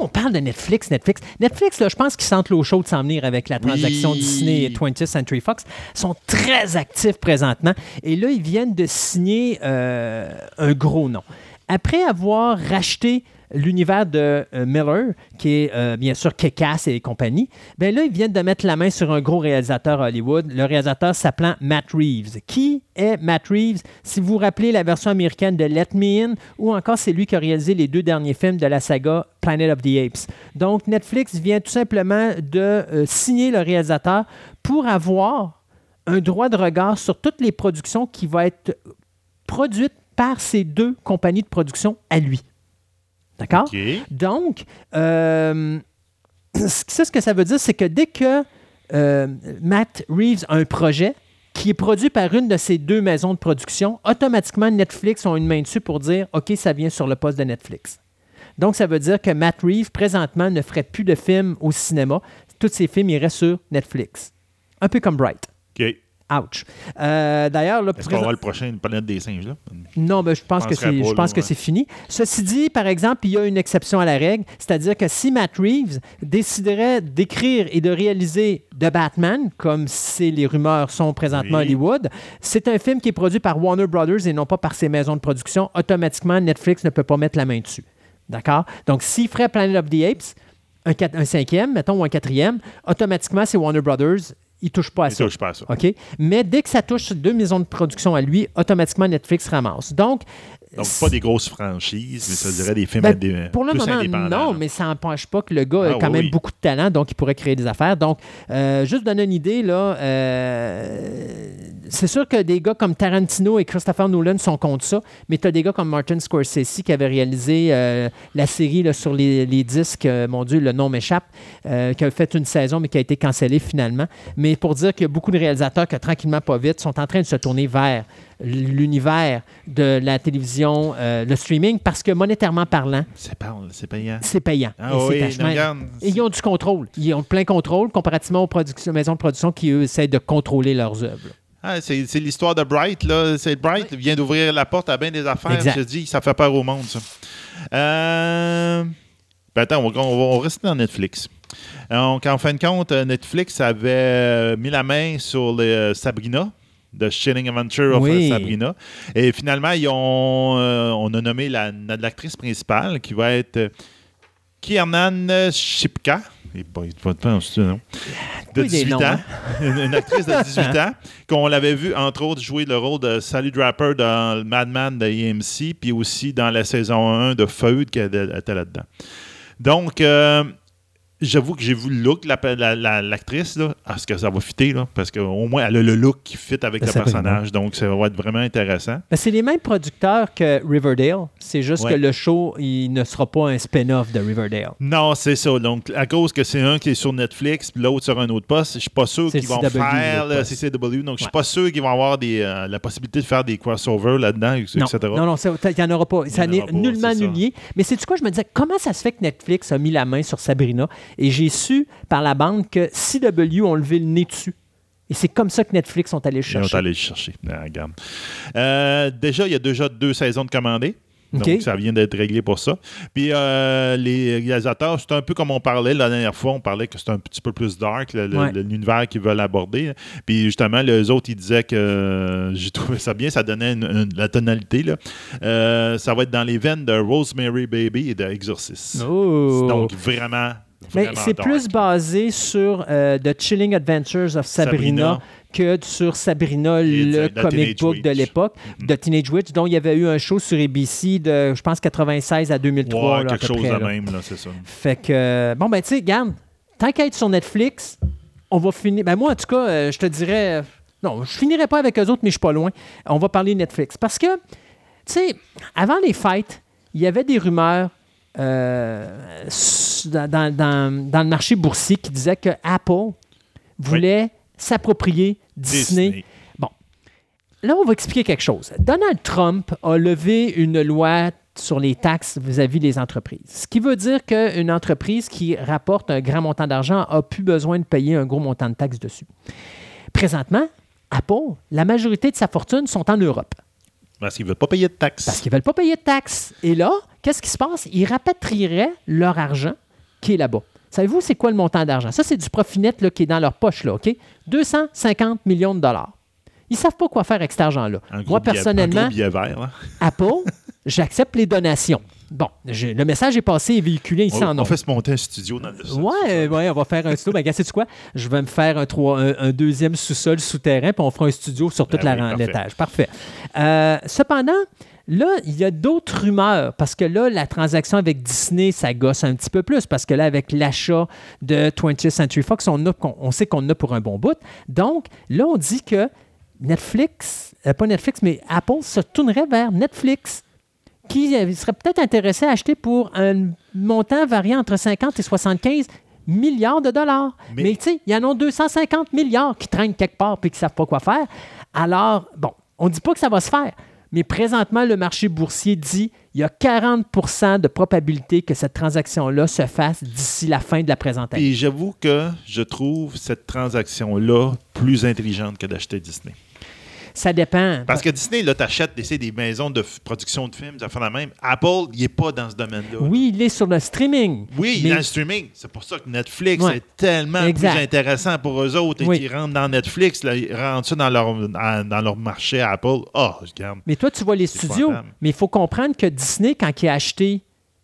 on parle de Netflix, Netflix. Netflix, là, je pense qu'ils sentent l'eau chaude s'en venir avec la transaction Oui. Disney et 20th Century Fox. Ils sont très actifs présentement. Et là, ils viennent de signer euh, un gros nom. Après avoir racheté l'univers de euh, Miller, qui est euh, bien sûr Kekas et compagnie, ben là, ils viennent de mettre la main sur un gros réalisateur à Hollywood. Le réalisateur s'appelant Matt Reeves. Qui est Matt Reeves? Si vous vous rappelez la version américaine de Let Me In, ou encore c'est lui qui a réalisé les deux derniers films de la saga Planet of the Apes. Donc, Netflix vient tout simplement de euh, signer le réalisateur pour avoir un droit de regard sur toutes les productions qui vont être produites par ces deux compagnies de production à lui. D'accord? Donc, euh, ça, ce que ça veut dire, c'est que dès que euh, Matt Reeves a un projet qui est produit par une de ces deux maisons de production, automatiquement, Netflix ont une main dessus pour dire OK, ça vient sur le poste de Netflix. Donc, ça veut dire que Matt Reeves, présentement, ne ferait plus de films au cinéma. Tous ses films iraient sur Netflix. Un peu comme Bright. Ouch. Euh, D'ailleurs, là, Est-ce qu'on voir le prochain une planète des singes, là? non, ben, je pense que c'est pas, je pense là, que ouais. c'est fini. Ceci dit, par exemple, il y a une exception à la règle, c'est-à-dire que si Matt Reeves déciderait d'écrire et de réaliser The Batman, comme c'est les rumeurs sont présentement à. Hollywood, c'est un film qui est produit par Warner Brothers et non pas par ses maisons de production. Automatiquement, Netflix ne peut pas mettre la main dessus. D'accord? Donc, s'il ferait Planet of the Apes, un cinquième, mettons, ou un quatrième, automatiquement, c'est Warner Brothers. Il ne touche pas à Il ça. touche pas à ça. OK? Mais dès que ça touche deux maisons de production à lui, automatiquement Netflix ramasse. Donc, Donc, pas des grosses franchises, mais ça dirait des films Ben, indé- Pour le plus moment, indépendants. non, là. mais ça n'empêche pas que le gars a Ah, quand oui, même oui. beaucoup de talent, donc il pourrait créer des affaires. Donc, euh, juste donner une idée, là, euh, c'est sûr que des gars comme Tarantino et Christopher Nolan sont contre ça, mais tu as des gars comme Martin Scorsese qui avait réalisé euh, la série là, sur les, les disques, euh, mon Dieu, le nom m'échappe, qui a fait une saison, mais qui a été cancellée finalement. Mais pour dire qu'il y a beaucoup de réalisateurs qui, tranquillement, pas vite, sont en train de se tourner vers l'univers de la télévision, euh, le streaming, parce que monétairement parlant, C'est pas- payant. c'est payant. Ah Et oui, vachement- non, regarde, Et ils ont du contrôle. Ils ont plein contrôle comparativement aux maisons de production qui, eux, essaient de contrôler leurs œuvres. Ah, c'est l'histoire de Bright. Là. C'est Bright vient d'ouvrir la porte à bien des affaires. Je dis, ça fait peur au monde, ça. Euh... ben attends, on va, on rester dans Netflix. Donc, en fin de compte, Netflix avait mis la main sur les, euh, Sabrina, The Chilling Adventure of Oui. Sabrina. Et finalement, ils ont, euh, on a nommé la- l'actrice principale qui va être euh, Kiernan Shipka. Et bon, il va pas non? De Oui, des 18 noms, ans. hein. Une, une actrice de 18 ans, qu'on l'avait vu, entre autres, jouer le rôle de Sally Draper dans Madman de AMC, puis aussi dans la saison 1 de Feud qui était était là-dedans. Donc, euh, j'avoue que j'ai vu le look, la- la- la- l'actrice, là. Est-ce que ça va fitter, là? Parce qu'au moins, elle a le look qui fit avec Ben, le personnage, donc ça va être vraiment intéressant. Ben, c'est les mêmes producteurs que Riverdale. C'est juste Ouais. que le show, il ne sera pas un spin-off de Riverdale. Non, c'est ça. Donc, à cause que c'est un qui est sur Netflix, puis l'autre sur un autre poste, je suis pas sûr C'est qu'ils vont CW, faire le. CCW. Donc, je suis Ouais. pas sûr qu'ils vont avoir des, euh, la possibilité de faire des crossovers là-dedans, etc. non, non, il n'y en aura pas. Ça n'est nullement annulé. Mais c'est du quoi, je me disais, comment ça se fait que Netflix a mis la main sur Sabrina? Et j'ai su par la bande que CW ont levé le nez dessus. Et c'est comme ça que Netflix sont allés le Ils vont chercher. aller le chercher. Ah, regarde. Euh, déjà, il y a déjà deux saisons de commandées. Donc, ça vient d'être réglé pour ça. Puis, euh, les réalisateurs, c'est un peu comme on parlait la dernière fois. On parlait que c'était un petit peu plus dark, Ouais. l'univers qu'ils veulent aborder. Puis, justement, les autres, ils disaient que euh, j'ai trouvé ça bien. Ça donnait une- une- la tonalité. là. Euh, ça va être dans les veines de Rosemary Baby et de Exorcist. Oh. Donc, vraiment. Mais c'est plus basé sur euh, The Chilling Adventures of Sabrina, Sabrina. que sur Sabrina, Et le de- de comic book de l'époque, de Teenage Witch, dont il y avait eu un show sur ABC de, je pense, 96 à 2003. Ouais, là, à quelque peu chose près, de là. même, là, c'est ça. Fait que, euh, bon, ben, tu sais, garde, tant qu'à être sur Netflix, on va finir. Ben, moi, en tout cas, euh, je te dirais. non, je finirai pas avec eux autres, mais je suis pas loin. On va parler Netflix. Parce que, tu sais, avant les fêtes, il y avait des rumeurs euh, dans, dans- dans- dans le marché boursier qui disaient que Apple voulait s'approprier Disney. Disney. Là, on va expliquer quelque chose. Donald Trump a levé une loi sur les taxes vis-à-vis des entreprises. Ce qui veut dire qu'une entreprise qui rapporte un grand montant d'argent a plus besoin de payer un gros montant de taxes dessus. Présentement, Apple, la majorité de sa fortune sont en Europe Parce qu'ils ne veulent pas payer de taxes. parce qu'ils ne veulent pas payer de taxes. Et là, qu'est-ce qui se passe? Ils rapatrieraient leur argent qui est là-bas. Savez-vous, c'est quoi le montant d'argent? Ça, c'est du profit net là, qui est dans leur poche, là, OK? 250 millions de dollars. Ils ne savent pas quoi faire avec cet argent-là. Un Moi, billet- personnellement, Un gros billet vert. Apple, j'accepte les donations. Bon, le message est passé et véhiculé ici On, en on fait se monter un studio dans le Ouais, ouais, on va faire un studio. Ben, sais-tu quoi? Je vais me faire un, trois- un- un deuxième sous-sol souterrain, puis on fera un studio sur toute Ben la oui, parfait. l'étage. Parfait. Euh, cependant, là, il y a d'autres rumeurs, parce que là, la transaction avec Disney, ça gosse un petit peu plus, parce que là, avec l'achat de 20th Century Fox, on, a, qu'on- on sait qu'on en a pour un bon bout. Donc, là, on dit que Netflix, euh, pas Netflix, mais Apple se tournerait vers Netflix qui euh, serait peut-être intéressé à acheter pour un montant variant entre 50 et 75 milliards de dollars. Mais- Mais, tu sais, il y en a 250 milliards qui traînent quelque part et qui ne savent pas quoi faire. Alors, bon, on ne dit pas que ça va se faire, mais présentement, le marché boursier dit il y a 40% de probabilité que cette transaction-là se fasse d'ici la fin de la présentation. Et j'avoue que je trouve cette transaction-là plus intelligente que d'acheter Disney. Ça dépend. Parce que Disney, là, t'achètes des, des maisons de production de films, ça fait la même. Apple, il n'est pas dans ce domaine-là. Oui, il est sur le streaming. Oui, il est dans le streaming. C'est pour ça que Netflix Ouais. est tellement Exact. plus intéressant pour eux autres et Oui. qu'ils rentrent dans Netflix, là, ils rentrent ça dans leur, dans, leur marché Apple. Ah, je regarde. Mais toi, tu vois les studios. Mais il faut comprendre que Disney, quand il a acheté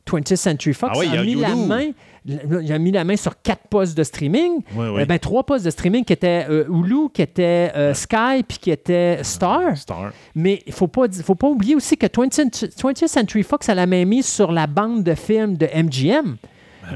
20th Century Fox Ah oui, a a mis la main il a mis la main sur quatre postes de streaming. Oui, oui. Euh, ben, trois postes de streaming qui étaient euh, Hulu, qui étaient euh, Sky, puis qui étaient Star. Star. Mais il ne faut pas, faut pas oublier aussi que 20th, 20th Century Fox a la main mise sur la bande de films de MGM.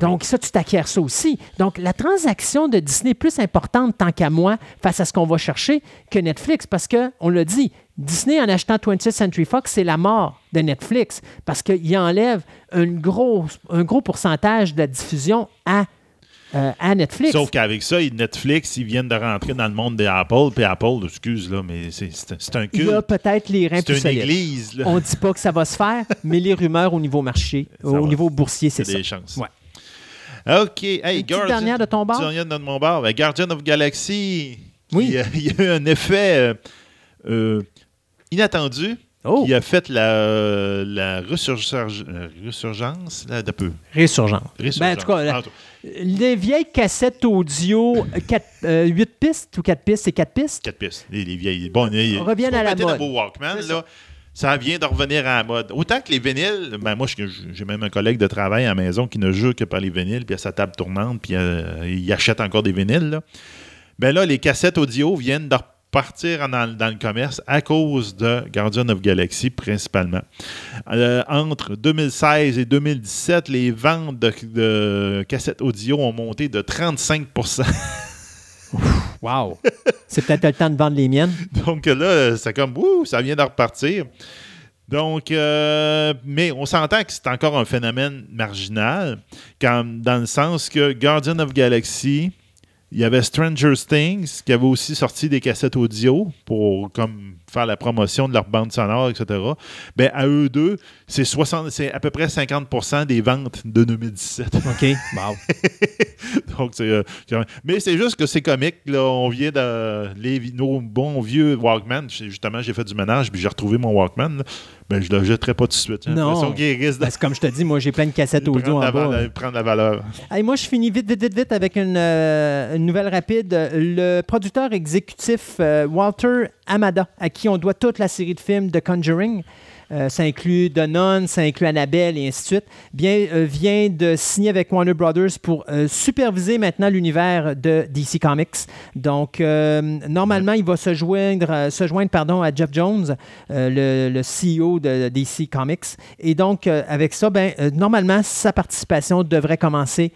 Donc, ça, tu t'acquiers ça aussi. Donc, la transaction de Disney est plus importante, tant qu'à moi, face à ce qu'on va chercher, que Netflix. Parce que, on l'a dit, Disney, en achetant 20th Century Fox, c'est la mort de Netflix. Parce qu'il enlève un gros, un gros pourcentage de la diffusion à, euh, à Netflix. Sauf qu'avec ça, Netflix, ils viennent de rentrer dans le monde des Apple. Puis Apple, excuse, là, mais c'est un Il y a culte. peut-être les reins C'est une église. Là. On ne dit pas que ça va se faire, mais les rumeurs au niveau marché, Ça au va. niveau boursier, c'est C'est ça. des chances. Ouais. OK. Hey, Une Guardian- dernière de ton bar? Dernière de mon bar. Ben, Guardian of Galaxy. Oui. euh, il y a eu un effet euh, euh, inattendu Oh, qui a fait la, la ressurgence, euh, ressurgence là, d'un peu. résurgence. Résurgence. Ben, en tout cas, la- les vieilles cassettes audio, 8 pistes ou 4 pistes, c'est 4 pistes? Quatre pistes. Les, les vieilles. Bon, Reviennent ce qu'on à la mettait dans mode. vos Walkman, là, ça vient de revenir à la mode. Autant que les vinyles, ben moi, j'ai même un collègue de travail à la maison qui ne jure que par les vinyles, puis à sa table tournante, puis euh, il achète encore des vinyles. Là. Ben là, les cassettes audio viennent de repartir en- dans, le commerce à cause de Guardian of Galaxy, principalement. Euh, entre 2016 et 2017, les ventes de cassettes audio ont monté de 35 Wow! c'est peut-être le temps de vendre les miennes. Donc là, c'est comme, ouh, ça vient de repartir. Donc, euh, mais on s'entend que c'est encore un phénomène marginal, quand, dans le sens que Guardian of Galaxy, il y avait Stranger Things qui avait aussi sorti des cassettes audio pour comme faire la promotion de leur bande sonore, etc. Ben, à eux deux, c'est 60 c'est à peu près 50% des ventes de 2017. OK. Wow. Donc, c'est, euh, mais c'est juste que c'est comique. Là, on vient de les, nos bons vieux Walkman. Justement, j'ai fait du ménage puis j'ai retrouvé mon Walkman. là. Ben, je le jetterai pas tout de suite. J'ai Non. de Parce que comme je te dis, moi, j'ai plein de cassettes audio en la, bas. valeur- prendre la valeur. Hey, moi, je finis vite, vite, vite, vite avec une, euh, une nouvelle rapide. Le producteur exécutif euh, Walter Amada, à qui on doit toute la série de films de Conjuring, euh, ça inclut The Nun, ça inclut Annabelle et ainsi de suite, bien, euh, vient de signer avec Warner Brothers pour euh, superviser maintenant l'univers de DC Comics. Donc, normalement, il va se joindre, se joindre pardon, à Jeff Jones, le, le CEO de DC Comics. Et donc, avec ça, ben, normalement, sa participation devrait commencer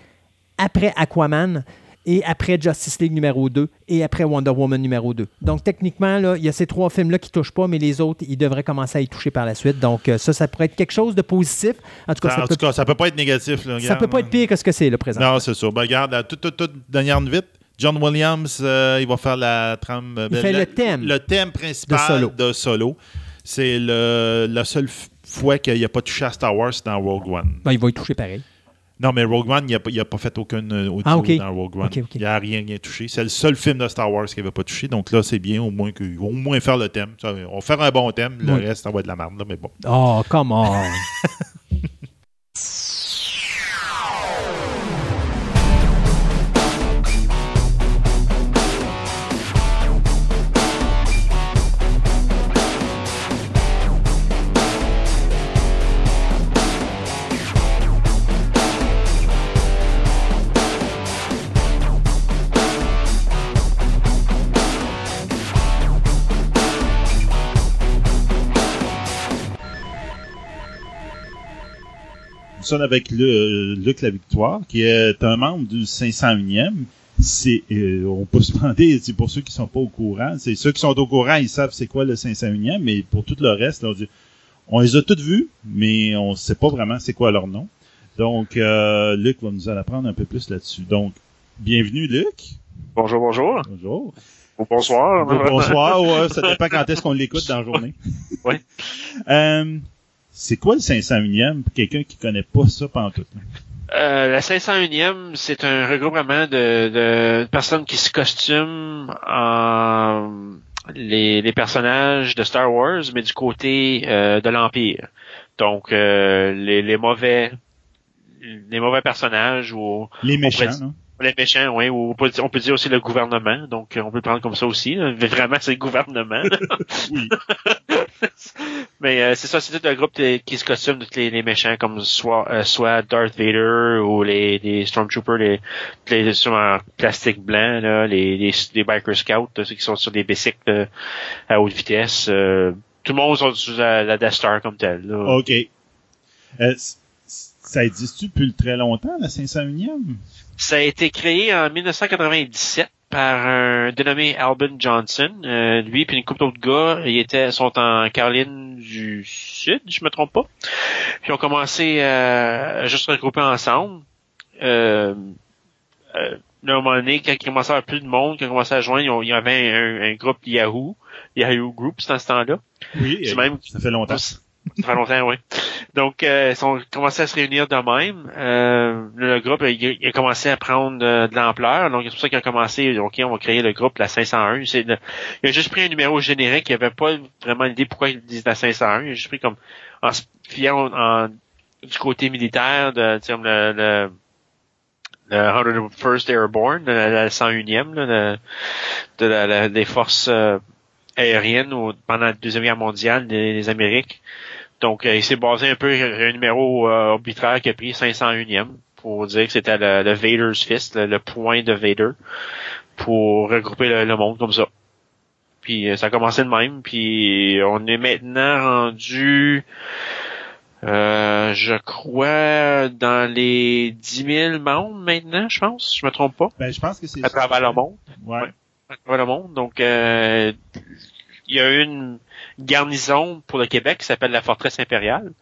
après Aquaman et après Justice League numéro 2 et après Wonder Woman numéro 2. Donc, techniquement, là, il y a ces trois films-là qui ne touchent pas, mais les autres, ils devraient commencer à y toucher par la suite. Donc, euh, ça, ça pourrait être quelque chose de positif. En tout cas, Ça- ça, en peut, tout cas, ça peut pas être négatif. Là, ça regarde, peut pas être pire que ce que c'est, le présent. Non, c'est sûr. Ben, regarde, la toute, toute, toute dernière vite. John Williams, euh, il va faire la trame. Il fait le thème Le thème principal de Solo. de Solo. C'est le, la seule fois qu'il n'a pas touché à Star Wars dans Rogue One. Ben, il va y toucher pareil. Non, mais Rogue One, il n'a pas, fait aucun euh, audio Ah, dans Rogue One. Il n'a rien, rien touché. C'est le seul film de Star Wars qu'il n'avait pas touché. Donc là, c'est bien au moins vont au moins faire le thème. Ça, on va faire un bon thème. Le Oui. reste, ça va être de la merde. là, mais bon. Oh, come on! Sommes avec le, euh, Luc La Victoire, qui est un membre du 501e. C'est, euh, on peut se demander, c'est pour ceux qui sont pas au courant, c'est ceux qui sont au courant, ils savent c'est quoi le 501e, mais pour tout le reste, là, on, les a tous vus, mais on sait pas vraiment c'est quoi leur nom. Donc, euh, Luc va nous en apprendre un peu plus là-dessus. Donc, bienvenue Luc. Bonjour, bonjour. Bonjour. Ou bonsoir. Bonsoir, ouais, ça dépend quand est-ce qu'on l'écoute dans la journée. Oui. Euh, c'est quoi le 501e pour quelqu'un qui connaît pas ça pendant tout? Euh, la 501e, c'est un regroupement de, de personnes qui se costument en les, les personnages de Star Wars, mais du côté euh, de l'Empire. Donc, euh, les, les mauvais les mauvais personnages ou Les méchants, non? Les méchants, oui, ou on peut, on peut dire aussi le gouvernement. Donc, on peut le prendre comme ça aussi. là. Mais Vraiment, c'est le gouvernement. Oui. Mais euh, c'est ça, c'est tout un groupe qui se costume tous les, les méchants comme soit euh, soit Darth Vader ou les, les Stormtroopers, les, les sur en plastique blanc, là, les, les, les Biker Scouts, là, ceux qui sont sur des bicycles euh, à haute vitesse. euh, tout le monde sont sur la, la Death Star comme tel. Là. OK. Euh, ça existe-tu depuis très longtemps, la 501e? Ça a été créé en 1997 par un dénommé Albin Johnson. Euh, lui puis une couple d'autres gars, ils étaient sont en Caroline du Sud, je me trompe pas. Puis ils ont commencé euh, à juste se regrouper ensemble. Euh, euh, à un moment donné, quand il commençait à avoir plus de monde, quand ils commençaient à joindre, il y avait un, un groupe Yahoo, Yahoo Group, c'est dans ce temps-là. Oui, C'est euh, même ça fait longtemps. Ça fait longtemps, oui. Donc, euh, ils ont commencé à se réunir de même. Euh, le groupe, il, a commencé à prendre euh, de l'ampleur. Donc, c'est pour ça qu'il a commencé, OK, on va créer le groupe, la 501. C'est le- il a juste pris un numéro générique. Il avait pas vraiment l'idée pourquoi il disait la 501. Il a juste pris comme, en se fiant du côté militaire, de, comme le, le, le 101st Airborne, la, la 101e, là, de, la, des forces euh, aériennes pendant la Deuxième Guerre mondiale des Amériques. Donc, euh, il s'est basé un peu sur un numéro euh, arbitraire qui a pris 501e pour dire que c'était le, le Vader's Fist, le, le point de Vader, pour regrouper le, le monde comme ça. Puis euh, ça a commencé de même, puis on est maintenant rendu, euh, je crois, dans les 10 000 membres maintenant, je pense, je me trompe pas, Ben, je pense que c'est à travers le monde Ouais. Ouais. à travers le monde. Donc, euh, il y a eu une garnison pour le Québec qui s'appelle la Forteresse Impériale.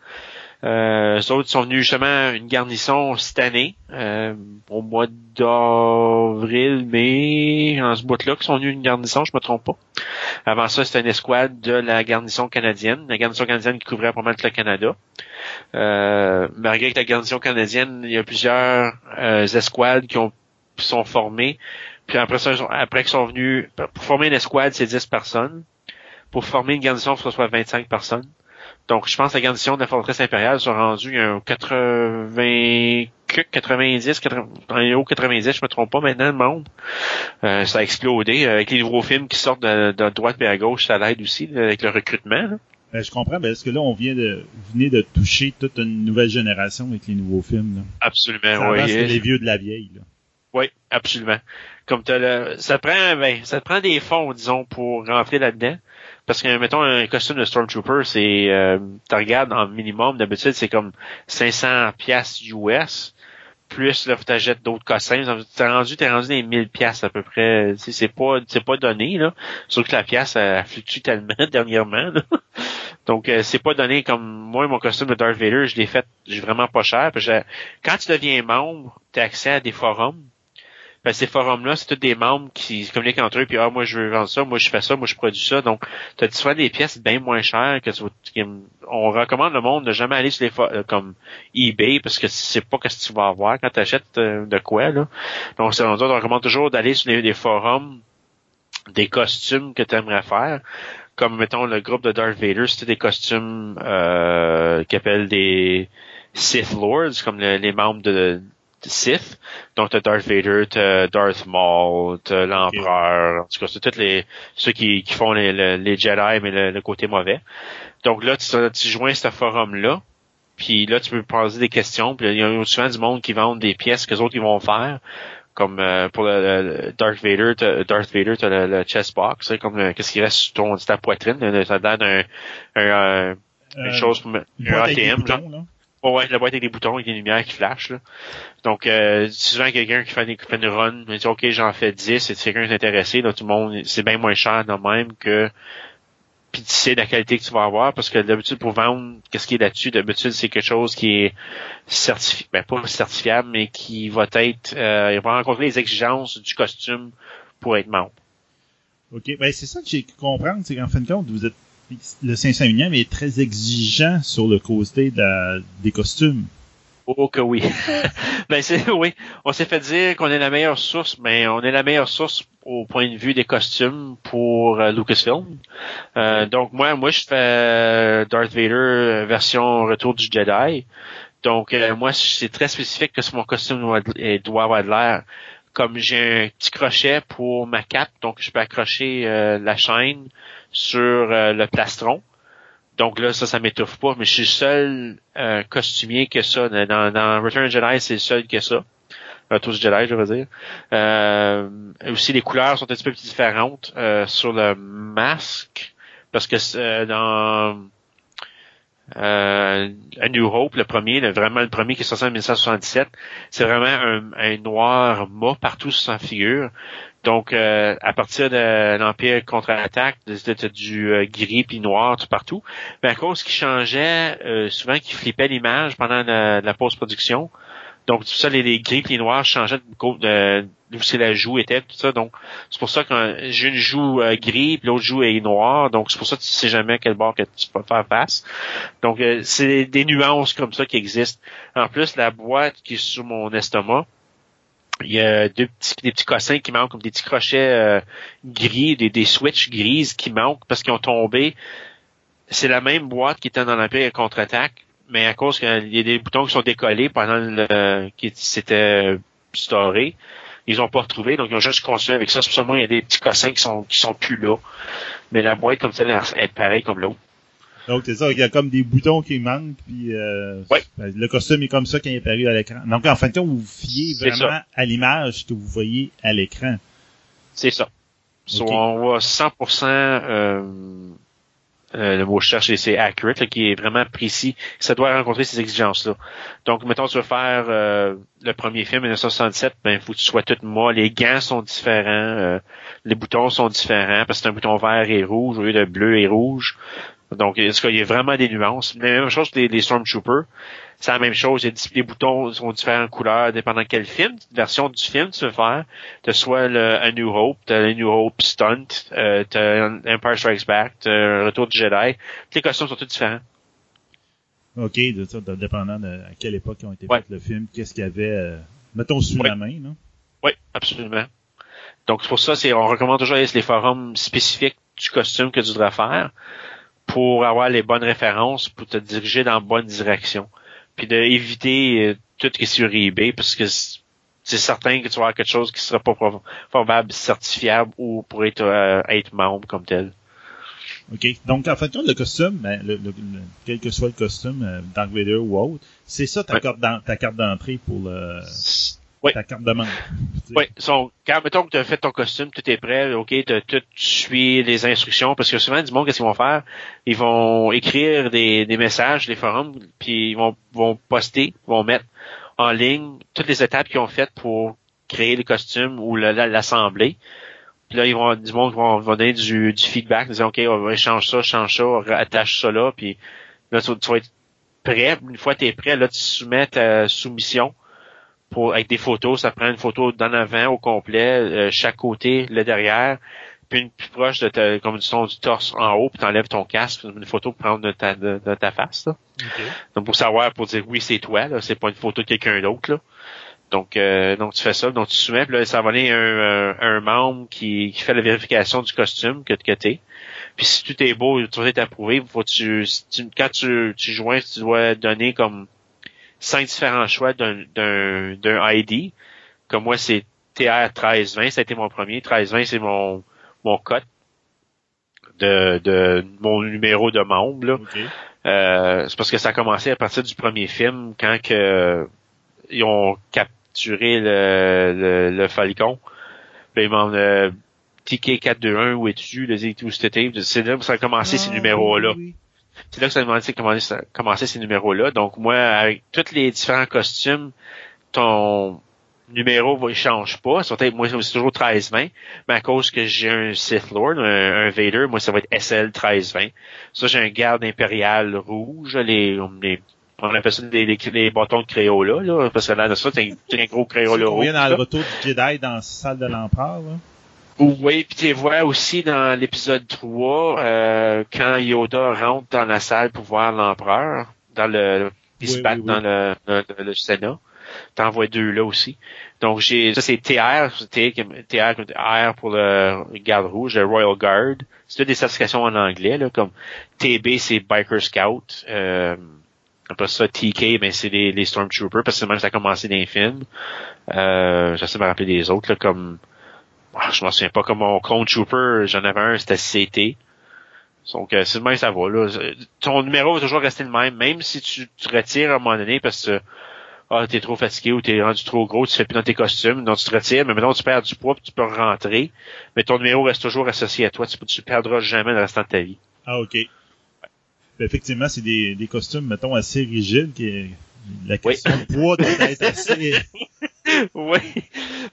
Euh, eux autres sont venus justement une garnison cette année, euh, au mois d'avril, mai, en ce bout-là, qui sont venus une garnison, je me trompe pas. Avant ça, c'était une escouade de la garnison canadienne, la garnison canadienne qui couvrait pas mal tout le Canada. Euh, malgré que la garnison canadienne, il y a plusieurs euh, escouades qui ont sont formées puis après ça, après qu'ils sont venus, pour former une escouade, c'est 10 personnes. Pour former une garnison, ce soit 25 personnes. Donc, je pense que la garnison de la forteresse impériale sont rendus à un 80, que 90, 80, dans les hauts 90, je me trompe pas maintenant, le monde. Euh, ça a explosé. Avec les nouveaux films qui sortent de, de droite et à gauche, ça l'aide aussi, avec le recrutement. là. Ben, je comprends, ben, parce que là, on vient de, venez de toucher toute une nouvelle génération avec les nouveaux films, là. Absolument, Ça oui. les vieux de la vieille, là. Oui, absolument. Comme t'as le, ça prend, ben, ça prend des fonds, disons, pour rentrer là-dedans. Parce que, mettons, un costume de Stormtrooper, c'est, euh, tu regardes en minimum, d'habitude, c'est comme 500 piastres US. Plus, là, t'achètes d'autres costumes. T'es rendu, t'es rendu des 1000 piastres à peu près. C'est pas, c'est pas donné, là. Sauf que la pièce, elle, fluctue tellement dernièrement, là. Donc, euh, c'est pas donné comme moi, mon costume de Darth Vader, je l'ai fait, j'ai vraiment pas cher. Puis j'ai- quand tu deviens membre, tu as accès à des forums. Ben, ces forums-là, c'est tous des membres qui communiquent entre eux, puis ah, moi je veux vendre ça, moi je fais ça, moi je produis ça. Donc, tu as souvent des pièces bien moins chères que tu on recommande le monde de jamais aller sur les for- euh, comme eBay parce que sais pas ce que tu vas avoir quand tu achètes de quoi là. Donc, c'est on recommande toujours d'aller sur les, forums des costumes que tu aimerais faire. Comme mettons le groupe de Darth Vader, c'était des costumes euh, qui appellent des Sith Lords, comme le- les membres de Sith. Donc t'as Darth Vader, t'as Darth Maul, t'as l'Empereur, en tout cas c'est tous les ceux qui, qui font les, les, les Jedi mais le, le côté mauvais. Donc là tu, tu joins ce forum-là, puis là tu peux poser des questions, puis il y a souvent du monde qui vendent des pièces que les autres ils vont faire. Comme euh, pour le, le- Darth Vader, t'as, Darth Vader, t'as le, le chest box, comme euh, qu'est-ce qui reste sur ton ta poitrine, là, ça d'un un, un- une Euh, chose pour un ATM, genre. là. Oh ouais, la boîte avec des boutons avec des lumières qui flashent. Là. Donc, euh, souvent quelqu'un qui fait, des, fait run, il dit OK, j'en fais 10, et si quelqu'un est intéressé, là, tout le monde, c'est bien moins cher de même que puis tu sais la qualité que tu vas avoir, parce que d'habitude, pour vendre, qu'est-ce qui est là-dessus, d'habitude, c'est quelque chose qui est certifié, ben pas certifiable, mais qui va être, euh, il va rencontrer les exigences du costume pour être membre. OK. Ben, c'est ça que j'ai comprendre, c'est qu'en fin de compte, vous êtes, le 501e est très exigeant sur le côté de la- des costumes. Oh que oui. ben c'est oui. On s'est fait dire qu'on est la meilleure source, mais on est la meilleure source au point de vue des costumes pour euh, Lucasfilm. Euh, donc moi, moi je fais euh, Darth Vader euh, version Retour du Jedi. Donc euh, moi c'est très spécifique que mon costume doit, doit avoir de l'air. Comme j'ai un petit crochet pour ma cape, donc je peux accrocher euh, la chaîne sur euh, le plastron. Donc là, ça, ça m'étouffe pas, mais je suis le seul euh, costumier que ça. Dans, dans Return of Jedi, c'est le seul que ça. Retour du Jedi, je veux dire. Euh, aussi, les couleurs sont un petit peu différentes euh, sur le masque, parce que euh, dans euh, A New Hope, le premier, vraiment le premier qui est sorti en 1977, c'est vraiment un, un noir mat partout sur sa figure. Donc, euh, à partir de l'Empire contre-attaque, c'était du euh, gris puis noir tout partout. Mais à cause qu'il changeait, euh, souvent qu'il flippait l'image pendant la, la post-production. Donc, tout ça, les, gris et les noirs changeaient de, d'où c'est la joue était, tout ça. Donc, c'est pour ça que j'ai une joue euh, gris puis l'autre joue est noire. Donc, c'est pour ça que tu sais jamais quel bord que tu peux faire face. Donc, euh, c'est des nuances comme ça qui existent. En plus, la boîte qui est sur mon estomac, il y a deux petits, des petits cossins qui manquent, comme des petits crochets euh, gris, des, des switches grises qui manquent parce qu'ils ont tombé. C'est la même boîte qui était dans l'Empire contre-attaque, mais à cause qu'il y a des boutons qui sont décollés pendant le qui s'était storé, ils ont pas retrouvé, donc ils ont juste continué avec ça. C'est seulement il y a des petits cossins qui sont qui sont plus là. Mais la boîte comme ça, elle est pareille comme l'autre. Donc, c'est ça, il y a comme des boutons qui manquent, puis euh, ben, le costume est comme ça quand il est apparu à l'écran. Donc, en fin de compte, vous vous fiez vraiment à l'image que vous voyez à l'écran. C'est ça. So, Ok. on voit 100% euh, euh, le mot cherche, c'est- c'est accurate, là, qui est vraiment précis. Ça doit rencontrer ces exigences-là. Donc, mettons, tu veux faire euh, le premier film, 1967, ben, il faut que tu sois tout moi. Les gants sont différents, euh, les boutons sont différents, parce que c'est un bouton vert et rouge au lieu de bleu et rouge. Donc, en tout cas, il y a vraiment des nuances. La même chose que les, les Stormtroopers. C'est la même chose. Les boutons sont différentes couleurs dépendant quel film, version du film tu veux faire. T'as soit le A New Hope, t'as le New Hope Stunt, euh, t'as Empire Strikes Back, t'as Retour du Jedi. Tous les costumes sont tous différents. OK, de ça, de- dépendant de à quelle époque ont été Ouais. fait le film, qu'est-ce qu'il y avait, euh, mettons, sous la main, là. Oui, absolument. Donc c'est pour ça, c'est on recommande toujours les forums spécifiques du costume que tu devrais faire pour avoir les bonnes références, pour te diriger dans la bonne direction. Puis d'éviter euh, tout ce qui est sur eBay parce que c'est certain que tu vas avoir quelque chose qui sera pas pro- probable, certifiable ou pour être, euh, être membre comme tel. OK. Donc, en compte, le costume, ben, le, le- le- quel que soit le costume, euh, Dark Vader ou autre, c'est ça ta Ouais. carte ta carte d'entrée pour le, Oui. ta carte de membre. Tu sais. Oui, son, quand mettons que tu as fait ton costume, tout est prêt, ok, tu as tout suivi les instructions, parce que souvent du monde, qu'est-ce qu'ils vont faire? Ils vont écrire des, des messages, les forums, puis ils vont, vont poster, vont mettre en ligne toutes les étapes qu'ils ont faites pour créer le costume ou le- la- l'assembler. Puis là, ils vont, du monde vont, vont donner du, du feedback, dire OK, on va change ça, change ça, attache ça là, puis là, tu vas être prêt. Une fois que tu es prêt, là, tu soumets ta soumission pour avec des photos. Ça prend une photo d'en avant au complet, euh, chaque côté, le derrière, puis une plus proche de ta, comme du son du torse en haut, puis t'enlèves ton casque, une photo pour prendre de ta, de, de ta face. Là. Donc pour savoir, pour dire oui, c'est toi, là, c'est pas une photo de quelqu'un d'autre. Donc, euh, donc tu fais ça, donc tu soumets, puis là, ça va aller un, un, un membre qui, qui fait la vérification du costume que, que t'es. Puis si tout est beau, vas être approuvé, faut tu, si tu- quand tu, tu joins, tu dois donner comme cinq différents choix d'un, d'un, d'un ID. Comme moi, c'est TR 1320, ça a été mon premier. 1320, c'est mon, mon code de, de mon numéro de membre. Là. Euh, c'est parce que ça a commencé à partir du premier film quand que ils ont capturé le, le, le Falcon. Puis ils m'ont euh, TK 421 où es-tu, où. C'est là que ça a commencé ces Ah, numéros-là. oui, oui. C'est là que ça a commencé, commencé, commencé ces numéros-là. Donc moi, avec tous les différents costumes, ton numéro il change pas. Moi, c'est toujours 1320. Mais à cause que j'ai un Sith Lord, un, un Vader, moi, ça va être SL 1320. Ça, j'ai un garde impérial rouge, les, les on appelle ça les, les, les bâtons de Crayola, là, parce que là, ça, c'est un, gros Crayola On rouge. vient dans le retour du Jedi dans la salle de l'empereur, là. Oui, puis tu les vois aussi dans l'épisode 3, euh, quand Yoda rentre dans la salle pour voir l'empereur, dans le, ils se Oui, battent oui, oui. dans le, le, le, le Sénat. T'en vois deux là aussi. Donc j'ai, ça c'est TR, TR comme R pour le garde rouge, le Royal Guard. C'est des certifications en anglais, là, comme TB c'est Biker Scout, euh, après ça TK, ben c'est les, les Stormtroopers, parce que même ça a commencé dans les films. Euh, j'essaie de me rappeler des autres, là, comme ah, je m'en souviens pas comme mon Clone Trooper, j'en avais un, c'était CT. Donc, euh, c'est le même, ça va. Là. Ton numéro va toujours rester le même, même si tu, tu retires à un moment donné parce que ah, t'es trop fatigué ou t'es rendu trop gros, tu fais plus dans tes costumes, donc tu te retires, mais maintenant tu perds du poids, puis tu peux rentrer, mais ton numéro reste toujours associé à toi, tu, tu perdras jamais le restant de ta vie. Ah, ok. Effectivement, c'est des, des costumes, mettons, assez rigides, qui la question Oui. de poids doit être assez... oui.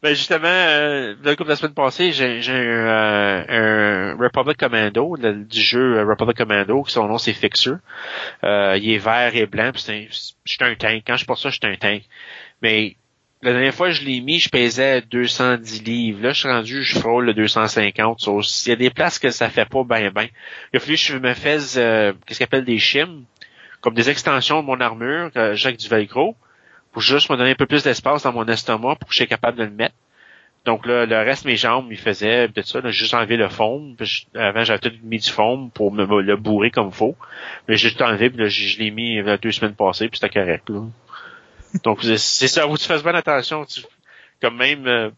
Ben justement, euh, de la semaine passée, j'ai euh, un Republic Commando, du jeu euh, Republic Commando, qui son nom c'est Fixer. Euh, il est vert et blanc, puis c'est un, un tank. Quand je porte ça, je suis un tank. Mais la dernière fois que je l'ai mis, je pesais 210 livres. Là, je suis rendu, je frôle le 250. So, Il y a des places que ça fait pas bien ben. Il a fallu que je me fasse euh, qu'est-ce qu'on appelle des shims, comme des extensions de mon armure, que j'ai avec du velcro pour juste me donner un peu plus d'espace dans mon estomac pour que je sois capable de le mettre. Donc là, le reste, mes jambes, ils faisaient de ça, là, juste enlever le foam. Puis je- avant, j'avais tout mis du foam pour me, le bourrer comme faut. Mais j'ai tout enlevé, puis là, je, l'ai mis a deux semaines passées, puis c'était correct. Là. Donc c'est ça, que tu fasses bien attention. Tu- comme même euh,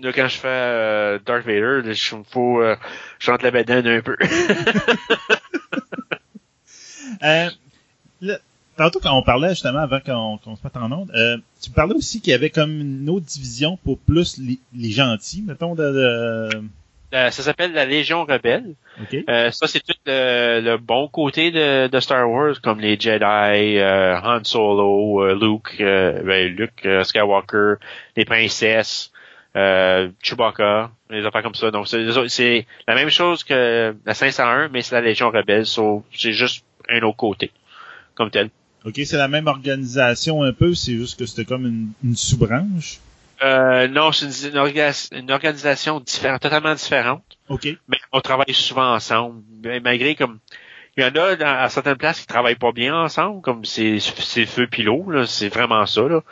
là, quand je fais euh, Darth Vader, là, je faut euh, je rentre la bedaine un peu. Euh, tantôt, quand on parlait, justement, avant qu'on se mette en onde, euh, tu parlais aussi qu'il y avait comme une autre division pour plus les, les gentils, mettons, de... de- Euh, ça s'appelle la Légion Rebelle. OK? Euh, ça, c'est tout le, le bon côté de, de Star Wars, comme les Jedi, euh, Han Solo, euh, Luke, euh, ben, Luke euh, Skywalker, les princesses, euh, Chewbacca, les affaires comme ça. Donc, c'est- c'est la même chose que la 501, mais c'est la Légion Rebelle. so, c'est juste un autre côté, comme tel. OK, c'est la même organisation un peu, c'est juste que c'était comme une, une sous-branche? Euh, non, c'est une, une orga- une organisation différente, totalement différente. OK. mais on travaille souvent ensemble. Mais malgré comme il y en a dans- à certaines places qui travaillent pas bien ensemble, comme c'est feu pilot, là, c'est vraiment ça. Là.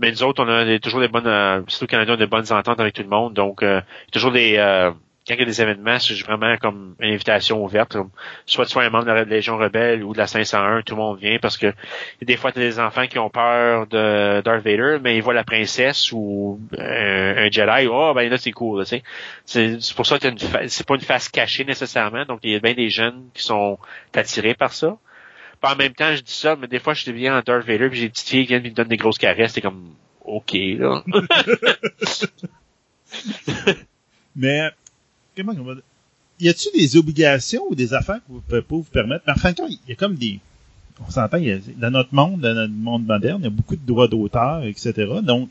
Mais nous autres, on a toujours des bonnes, euh, surtout au Canada, on a des bonnes ententes avec tout le monde. Donc, euh, toujours des euh, quand il y a des événements, c'est vraiment comme une invitation ouverte. comme, soit tu sois un membre de la Légion Rebelle ou de la 501, tout le monde vient parce que des fois, tu as des enfants qui ont peur de Darth Vader, mais ils voient la princesse ou euh, un Jedi, oh ben là c'est cool. C'est pour ça que c'est pas une face cachée nécessairement, donc il y a bien des jeunes qui sont attirés par ça. En même temps, je dis ça, mais des fois je deviens en Darth Vader, puis j'ai des petites filles qui viennent me donnent des grosses caresses, c'est comme OK là. Mais, comment on va dire? Y a-tu des obligations ou des affaires que vous pouvez pas vous permettre? Mais en fin de compte, il y a comme des, on s'entend, dans notre monde, dans notre monde moderne, il y a beaucoup de droits d'auteur, etc. Donc,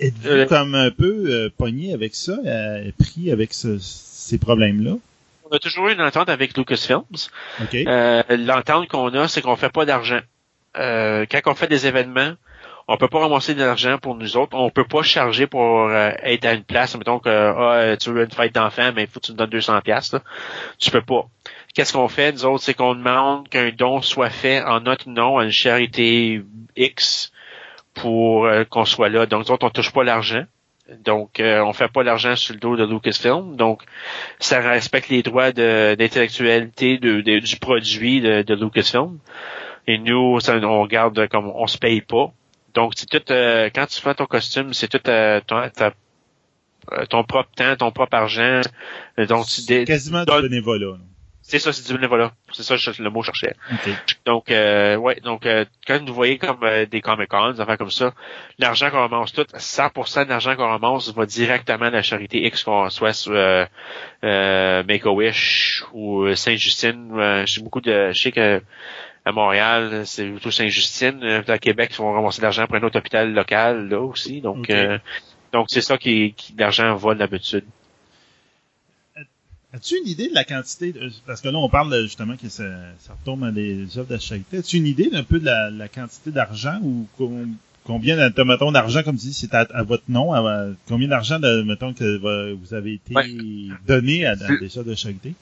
êtes-vous Euh, comme un peu euh, pogné avec ça, euh, pris avec ce- ces problèmes-là? on a toujours eu une entente avec Lucasfilms. OK? Euh, L'entente qu'on a, c'est qu'on fait pas d'argent. Quand on fait des événements, on peut pas ramasser de l'argent pour nous autres. On peut pas charger pour euh, être à une place. Mettons que ah, tu veux une fête d'enfant, mais il faut que tu me donnes 200 pièces. Tu peux pas. Qu'est-ce qu'on fait, nous autres, c'est qu'on demande qu'un don soit fait en notre nom à une charité X pour euh, qu'on soit là. Donc, nous autres, on touche pas l'argent. Donc, euh, on fait pas l'argent sur le dos de Lucasfilm. Donc, ça respecte les droits d'intellectualité du produit de, de Lucasfilm. Et nous, ça, on regarde comme on se paye pas. Donc, c'est tout euh, quand tu fais ton costume, c'est tout euh, ton, ta- euh, ton propre temps, ton propre argent. Euh, Donc, tu dé- Quasiment du bénévolat. c'est ça, c'est du bénévolat. C'est ça le mot cherchais. Donc, euh, ouais, donc euh, quand vous voyez comme euh, des Comic-Con, des affaires comme ça, l'argent qu'on ramasse tout, 100% de l'argent qu'on ramasse va directement à la charité X qu'on soit sur euh, euh, Make-A-Wish ou euh, Saint-Justine. Euh, J'ai beaucoup de... Je sais que à Montréal, c'est plutôt Saint-Justine. Euh, À Québec, ils vont ramasser de l'argent pour un autre hôpital local, là aussi. Donc, euh, donc c'est ça qui, qui l'argent va d'habitude. As-tu une idée de la quantité, de- parce que là, on parle justement que ça, ça retombe dans des œuvres de charité. As-tu une idée d'un peu de la, la quantité d'argent ou com- combien, de- mettons, d'argent, comme tu dis, c'est à, à votre nom, à- combien d'argent, mettons, que vous avez été Ouais. donné à, à des œuvres de charité?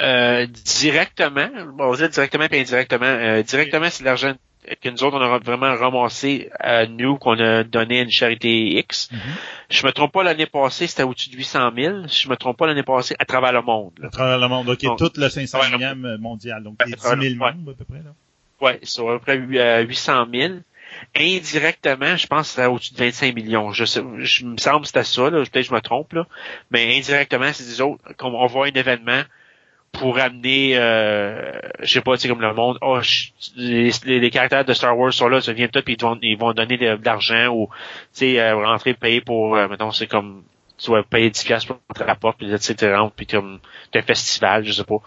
Euh, directement, bon, on va dire directement et indirectement. Euh, directement, c'est l'argent que nous autres, on a vraiment ramassé à nous, qu'on a donné à une charité X. Mhm. Je me trompe pas, l'année passée, c'était au-dessus de 800 000. Je me trompe pas, l'année passée, à travers le monde. là. À travers le monde. OK, Bon. tout le 500e mondial. Donc, les 10 000 Ouais. membres, à peu près, là. Ouais, c'est à peu près euh, 800 000. Indirectement, je pense que c'était au-dessus de 25 millions. Je sais, je me semble que c'était ça, là. Peut-être que je me trompe, là. Mais indirectement, c'est des autres, qu'on on voit un événement pour amener, euh, je sais pas, tu sais, comme le monde, oh, je- les, les- les caractères de Star Wars sont là, ça vient tout, puis ils vont, ils vont donner de, de l'argent ou, tu sais, euh, rentrer, payer pour, euh, mettons, c'est comme, tu vas payer 10 piastres pour rentrer à la porte, puis là, tu sais, tu rentres, puis comme, un festival, je sais pas.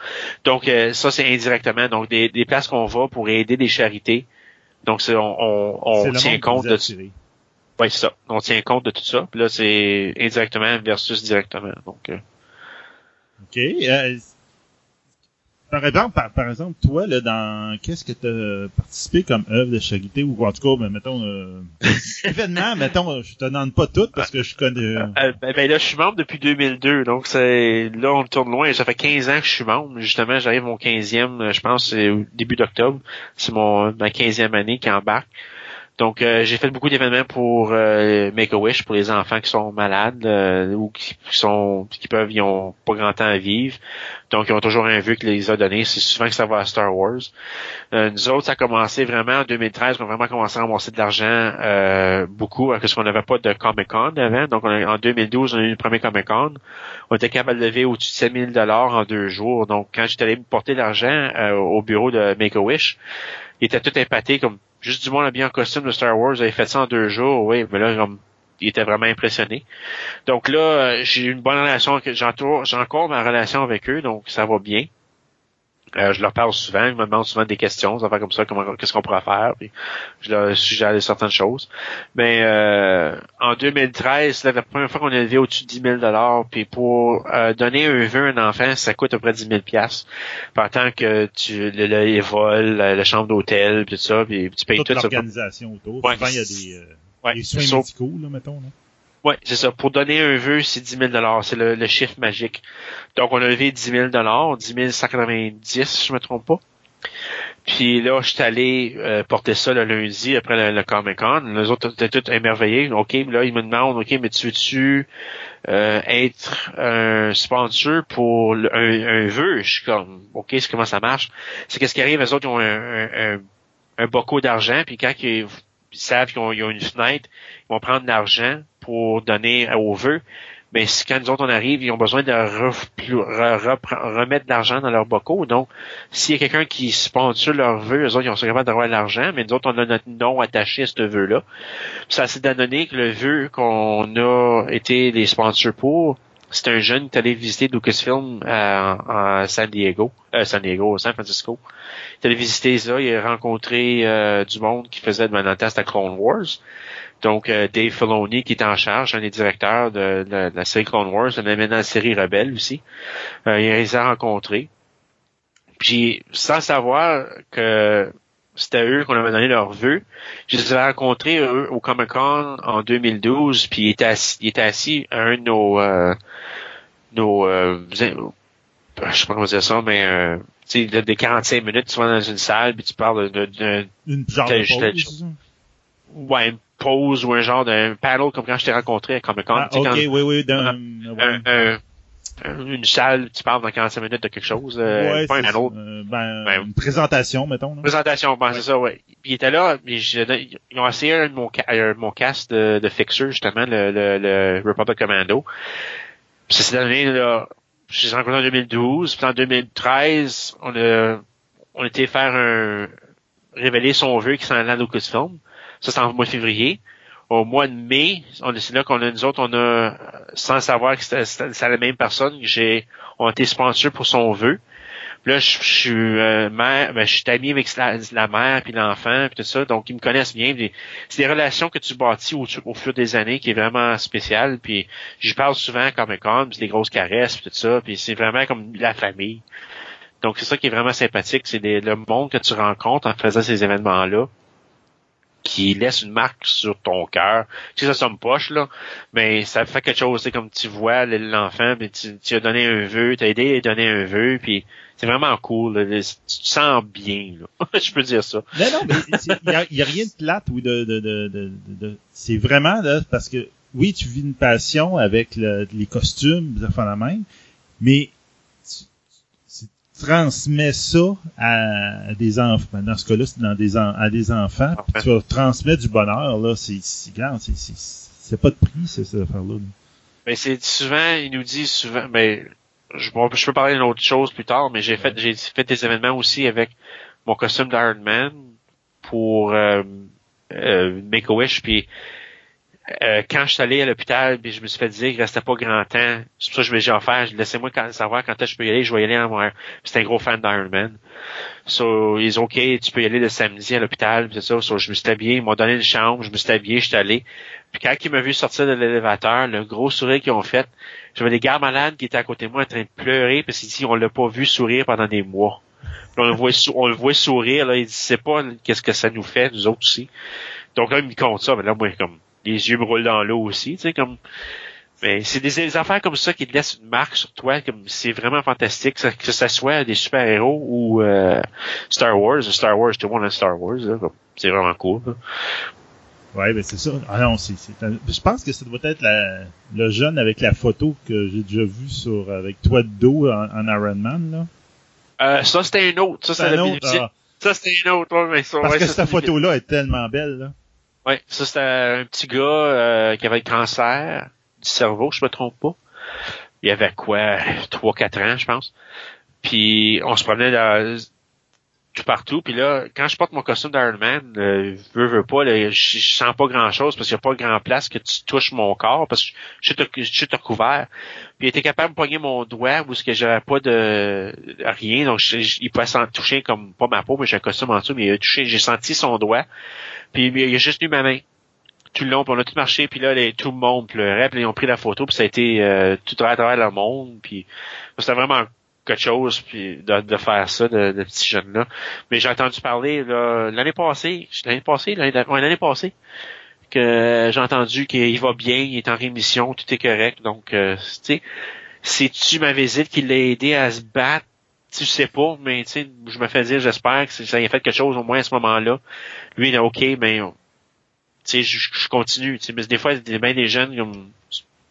Donc, euh, ça, c'est indirectement, donc, des, des places qu'on va pour aider des charités. Donc, c'est, on, on, tient compte de. Ouais, c'est ça. On tient compte de tout ça. Puis là, c'est indirectement versus directement. Donc, euh, OK. Euh, par exemple, par, par exemple, toi, là, dans qu'est-ce que tu as participé comme œuvre de charité ou en tout cas, ben, mettons, euh, événement, mettons, je te demande pas tout parce que je connais. euh, euh, ben, ben là, je suis membre depuis 2002. Donc, c'est là, on tourne loin. Ça fait 15 ans que je suis membre. Justement, j'arrive mon 15e, euh, je pense, au début d'octobre. C'est mon ma 15e année qui embarque. Donc, euh, j'ai fait beaucoup d'événements pour euh, Make-A-Wish, pour les enfants qui sont malades euh, ou qui, sont qui peuvent, ils ont pas grand temps à vivre. Donc, ils ont toujours un vœu qui les a donné. C'est souvent que ça va à Star Wars. Euh, nous autres, ça a commencé vraiment en 2013. On a vraiment commencé à ramasser de l'argent euh, beaucoup parce qu'on n'avait pas de Comic-Con avant. Donc, on a- en 2012, on a eu le premier Comic-Con. On était capable de lever au-dessus de 7 000 dollars en deux jours. Donc, quand j'étais allé porter l'argent euh, au bureau de Make-A-Wish, il était tout épaté comme juste du monde habillé en costume de Star Wars. Ils avaient fait ça en deux jours. Oui, mais là, il était vraiment impressionné. Donc là, euh, j'ai une bonne relation. j'ai encore ma relation avec eux, donc ça va bien. Euh, je leur parle souvent, ils me demandent souvent des questions, ça fait comme ça, comment qu'est-ce qu'on pourrait faire, puis je leur suggère certaines choses. Mais euh, en 2013, c'est la première fois qu'on a élevé au-dessus de 10 000 dollars, puis pour euh, donner un vœu à un enfant, ça coûte à peu près 10 000 piastres. Par tant que tu le, le- les vols, la, la chambre d'hôtel, puis tout ça, puis tu payes toute tout ça. l'organisation autour. Ouais. Souvent, il y a des, euh, Ouais, des soins médicaux, là, mettons. Là. Oui, c'est ça. Pour donner un vœu, c'est 10 000 C'est le, le chiffre magique. Donc, on a levé 10 000 10 190, si je me trompe pas. Puis là, je suis allé euh, porter ça le lundi après le, le Comic-Con. Les autres étaient tous émerveillés. OK, là, ils me demandent, OK, mais tu veux-tu euh, être un sponsor pour un, un vœu? Je suis comme, OK, c'est comment ça marche? C'est qu'est-ce qui arrive, les autres, ils ont un, un, un, d'argent, puis quand ils, savent qu'ils ont, ont une fenêtre, ils vont prendre l'argent pour donner au vœu. Mais si quand nous autres on arrive, ils ont besoin de ref- re- repre- remettre de l'argent dans leur bocaux. Donc, s'il y a quelqu'un qui sponsor leur vœu, eux autres, ils sont capables d'avoir de l'argent, mais nous autres, on a notre nom attaché à ce vœu-là. Ça s'est donné que le vœu qu'on a été les sponsors pour, c'est un jeune qui est allé visiter Lucasfilm à, à San Diego, euh, San Diego, San Francisco. Il est allé visiter ça, il a rencontré euh, du monde qui faisait de test à Clone Wars. Donc, euh, Dave Filoni, qui est en charge, un des directeurs de, de- de la série Clone Wars, est maintenant la série Rebelle aussi. Euh, il les a rencontrés. Puis, sans savoir que c'était eux qu'on avait donné leur vœu, je les avais rencontrés eux, au Comic-Con en 2012, puis il était assis, il était assis à un de nos... Euh, nos euh, je sais pas comment dire ça, mais... Euh, tu sais, de- des 45 minutes, tu vas dans une salle, puis tu parles de- de- Une genre de pause. ouais, pause ou un genre d'un panel comme quand je t'ai rencontré à Comic Con. Ah, ok, quand- oui, oui. Dans, un- ouais. un- un- une salle, tu parles dans 45 minutes de quelque chose. euh, Ouais, pas un panel. Euh, ben, Ben, une présentation, mettons. Là. Présentation, ben, c'est ça, ouais. Puis il était là, je- ils ont essayé un de mon, de mon cast de, de Fixer, justement, le, le, le Republic Commando. Puis ça s'est donné, là, je les ai rencontrés en 2012, puis en 2013, on a, on était faire un, révéler son vœu qui s'en allait à Lucasfilm. Ça, c'est en mois de février. Au mois de mai, on c'est là qu'on a, nous autres, on a, sans savoir que c'était la même personne, j'ai, on a été sponsor pour son vœu. Là, je, suis euh, mère, ben, je suis ami avec la, mère puis l'enfant puis tout ça, donc ils me connaissent bien. C'est des relations que tu bâtis au, fur des années qui est vraiment spécial. Puis j'y parle souvent comme puis c'est des grosses caresses puis tout ça, puis c'est vraiment comme la famille. Donc c'est ça qui est vraiment sympathique, c'est le monde que tu rencontres en faisant ces événements-là qui laisse une marque sur ton cœur. Tu sais, ça somme poche, là, mais ça fait quelque chose, c'est comme tu vois l'enfant, puis tu, tu as donné un vœu, tu as aidé à donner un vœu, puis c'est vraiment cool, là. tu te sens bien, là. je peux dire ça. Non, non, mais il n'y a, rien de plate ou de... de, de, de, de- C'est vraiment, là, parce que, oui, tu vis une passion avec le- les costumes, des la même, mais transmets ça à des enfants. Dans ce cas-là, c'est dans des à des enfants, puis tu vas transmettre du bonheur, là, c'est grand, c'est- pas de prix, c'est cette affaire-là. là. Mais c'est souvent, ils nous disent souvent, ben, je, bon, je peux parler d'une autre chose plus tard, mais j'ai fait j'ai fait des événements aussi avec mon costume d'Iron Man pour euh, euh, Make a Wish, puis euh, quand je suis allé à l'hôpital, je me suis fait dire qu'il restait pas grand temps. C'est pour ça que je me suis offert. Laissez-moi savoir quand je peux y aller. Je vais y aller en moi. C'était un gros fan d'Iron Man. So, ils ont OK, tu peux y aller le samedi à l'hôpital, c'est ça. So, je me suis habillé, ils m'ont donné une chambre, je me suis habillé, je suis allé. Puis quand ils m'ont vu sortir de l'élévateur, le gros sourire qu'ils ont fait, j'avais des gars malades qui étaient à côté de moi en train de pleurer parce qu'ils disent on l'a pas vu sourire pendant des mois. Puis on le voit, on le sourire, là, ils disent c'est pas qu'est-ce que ça nous fait, nous autres aussi. Donc là, ils me comptent ça, mais là, moi, comme, les yeux me roulent dans l'eau aussi, tu sais, comme, mais c'est des, des affaires comme ça qui te laissent une marque sur toi, comme, c'est vraiment fantastique, ça- que ce soit des super-héros ou, euh, Star Wars, Star Wars, tout le monde a Star Wars, là, c'est vraiment cool, là. Ouais, ben c'est ça. Ah non, c'est, Je pense que ça doit être la... le jeune avec la photo que j'ai déjà vu sur avec toi de dos en, en Iron Man là. Euh, ça, c'était un autre, ça, C'est un autre. ah, Ça, c'était un autre, ouais, mais ça, parce ouais, que ça, cette c'est- photo-là est tellement belle là. Ouais, ça c'était un petit gars euh, qui avait le cancer du cerveau, je me trompe pas. Il avait quoi, 3-4 ans, je pense. Puis on se promenait dans- tout partout. Puis là, quand je porte mon costume d'Iron Man, euh, veux, veux pas, là, je, je sens pas grand chose parce qu'il n'y a pas grand place que tu touches mon corps parce que je suis tout- je suis tout couvert. Puis il était capable de pogner mon doigt où ce que j'avais pas de rien. Donc je- je- il pouvait s'en toucher comme pas ma peau, mais j'ai un costume en dessous, mais il a touché, j'ai senti son doigt. Puis il a juste tenu ma main tout le long, puis on a tout marché, puis là, les, tout le monde pleurait, puis ils ont pris la photo, puis ça a été euh, tout à travers le monde, puis c'était vraiment quelque chose puis de, de faire ça, de, de petit jeune-là. Mais j'ai entendu parler là, l'année passée, l'année passée, l'année l'année passée, que j'ai entendu qu'il va bien, il est en rémission, tout est correct. Donc, euh, tu sais, c'est-tu ma visite qui l'a aidé à se battre? Tu sais pas, mais tu sais, je me fais dire, j'espère que ça a fait quelque chose au moins à ce moment-là. Lui, il est OK, mais on- tu sais, je, je continue. Tu sais, mais des fois, il y a bien des jeunes comme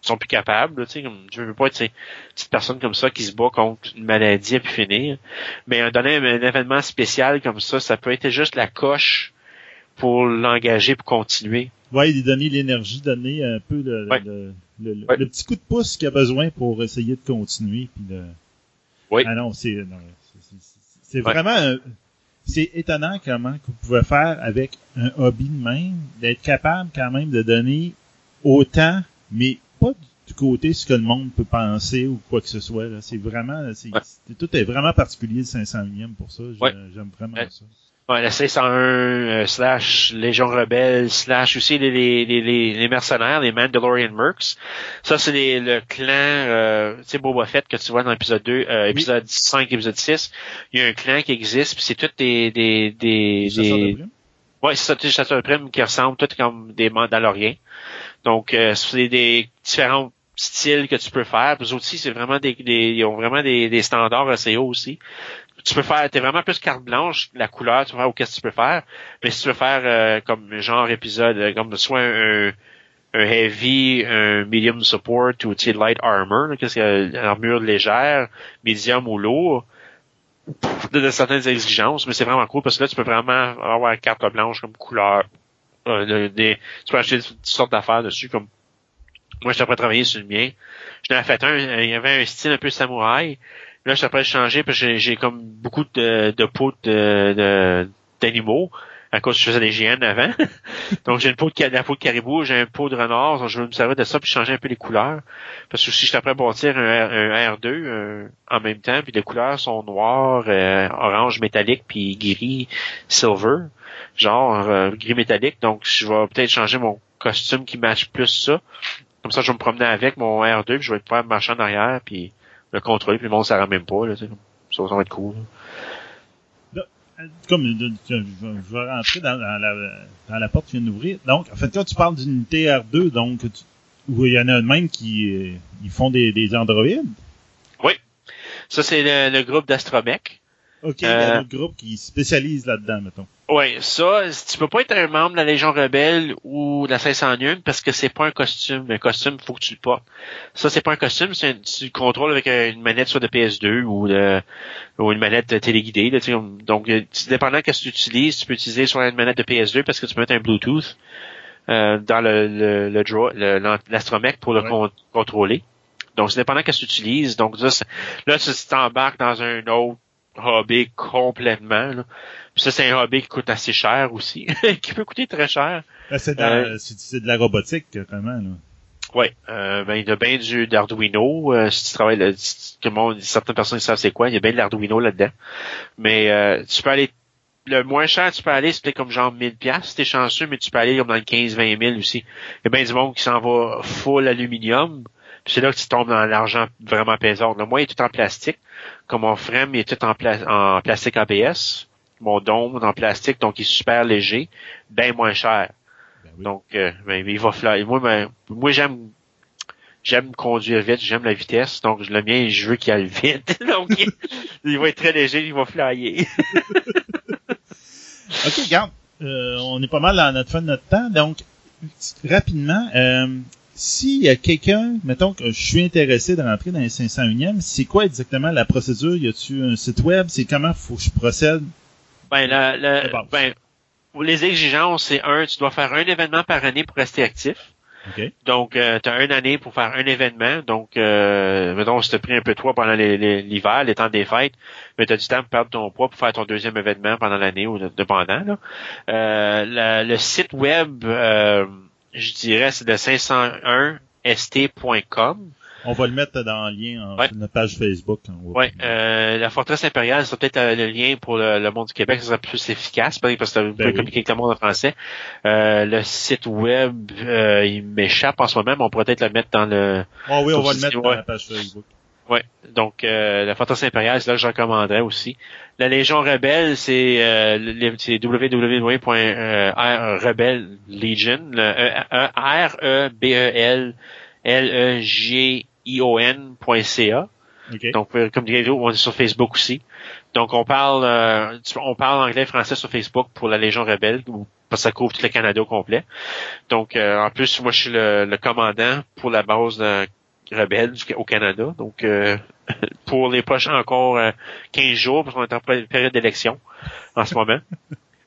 sont plus capables, tu sais, comme je veux pas être une petite personne comme ça qui se bat contre une maladie à pu finir. Mais un donner un, un événement spécial comme ça, ça peut être juste la coche pour l'engager pour continuer. Ouais, lui donner l'énergie, donner un peu le, Ouais. le, le- le- Ouais. le petit coup de pouce qu'il a besoin pour essayer de continuer. Puis de... Oui. Ah non, c'est Ouais. vraiment un- c'est étonnant comment vous pouvez faire avec un hobby de même, d'être capable quand même de donner autant, mais pas du côté ce que le monde peut penser ou quoi que ce soit. là. C'est vraiment, c'est, Ouais. c'est- tout est vraiment particulier le 500 millième pour ça. J'ai- Ouais. J'aime vraiment Ouais. ça. Ouais, la 601 euh, slash Légion Rebelle slash aussi les, les, les, les, mercenaires, les Mandalorian Mercs. Ça, c'est les- le clan, euh, tu sais, Boba Fett que tu vois dans l'épisode 2, euh, épisode 5, épisode 6. Il y a un clan qui existe, puis c'est tous des... des, des, de des- primes. Ouais, c'est ça, les chasseurs de primes qui ressemblent tous comme des Mandaloriens. Donc, euh, c'est des différents styles que tu peux faire. Eux aussi, c'est vraiment des, des- ils ont vraiment des, des standards assez hauts aussi. Tu peux faire, t'es vraiment plus carte blanche, la couleur, tu faire ou qu'est-ce que tu peux faire. Mais si tu veux faire euh, comme genre épisode, euh, comme soit un, un heavy, un medium support ou tu sais, light armor, qu'est-ce que armure légère, medium ou lourd, de, de certaines exigences, mais c'est vraiment cool parce que là, tu peux vraiment avoir carte blanche comme couleur. Euh, de- des, tu peux acheter toutes sortes d'affaires dessus, comme moi, j'étais prêt à travailler sur le mien. Je n'avais fait un, il y avait un style un peu samouraï. Là, j'étais prêt à changer parce que j'ai- comme beaucoup de, de peau de, d'animaux à cause que je faisais des GN avant. donc, j'ai une peau de, la peau de caribou, j'ai un peau de renard, donc je vais me servir de ça puis changer un peu les couleurs. Parce que si j'étais prêt à bâtir un R2 euh, en même temps, puis les couleurs sont noires, euh, orange métallique, puis gris silver, genre euh, gris métallique. Donc, je vais peut-être changer mon costume qui matche plus ça. Comme ça, je vais me promener avec mon R2, puis je vais pouvoir marcher en arrière, puis le contrôler, puis le monde ne s'en même pas. Là, ça, ça va être cool. comme je, je- je vais rentrer dans, dans la, dans la porte qui vient d'ouvrir. Donc, en fait, quand tu parles d'une TR2, donc, tu- où il y en a même qui euh, ils font des, des androïdes? Ça, c'est le, le groupe d'Astromech. OK, il y a Euh, un autre groupe qui spécialise là-dedans, mettons. Ouais, ça, tu peux pas être un membre de la Légion Rebelle ou de la 501 parce que c'est pas un costume. Un costume, faut que tu le portes. Ça, c'est pas un costume, c'est un- tu le contrôles avec une manette soit de PS2 ou de, ou une manette téléguidée. Là, donc, euh, dépendant de ce que tu utilises, tu peux utiliser soit une manette de PS2 parce que tu peux mettre un Bluetooth euh, dans le, le, le, draw- l'astromech pour le Ouais. con- contrôler. Donc, c'est dépendant qu'est-ce que tu utilises. Donc, là, là tu t'embarques dans un autre hobby complètement. Là. Puis ça, c'est un hobby qui coûte assez cher aussi, qui peut coûter très cher. Ben, c'est, Euh, c'est, de la robotique, vraiment. Là. Oui, euh, ben, il y a bien du d'Arduino. euh, si tu travailles, là, si- tout le monde, certaines personnes savent c'est quoi, il y a bien de l'Arduino là-dedans. Mais euh, tu peux aller, le moins cher tu peux aller, c'est peut-être comme genre 1000 pièces si t'es chanceux, mais tu peux aller comme dans le 15-20 000 aussi. Il y a bien du monde qui s'en va full aluminium. Puis c'est là que tu tombes dans l'argent vraiment pesant. Le moi, il est tout en plastique. Comme mon frame, il est tout en, pla- en plastique ABS. Mon dôme est en plastique, donc il est super léger, bien moins cher. Ben oui. Donc, euh, ben, il va flyer. Moi, ben, moi j'aime j'aime conduire vite, j'aime la vitesse. Donc, le mien, je veux qu'il aille vite. donc, il, il va être très léger, il va flyer. OK, regarde. Euh, on est pas mal à notre fin de notre temps. Donc, rapidement, euh, s'il y a quelqu'un, mettons que je suis intéressé de rentrer dans les 501e, c'est quoi exactement la procédure? Y a-tu un site web? C'est comment faut que je procède? Ben, la, la- ben, pour les exigences, c'est un, tu dois faire un événement par année pour rester actif. Donc, tu as une année pour faire un événement. Donc, euh, mettons, si tu pris un peu de poids pendant l'hiver, les temps des fêtes, mais tu as du temps pour perdre ton poids pour faire ton deuxième événement pendant l'année ou de- dépendant. Là. Euh, la- le site web, euh, je dirais, c'est de 501st.com. On va le mettre dans le lien en, Ouais. sur notre page Facebook. Ouais, euh, la forteresse impériale, c'est peut-être euh, le lien pour le, le monde du Québec, ça serait plus efficace, parce que vous pouvez oui. communiquer avec le monde en français. Euh, le site web, euh, il m'échappe en ce moment, mais on pourrait peut-être le mettre dans le. Ah oui, on va le mettre c'est- dans la page Facebook. Ouais. Donc euh, la forteresse impériale, c'est là que je recommanderais aussi. La Légion Rebelle, c'est euh, le- c'est www.rebelle Legion, le E- E- R E B E L L E G I O N.ca. Donc, euh, comme dit on est sur Facebook aussi. Donc, on parle, euh, on parle anglais et français sur Facebook pour la Légion Rebelle, parce que ça couvre tout le Canada au complet. Donc, euh, en plus, moi, je suis le, le commandant pour la base de Rebelle du- au Canada. Donc, euh, pour les prochains encore euh, 15 jours, parce qu'on est en période d'élection en ce moment.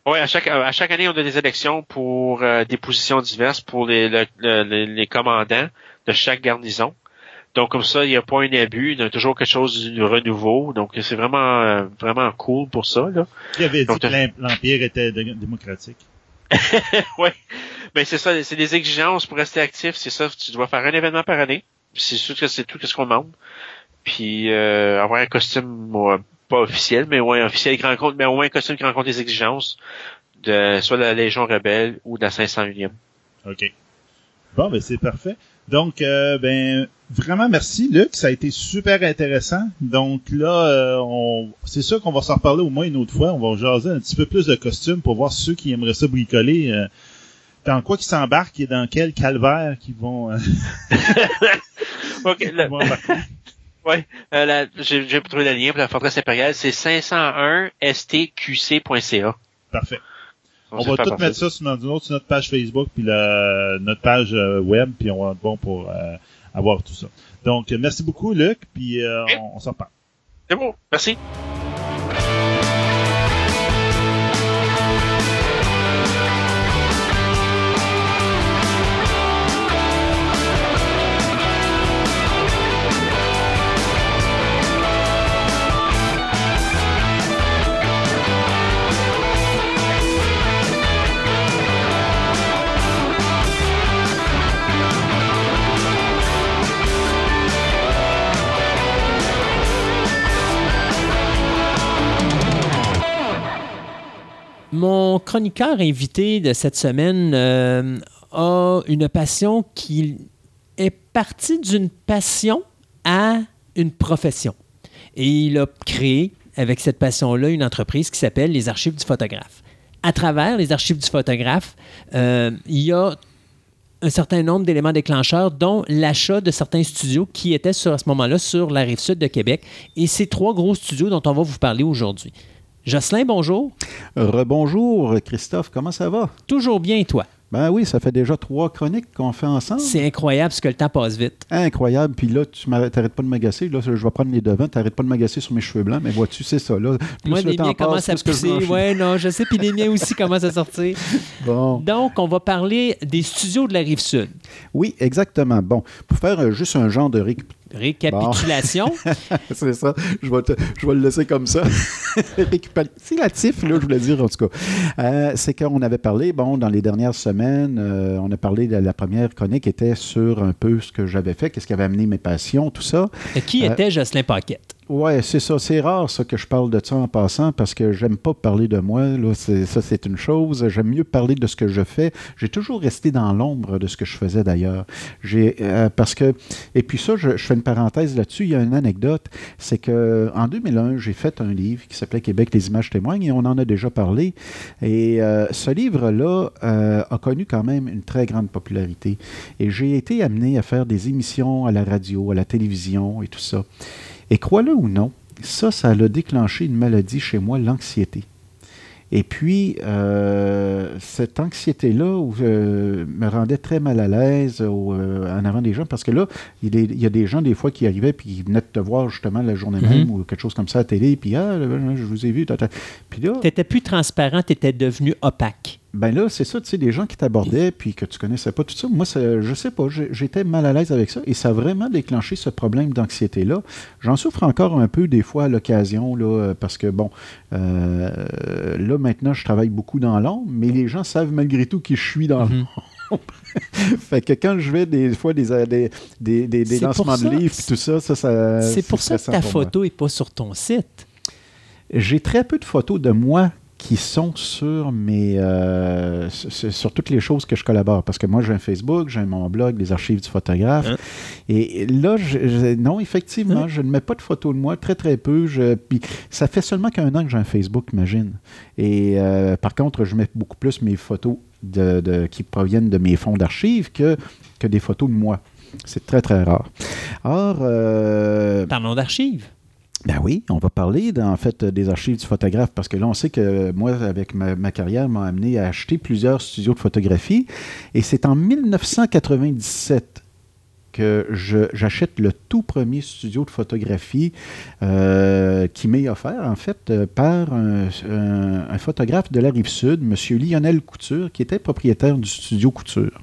Oui, à chaque, à chaque année, on a des élections pour euh, des positions diverses pour les, le- le- les, commandants de chaque garnison. Donc comme ça, il n'y a pas un abus, il y a toujours quelque chose de renouveau. Donc c'est vraiment euh, vraiment cool pour ça. Là. Avait dit Donc, que l'im- l'Empire était dé- démocratique? ouais. Mais c'est ça, c'est des exigences pour rester actif, c'est ça. Tu dois faire un événement par année. C'est sûr que c'est tout ce qu'on demande. Puis euh, avoir un costume pas officiel, mais ouais, officiel qui rencontre, mais au moins un costume qui rencontre les exigences de soit de la Légion Rebelle ou de la 501e. OK. Bon, ben c'est parfait. Donc, euh, ben vraiment merci, Luc. Ça a été super intéressant. Donc là, euh, on, c'est sûr qu'on va s'en reparler au moins une autre fois. On va jaser un petit peu plus de costumes pour voir ceux qui aimeraient ça bricoler. euh, dans quoi qu'ils s'embarquent et dans quel calvaire qu'ils vont, euh, OK, vont embarquer. ouais, euh, j'ai trouvé le lien pour la forteresse impériale, c'est 501stqc.ca. Parfait. On va tout parfait. mettre ça sur notre, sur notre page Facebook puis notre page euh, web puis on va être bon pour euh, avoir tout ça. Donc, merci beaucoup, Luc, puis on, on s'en reparle. C'est bon, merci. Mon chroniqueur invité de cette semaine euh, a une passion qui est partie d'une passion à une profession. Et il a créé, avec cette passion-là, une entreprise qui s'appelle les Archives du photographe. À travers les Archives du photographe, euh, il y a un certain nombre d'éléments déclencheurs, dont l'achat de certains studios qui étaient sur, à ce moment-là sur la rive sud de Québec. Et ces trois gros studios dont on va vous parler aujourd'hui. Jocelyn, bonjour. Rebonjour, Christophe, comment ça va? Toujours bien, et toi? Ben oui, ça fait déjà trois chroniques qu'on fait ensemble. C'est incroyable parce que le temps passe vite. Incroyable. Puis là, tu n'arrêtes pas de m'agacer. Là, je vais prendre les devants. Tu n'arrêtes pas de m'agacer sur mes cheveux blancs. Mais vois-tu, c'est ça. Là. Plus Moi, le les temps miens passe, commencent à pousser. Ouais, non, je sais. Puis les miens aussi commencent à sortir. Bon. Donc, on va parler des studios de la rive sud. Oui, exactement. Bon, pour faire euh, juste un genre de réc- récapitulation. c'est ça. Je vais, te- je vais le laisser comme ça. Récapitulatif, là, je voulais dire, en tout cas. Euh, c'est qu'on avait parlé, bon, dans les dernières semaines, euh, on a parlé de la première chronique était sur un peu ce que j'avais fait, qu'est-ce qui avait amené mes passions, tout ça. Qui Euh, était Jocelyn Paquette? Ouais, c'est ça. C'est rare, ça, que je parle de ça en passant parce que j'aime pas parler de moi. Là, ça, c'est une chose. J'aime mieux parler de ce que je fais. J'ai toujours resté dans l'ombre de ce que je faisais d'ailleurs. Euh, parce que, et puis ça, je, je fais une parenthèse là-dessus. Il y a une anecdote. C'est que en 2001, j'ai fait un livre qui s'appelait Québec, les images témoignent et on en a déjà parlé. Et euh, ce livre-là euh, a connu quand même une très grande popularité. Et j'ai été amené à faire des émissions à la radio, à la télévision et tout ça. Et crois-le ou non, ça, ça a déclenché une maladie chez moi, l'anxiété. Et puis, euh, cette anxiété-là euh, me rendait très mal à l'aise euh, en avant des gens, parce que là, il, est- il y a des gens, des fois, qui arrivaient puis qui venaient de te voir justement la journée Mhm. même ou quelque chose comme ça à la télé, puis ah, je vous ai vu. Puis là, Tu n'étais plus transparent, tu étais devenu opaque. Ben là, c'est ça, tu sais, des gens qui t'abordaient puis que tu connaissais pas tout ça. Moi, ça, je sais pas, j'étais mal à l'aise avec ça et ça a vraiment déclenché ce problème d'anxiété-là. J'en souffre encore un peu des fois à l'occasion, là, euh, parce que bon, euh, là maintenant, je travaille beaucoup dans l'ombre, mais les gens savent malgré tout qui je suis dans Mhm. l'ombre. fait que quand je vais des fois des, des, des, des, des lancements de livres tout ça, ça, ça c'est pour ça que ta photo n'est pas sur ton site. J'ai très peu de photos de moi qui sont sur mes euh, sur, toutes les choses que je collabore parce que moi j'ai un Facebook, j'ai mon blog, les archives du photographe Hein? et là je- je- non effectivement Hein? je ne mets pas de photos de moi très très peu je, puis ça fait seulement qu'un an que j'ai un Facebook imagine et euh, par contre je mets beaucoup plus mes photos de, de- qui proviennent de mes fonds d'archives que que des photos de moi c'est très très rare or euh, Parlons d'archives. Ben oui, on va parler en fait des archives du photographe parce que là, on sait que moi, avec ma, ma carrière, m'a amené à acheter plusieurs studios de photographie. Et c'est en 1997 que j'achète le tout premier studio de photographie euh, qui m'est offert, en fait, euh, par un, un- un photographe de la rive sud, M. Lionel Couture, qui était propriétaire du studio Couture.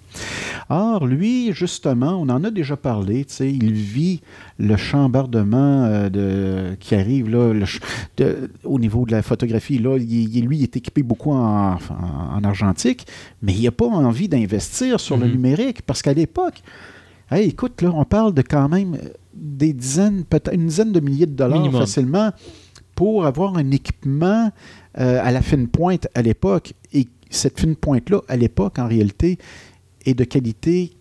Or, lui, justement, on en a déjà parlé, il vit le chambardement euh, de, qui arrive là, le ch- de- au niveau de la photographie. Là, il, lui, il est équipé beaucoup en, en- en argentique, mais il n'a pas envie d'investir sur le Mhm. numérique parce qu'à l'époque, hey, écoute, là, on parle de quand même des dizaines, peut-être une dizaine de milliers de dollars Minimum. facilement pour avoir un équipement euh, à la fine pointe à l'époque. Et cette fine pointe-là, à l'époque, en réalité, est de qualité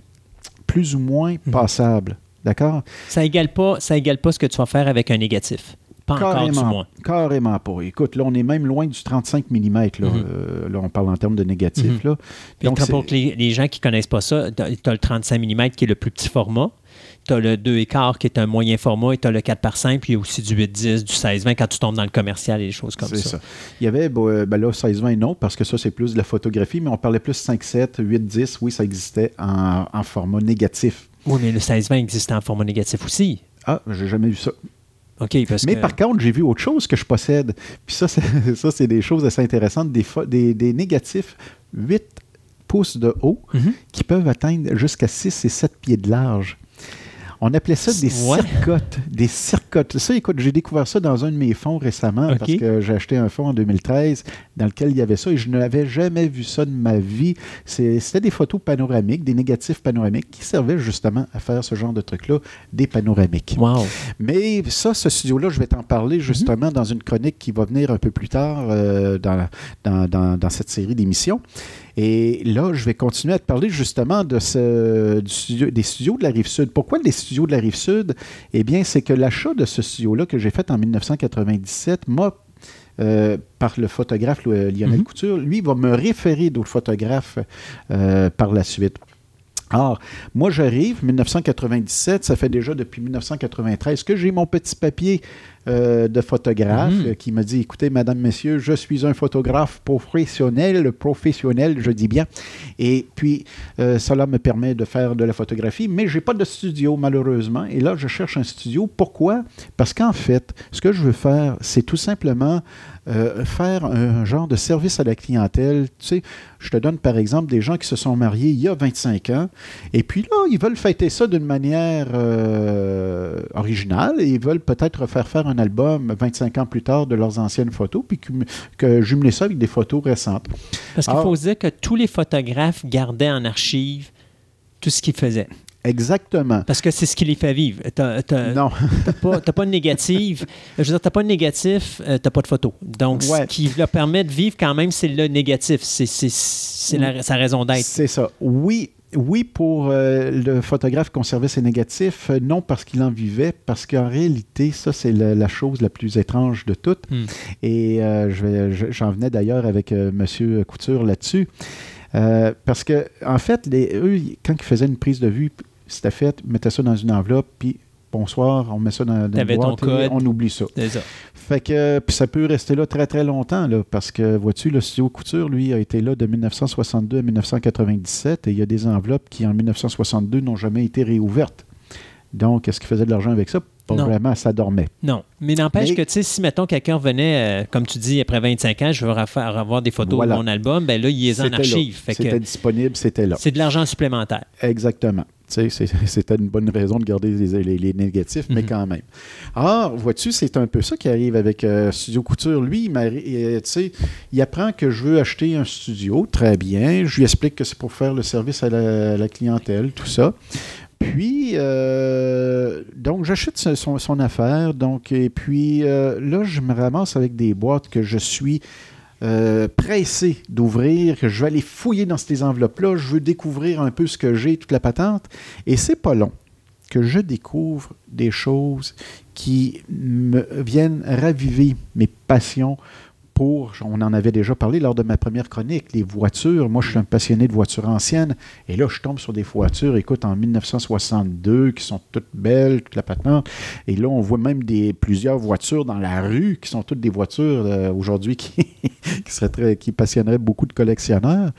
plus ou moins Mhm. passable. D'accord? Ça égale pas, ça égale pas ce que tu vas faire avec un négatif. Pas encore, du moins. Carrément pas. Écoute, là, on est même loin du 35 mm. Là, Mhm. Euh, là on parle en termes de négatif. Mhm. là. Donc, pour que les, les gens qui connaissent pas ça, tu as, le 35 mm qui est le plus petit format. Tu as le 2 écart qui est un moyen format et tu as le 4 par 5 puis il y a aussi du 8-10, du 16-20 quand tu tombes dans le commercial et des choses comme C'est ça. ça. Il y avait, euh, ben là, 16-20, non, parce que ça, c'est plus de la photographie, mais on parlait plus 5-7, 8-10, oui, ça existait en, en format négatif. Oui, mais le 16-20 existait en format négatif aussi. Ah, j'ai jamais vu ça. OK, parce Mais que... par contre, j'ai vu autre chose que je possède. Puis ça, c'est, ça, c'est des choses assez intéressantes. Des, des, des négatifs 8 pouces de haut Mhm. qui peuvent atteindre jusqu'à 6 et 7 pieds de large. On appelait ça des Ouais. circottes. Des circottes. Ça, écoute, j'ai découvert ça dans un de mes fonds récemment parce que j'ai acheté un fonds en 2013 dans lequel il y avait ça et je n'avais jamais vu ça de ma vie. C'était des photos panoramiques, des négatifs panoramiques qui servaient justement à faire ce genre de truc-là, des panoramiques. Wow. Mais ça, ce studio-là, je vais t'en parler justement dans une chronique qui va venir un peu plus tard euh, dans, dans- dans cette série d'émissions. Et là, je vais continuer à te parler justement de ce, du studio- des studios de la Rive-Sud. Pourquoi les studios de la Rive-Sud? Eh bien, c'est que l'achat de ce studio-là que j'ai fait en 1997 m'a euh, par le photographe euh, Lionel Mhm. Couture, lui va me référer d'autres photographes euh, par la suite. Or, moi, j'arrive, 1997, ça fait déjà depuis 1993 que j'ai mon petit papier euh, de photographe Mhm. qui me dit, écoutez, madame, messieurs, je suis un photographe professionnel, professionnel, je dis bien. Et puis, euh, cela me permet de faire de la photographie, mais j'ai pas de studio, malheureusement. Et là, je cherche un studio. Pourquoi? Parce qu'en fait, ce que je veux faire, c'est tout simplement euh, faire un genre de service à la clientèle. Tu sais, Je te donne par exemple des gens qui se sont mariés il y a 25 ans, et puis là, ils veulent fêter ça d'une manière originale, et ils veulent peut-être faire faire un album 25 ans plus tard de leurs anciennes photos, puis que, que jumeler ça avec des photos récentes. Parce qu'il faut se dire que tous les photographes gardaient en archive tout ce qu'ils faisaient. Exactement. Parce que c'est ce qui les fait vivre. T'as, t'as- Non. t'as pas, t'as pas de négative. Je veux dire, t'as pas de négatif, euh, t'as pas de photo. Donc, Ouais. ce qui leur permet de vivre quand même, c'est le négatif. C'est, c'est, c'est la- sa raison d'être. C'est ça. Oui, oui pour euh, le photographe conservait ses négatifs, euh, non parce qu'il en vivait, parce qu'en réalité, ça, c'est la, la chose la plus étrange de toutes. Hmm. Et euh, je vais- je- j'en venais d'ailleurs avec euh, M. Couture là-dessus. Parce que, en fait, les, eux, quand ils faisaient une prise de vue, c'était fait, ils mettaient ça dans une enveloppe, puis bonsoir, on met ça dans, dans une boîte et on oublie ça. Ça. Fait que euh, puis ça peut rester là très très longtemps là, parce que vois-tu le studio Couture lui a été là de 1962 à 1997 et il y a des enveloppes qui en 1962 n'ont jamais été réouvertes. Donc est-ce qu'il faisait de l'argent avec ça? Pas Non. vraiment, ça dormait. Non. Mais n'empêche Mais- que, tu sais, si, mettons, quelqu'un revenait, euh, comme tu dis, après 25 ans, je veux refaire, avoir des photos Voilà. de mon album, ben là, il les a en archive. Que C'était disponible, c'était là. c'est de l'argent supplémentaire. Exactement. C'était une bonne raison de garder les, les- les négatifs, mais Mhm. quand même. Alors, vois-tu, c'est un peu ça qui arrive avec euh, Studio Couture. Lui, il, euh, il apprend que je veux acheter un studio, très bien. Je lui explique que c'est pour faire le service à la, à la clientèle, tout ça. Puis, euh, donc, j'achète son, son- affaire. Donc, et puis, là, je me ramasse avec des boîtes que je suis euh, pressé d'ouvrir, que je vais aller fouiller dans ces enveloppes-là. Je veux découvrir un peu ce que j'ai, toute la patente. Et c'est pas long que je découvre des choses qui me viennent raviver mes passions on en avait déjà parlé lors de ma première chronique, les voitures. Moi, je suis un passionné de voitures anciennes. Et là, je tombe sur des voitures, écoute, en 1962, qui sont toutes belles, toute la patente. Et là, on voit même des, plusieurs voitures dans la rue, qui sont toutes des voitures euh, aujourd'hui qui, qui passionneraient beaucoup de collectionneurs.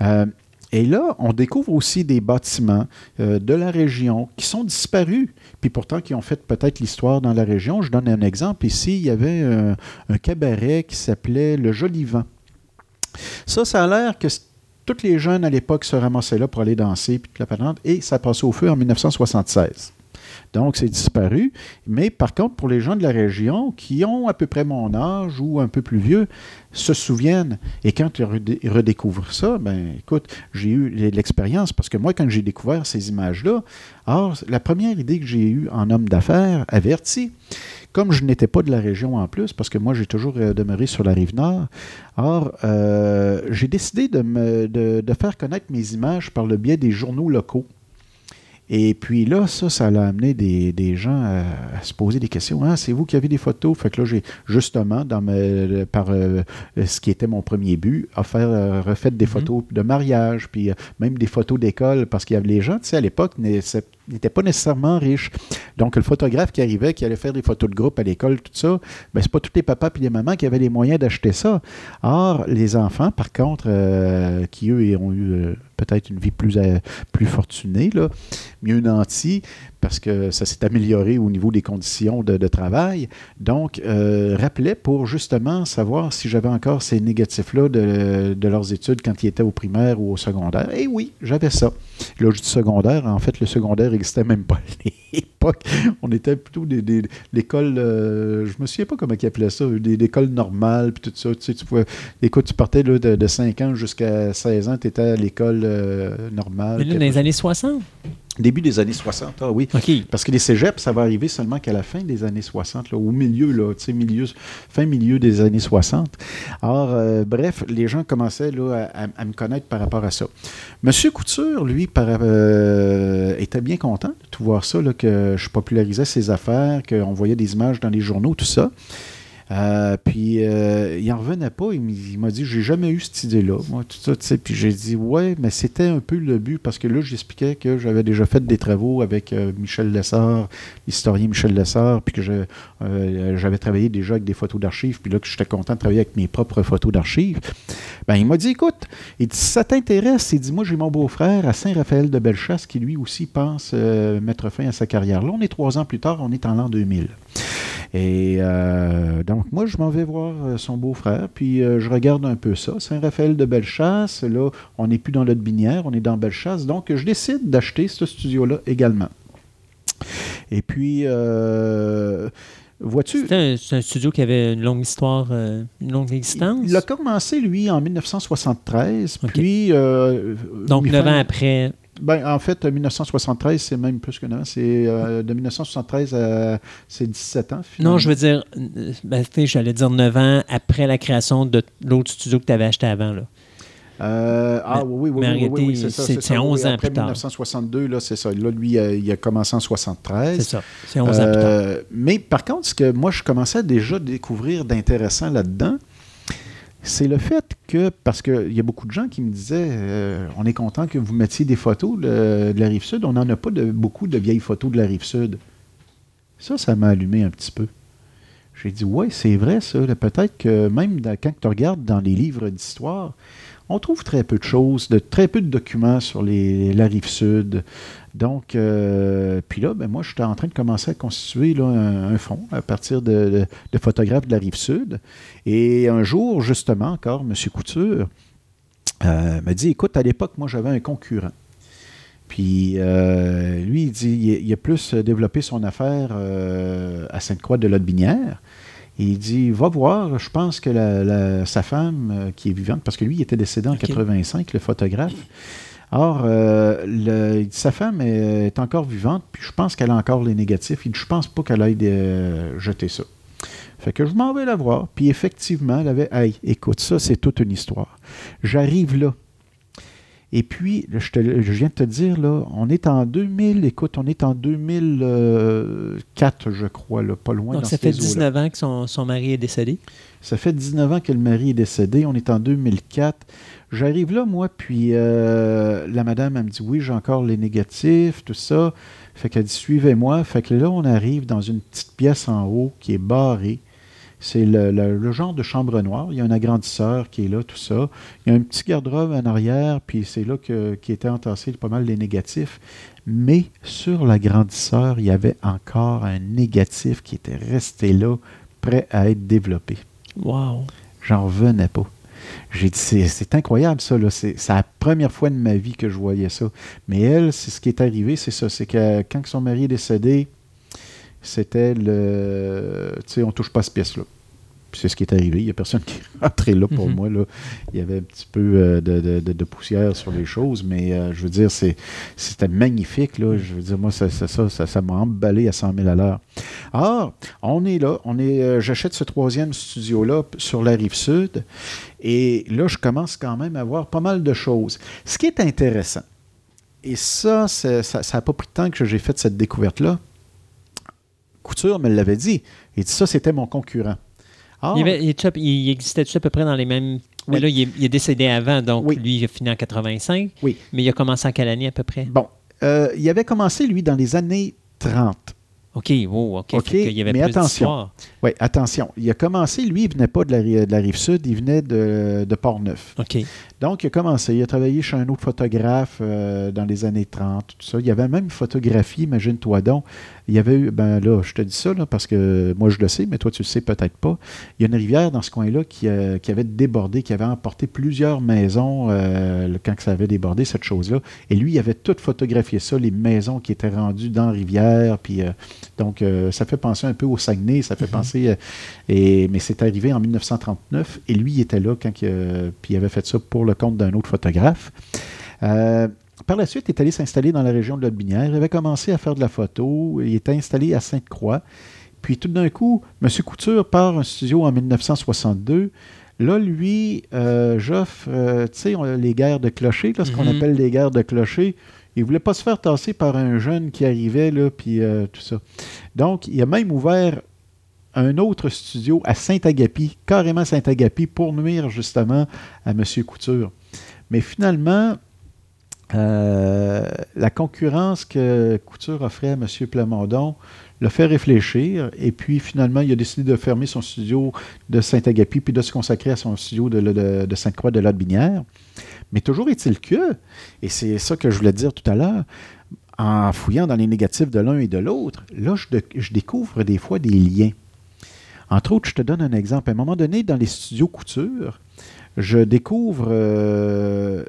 Euh, et là, on découvre aussi des bâtiments euh, de la région qui sont disparus, puis pourtant qui ont fait peut-être l'histoire dans la région. Je donne un exemple ici. Il y avait un, cabaret qui s'appelait Le Joli Vent. Ça, ça a l'air que tous les jeunes à l'époque se ramassaient là pour aller danser, puis la patente, et ça passait au feu en 1976. Donc, c'est disparu. Mais par contre, pour les gens de la région qui ont à peu près mon âge ou un peu plus vieux, se souviennent. Et quand ils redé- ils redécouvrent ça, ben écoute, j'ai eu l'expérience parce que moi, quand j'ai découvert ces images-là, alors, la première idée que j'ai eue en homme d'affaires averti, comme je n'étais pas de la région en plus, parce que moi, j'ai toujours euh, demeuré sur la rive nord, alors, euh, j'ai décidé de faire connaître mes images par le biais des journaux locaux. Et puis là, ça, ça l'a amené des, des gens à, à se poser des questions. Ah, c'est vous qui avez des photos? Fait que là, j'ai justement, dans ma- par euh, ce qui était mon premier but, à faire euh, refait des photos de mariage, puis euh, même des photos d'école, parce qu'il y avait les gens, tu sais, à l'époque, n'étaient pas nécessairement riches. Donc, le photographe qui arrivait, qui allait faire des photos de groupe à l'école, tout ça, ben, c'est pas tous les papas et les mamans qui avaient les moyens d'acheter ça. Or, les enfants, par contre, euh, qui eux ont eu euh, peut-être une vie plus, euh, fortunée, mieux nantie, parce que ça s'est amélioré au niveau des conditions de, travail. Donc, euh, rappelait pour justement savoir si j'avais encore ces négatifs-là de, leurs études quand ils étaient au primaire ou au secondaire. Et oui, j'avais ça. Là, je dis secondaire. En fait, le secondaire n'existait même pas à l'époque. On était plutôt des, l'école, euh, je me souviens pas comment ils appelaient ça, des, écoles normales, puis tout ça. Tu sais, tu pouvais, écoute, tu partais de 5 ans jusqu'à 16 ans, tu étais à l'école euh, normale. Mais là, dans les années 60. Début des années 60, ah oui. Parce que les cégeps, ça va arriver seulement qu'à la fin des années 60, là, au milieu, là, milieu, fin milieu des années 60. Alors, euh, bref, les gens commençaient là, à, à- à me connaître par rapport à ça. Monsieur Couture, lui, par, euh, était bien content de tout voir ça, là, que je popularisais ses affaires, qu'on voyait des images dans les journaux, tout ça. Euh, puis euh, il en revenait pas. Il m'a dit J'ai jamais eu cette idée-là, moi, tout ça, tu sais. Puis j'ai dit Ouais, mais c'était un peu le but parce que là, j'expliquais que j'avais déjà fait des travaux avec euh, Michel Lessard, l'historien Michel Lessard, puis que j'avais travaillé déjà avec des photos d'archives, puis là, que j'étais content de travailler avec mes propres photos d'archives. Ben, il m'a dit Écoute, il dit, ça t'intéresse, il dit Moi, j'ai mon beau-frère à Saint-Raphaël de Bellechasse qui lui aussi pense mettre fin à sa carrière. Là, on est trois ans plus tard, on est en l'an 2000. Et euh, donc, moi, je m'en vais voir euh, son beau-frère, puis euh, je regarde un peu ça. Saint-Raphaël de Bellechasse, là, on n'est plus dans l'autre binière, on est dans Bellechasse. Donc, je décide d'acheter ce studio-là également. Et puis, euh, vois-tu, un, c'est un studio qui avait une longue histoire, euh, une longue existence. il a commencé, lui, en 1973, Ok. puis... euh, Donc, mi- 9 fin- ans après. Ben, en fait, 1973, c'est même plus que 9 ans. C'est euh, de 1973 à c'est 17 ans. Finalement. Non, je veux dire, euh, ben, j'allais dire 9 ans après la création de l'autre studio que tu avais acheté avant. Là. Euh, ah oui, oui, oui, oui, oui, c'est ça. c'est- ça, c'est oui, 11 ans Après plus tard. 1962, là, c'est ça. Là, lui, euh, il a commencé en C'est 73. ça. C'est 11 ans plus tard. Euh, mais par contre, ce que moi, je commençais déjà à découvrir d'intéressant là-dedans, c'est le fait que, parce qu'il y a beaucoup de gens qui me disaient, euh, on est content que vous mettiez des photos de, la rive sud. On n'en a pas beaucoup de vieilles photos de la rive sud. Ça, ça m'a allumé un petit peu. J'ai dit, ouais, c'est vrai ça. Peut-être que même quand tu regardes dans les livres d'histoire, on trouve très peu de choses, de, très peu de documents sur la rive sud. Donc, euh, puis là, ben, moi, j'étais en train de commencer à constituer là, un, un fonds à partir de, de- de photographes de la rive sud. Et un jour, justement, encore, M. Couture euh, m'a dit Écoute, à l'époque, moi, j'avais un concurrent. Puis euh, lui, il dit il, il a plus développé son affaire euh, à Sainte-Croix de Lotbinière. Et il dit Va voir, je pense que la- la- sa femme qui est vivante, parce que lui, il était décédé en Ok. 85, le photographe. Or, euh, le- sa femme est, est encore vivante, puis je pense qu'elle a encore les négatifs. Dit Je pense pas qu'elle aille euh, jeter ça. Fait que je m'en vais la voir. Puis effectivement, elle avait Hey, écoute, ça, c'est toute une histoire. J'arrive là. Et puis, je, te- je viens de te dire, là, on est en 2000, écoute, on est en 2004, je crois, là, pas loin Donc, dans ça fait eaux-là. 19 ans que son, son mari est décédé? Ça fait 19 ans que le mari est décédé. On est en 2004. J'arrive là, moi, puis euh, la madame, elle me dit Oui, j'ai encore les négatifs, tout ça. Fait qu'elle dit Suivez-moi. Fait que là, on arrive dans une petite pièce en haut qui est barrée. C'est le, genre de chambre noire. Il y a un agrandisseur qui est là, tout ça. Il y a un petit garde-robe en arrière, puis c'est là que, qui était entassé pas mal les négatifs. Mais sur l'agrandisseur, il y avait encore un négatif qui était resté là, prêt à être développé. Wow. J'en revenais pas. J'ai dit, c'est, incroyable ça. C'est la première fois de ma vie que je voyais ça. Mais elle, c'est ce qui est arrivé, c'est ça. C'est que quand son mari est décédé, c'était le. Tu sais, on touche pas à cette pièce-là. Puis c'est ce qui est arrivé. Il n'y a personne qui est rentré là pour Mhm. moi. Là. Il y avait un petit peu euh, de, de- poussière sur les choses, mais euh, je veux dire, c'était magnifique. Là. Je veux dire, moi, ça, ça, ça, ça, ça m'a emballé à 100 000 à l'heure. Ah, on est là. On est, euh, j'achète ce troisième studio-là sur la rive sud. Et là, je commence quand même à voir pas mal de choses. Ce qui est intéressant, et ça, ça n'a pas pris de temps que j'ai fait cette découverte-là. Couture me l'avait dit. Il dit ça, c'était mon concurrent. Ah, Il, avait- il est-tu à- peu près dans les mêmes. Oui. Mais là, il est, il est décédé avant, donc Oui. lui, il a fini en 85. Oui. Mais il a commencé en quelle année à peu près? Bon, euh, il avait commencé, lui, dans les années 30. OK, oh, OK. OK, Fait qu'il y avait mais plus attention. Oui, attention. Il a commencé, lui, il venait pas de la, ri- de la rive sud, il venait de, de Port-Neuf. OK. Donc, il a commencé. Il a travaillé chez un autre photographe euh, dans les années 30, tout ça. Il y avait même une photographie, imagine-toi donc. Il y avait eu, ben là, je te dis ça, là, parce que moi, je le sais, mais toi, tu le sais peut-être pas. Il y a une rivière dans ce coin-là qui, euh, qui avait débordé, qui avait emporté plusieurs maisons euh, quand ça avait débordé, cette chose-là. Et lui, il avait tout photographié ça, les maisons qui étaient rendues dans la rivière. Puis, euh, donc, euh, ça fait penser un peu au Saguenay, ça fait penser. euh, et, mais c'est arrivé en 1939, et lui, il était là quand il, puis il avait fait ça pour le compte d'un autre photographe. Euh, par la suite, il est allé s'installer dans la région de Lotbinière. Il avait commencé à faire de la photo. Il était installé à Sainte-Croix. Puis tout d'un coup, M. Couture part un studio en 1962. Là, lui, euh, j'offre, euh, tu sais, les guerres de clochers, là, ce qu'on Mhm. appelle les guerres de clochers. Il voulait pas se faire tasser par un jeune qui arrivait, là, puis euh, tout ça. Donc, il a même ouvert un autre studio à Saint-Agapi, carrément Saint-Agapi, pour nuire justement à M. Couture. Mais finalement, euh, la concurrence que Couture offrait à M. Plamondon l'a fait réfléchir et puis finalement, il a décidé de fermer son studio de Saint-Agapi puis de se consacrer à son studio de, Sainte-Croix de Lotbinière. Mais toujours est-il que, et c'est ça que je voulais dire tout à l'heure, en fouillant dans les négatifs de l'un et de l'autre, là, je découvre des fois des liens. Entre autres, je te donne un exemple. À un moment donné, dans les studios couture, je découvre euh,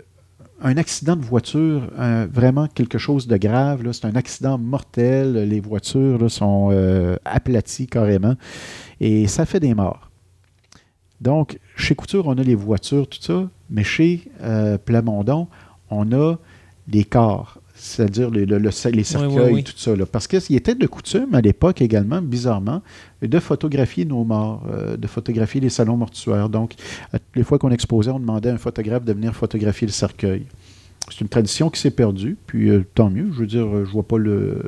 un accident de voiture, un- vraiment quelque chose de grave. C'est un accident mortel. Les voitures sont euh, aplaties carrément. Et ça fait des morts. Donc, chez Couture, on a les voitures, tout ça. Mais chez euh, Plamondon, on a les corps. C'est-à-dire les, le- le- les cercueils, oui. tout ça. là. Parce qu'il était de coutume à l'époque également, bizarrement, de photographier nos morts, euh, de photographier les salons mortuaires. Donc, à toutes les fois qu'on exposait, on demandait à un photographe de venir photographier le cercueil. C'est une tradition qui s'est perdue, puis euh, tant mieux. Je veux dire, je vois pas le,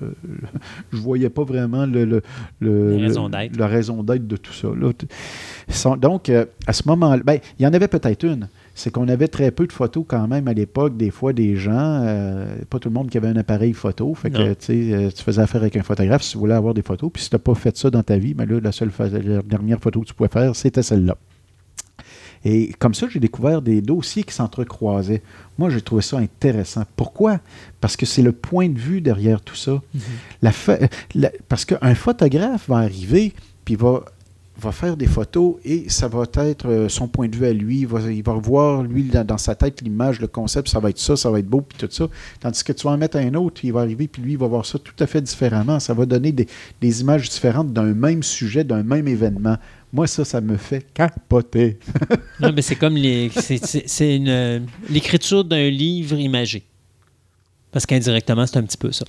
je voyais pas vraiment le, le- le- La raison la raison d'être de tout ça. là. Donc, euh, à ce moment-là, ben, il y en avait peut-être une. C'est qu'on avait très peu de photos quand même à l'époque, des fois des gens, euh, pas tout le monde qui avait un appareil photo. Fait que Non. tu sais, euh, tu faisais affaire avec un photographe si tu voulais avoir des photos. Puis si tu n'as pas fait ça dans ta vie, mais là, la seule la dernière photo que tu pouvais faire, c'était celle-là. Et comme ça, j'ai découvert des dossiers qui s'entrecroisaient. Moi, j'ai trouvé ça intéressant. Pourquoi? Parce que c'est le point de vue derrière tout ça. La fa- la- parce qu'un photographe va arriver, puis va, va faire des photos, et ça va être euh, son point de vue à lui. Il va, il va voir, lui, dans, dans sa tête, l'image, le concept, ça va être ça, ça va être beau, puis tout ça. Tandis que tu vas en mettre un autre, il va arriver, puis lui, il va voir ça tout à fait différemment. Ça va donner des, des images différentes d'un même sujet, d'un même événement. Moi, ça, ça me fait capoter. Non, mais c'est comme les, c'est, l'écriture d'un livre imagé. Parce qu'indirectement, c'est un petit peu ça.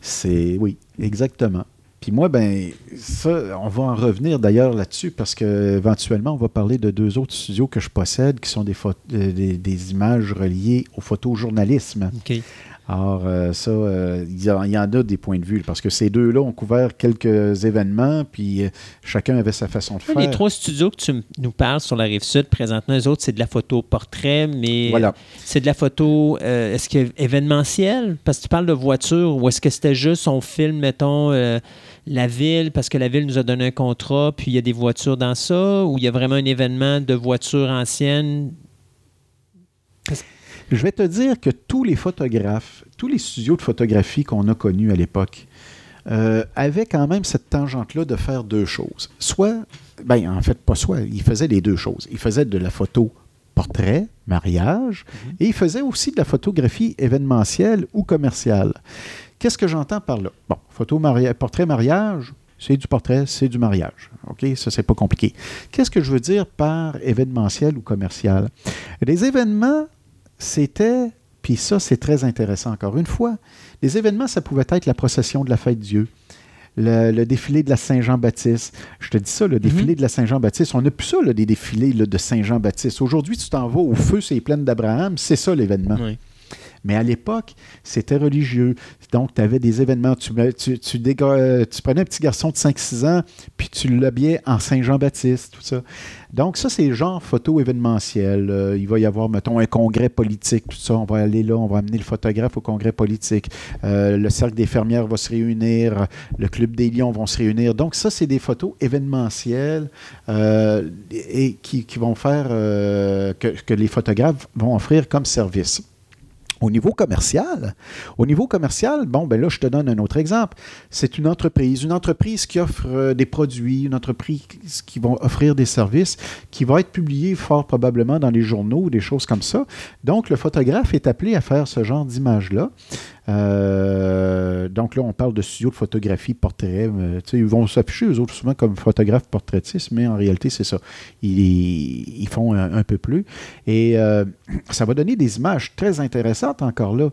C'est oui, exactement. Puis moi, ben, ça, on va en revenir d'ailleurs là-dessus parce que éventuellement, on va parler de deux autres studios que je possède qui sont des, euh, des, des images reliées au photojournalisme. OK. Alors, euh, ça, euh, il y, en a des points de vue parce que ces deux-là ont couvert quelques événements, puis euh, chacun avait sa façon de faire. Les trois studios que tu nous parles sur la rive sud, présentement, les autres, c'est de la photo portrait, mais Voilà. c'est de la photo, est-ce que événementielle? Parce que tu parles de voiture, ou est-ce que c'était juste, on filme, mettons, la ville, parce que la ville nous a donné un contrat, puis il y a des voitures dans ça, ou il y a vraiment un événement de voitures anciennes? Je vais te dire que tous les photographes, tous les studios de photographie qu'on a connus à l'époque, euh, avaient quand même cette tangente-là de faire deux choses. Soit, ben en fait, pas soit, ils faisaient les deux choses. Ils faisaient de la photo portrait, mariage, et ils faisaient aussi de la photographie événementielle ou commerciale. Qu'est-ce que j'entends par là? Bon, photo maria- portrait mariage, c'est du portrait, c'est du mariage. OK? Ça, c'est pas compliqué. Qu'est-ce que je veux dire par événementiel ou commercial? Les événements, c'était, puis ça, c'est très intéressant encore une fois, les événements, ça pouvait être la procession de la fête Dieu, le, le défilé de la Saint-Jean-Baptiste. Je te dis ça, le défilé de la Saint-Jean-Baptiste. On n'a plus ça, là, des défilés là, de Saint-Jean-Baptiste. Aujourd'hui, tu t'en vas au feu, c'est les plaines d'Abraham, c'est ça l'événement. Oui. Mais à l'époque, c'était religieux. Donc, tu avais des événements. Tu, euh, prenais un petit garçon de 5-6 ans, puis tu l'habillais en Saint-Jean-Baptiste, tout ça. Donc, ça, c'est genre photo événementiel. Euh, il va y avoir, mettons, un congrès politique, tout ça. On va aller là, on va amener le photographe au congrès politique. Euh, le Cercle des fermières va se réunir. Le Club des Lions vont se réunir. Donc, ça, c'est des photos événementielles euh, et qui, vont faire que les photographes vont offrir comme service. Au niveau commercial, au niveau commercial, bon, ben là, je te donne un autre exemple. C'est une entreprise, une entreprise qui offre euh, des produits, une entreprise qui va offrir des services, qui va être publiée fort probablement dans les journaux ou des choses comme ça. Donc, le photographe est appelé à faire ce genre d'image-là. Euh, donc là, on parle de studio de photographie, portrait. euh, tu sais, ils vont s'afficher, eux autres, souvent comme photographes portraitistes, mais en réalité, c'est ça. Ils, ils font un, un peu plus. Et euh, ça va donner des images très intéressantes encore là.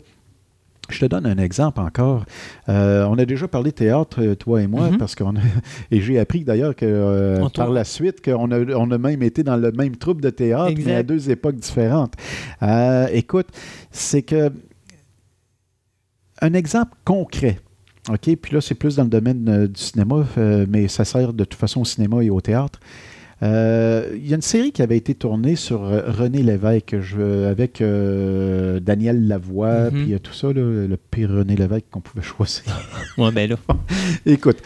Je te donne un exemple encore. Euh, on a déjà parlé théâtre, toi et moi, Mhm. parce qu'on a- et j'ai appris d'ailleurs que euh, par la suite qu'on a, on a même été dans le même troupe de théâtre, Exact. mais à deux époques différentes. Euh, écoute, c'est que un exemple concret. OK, puis là, c'est plus dans le domaine euh, du cinéma, euh, mais ça sert de toute façon au cinéma et au théâtre. Euh, Il y a une série qui avait été tournée sur René Lévesque je- avec Daniel Lavoie, Mhm. puis euh, tout ça, là, le pire René Lévesque qu'on pouvait choisir. Ouais, ben là. Écoute,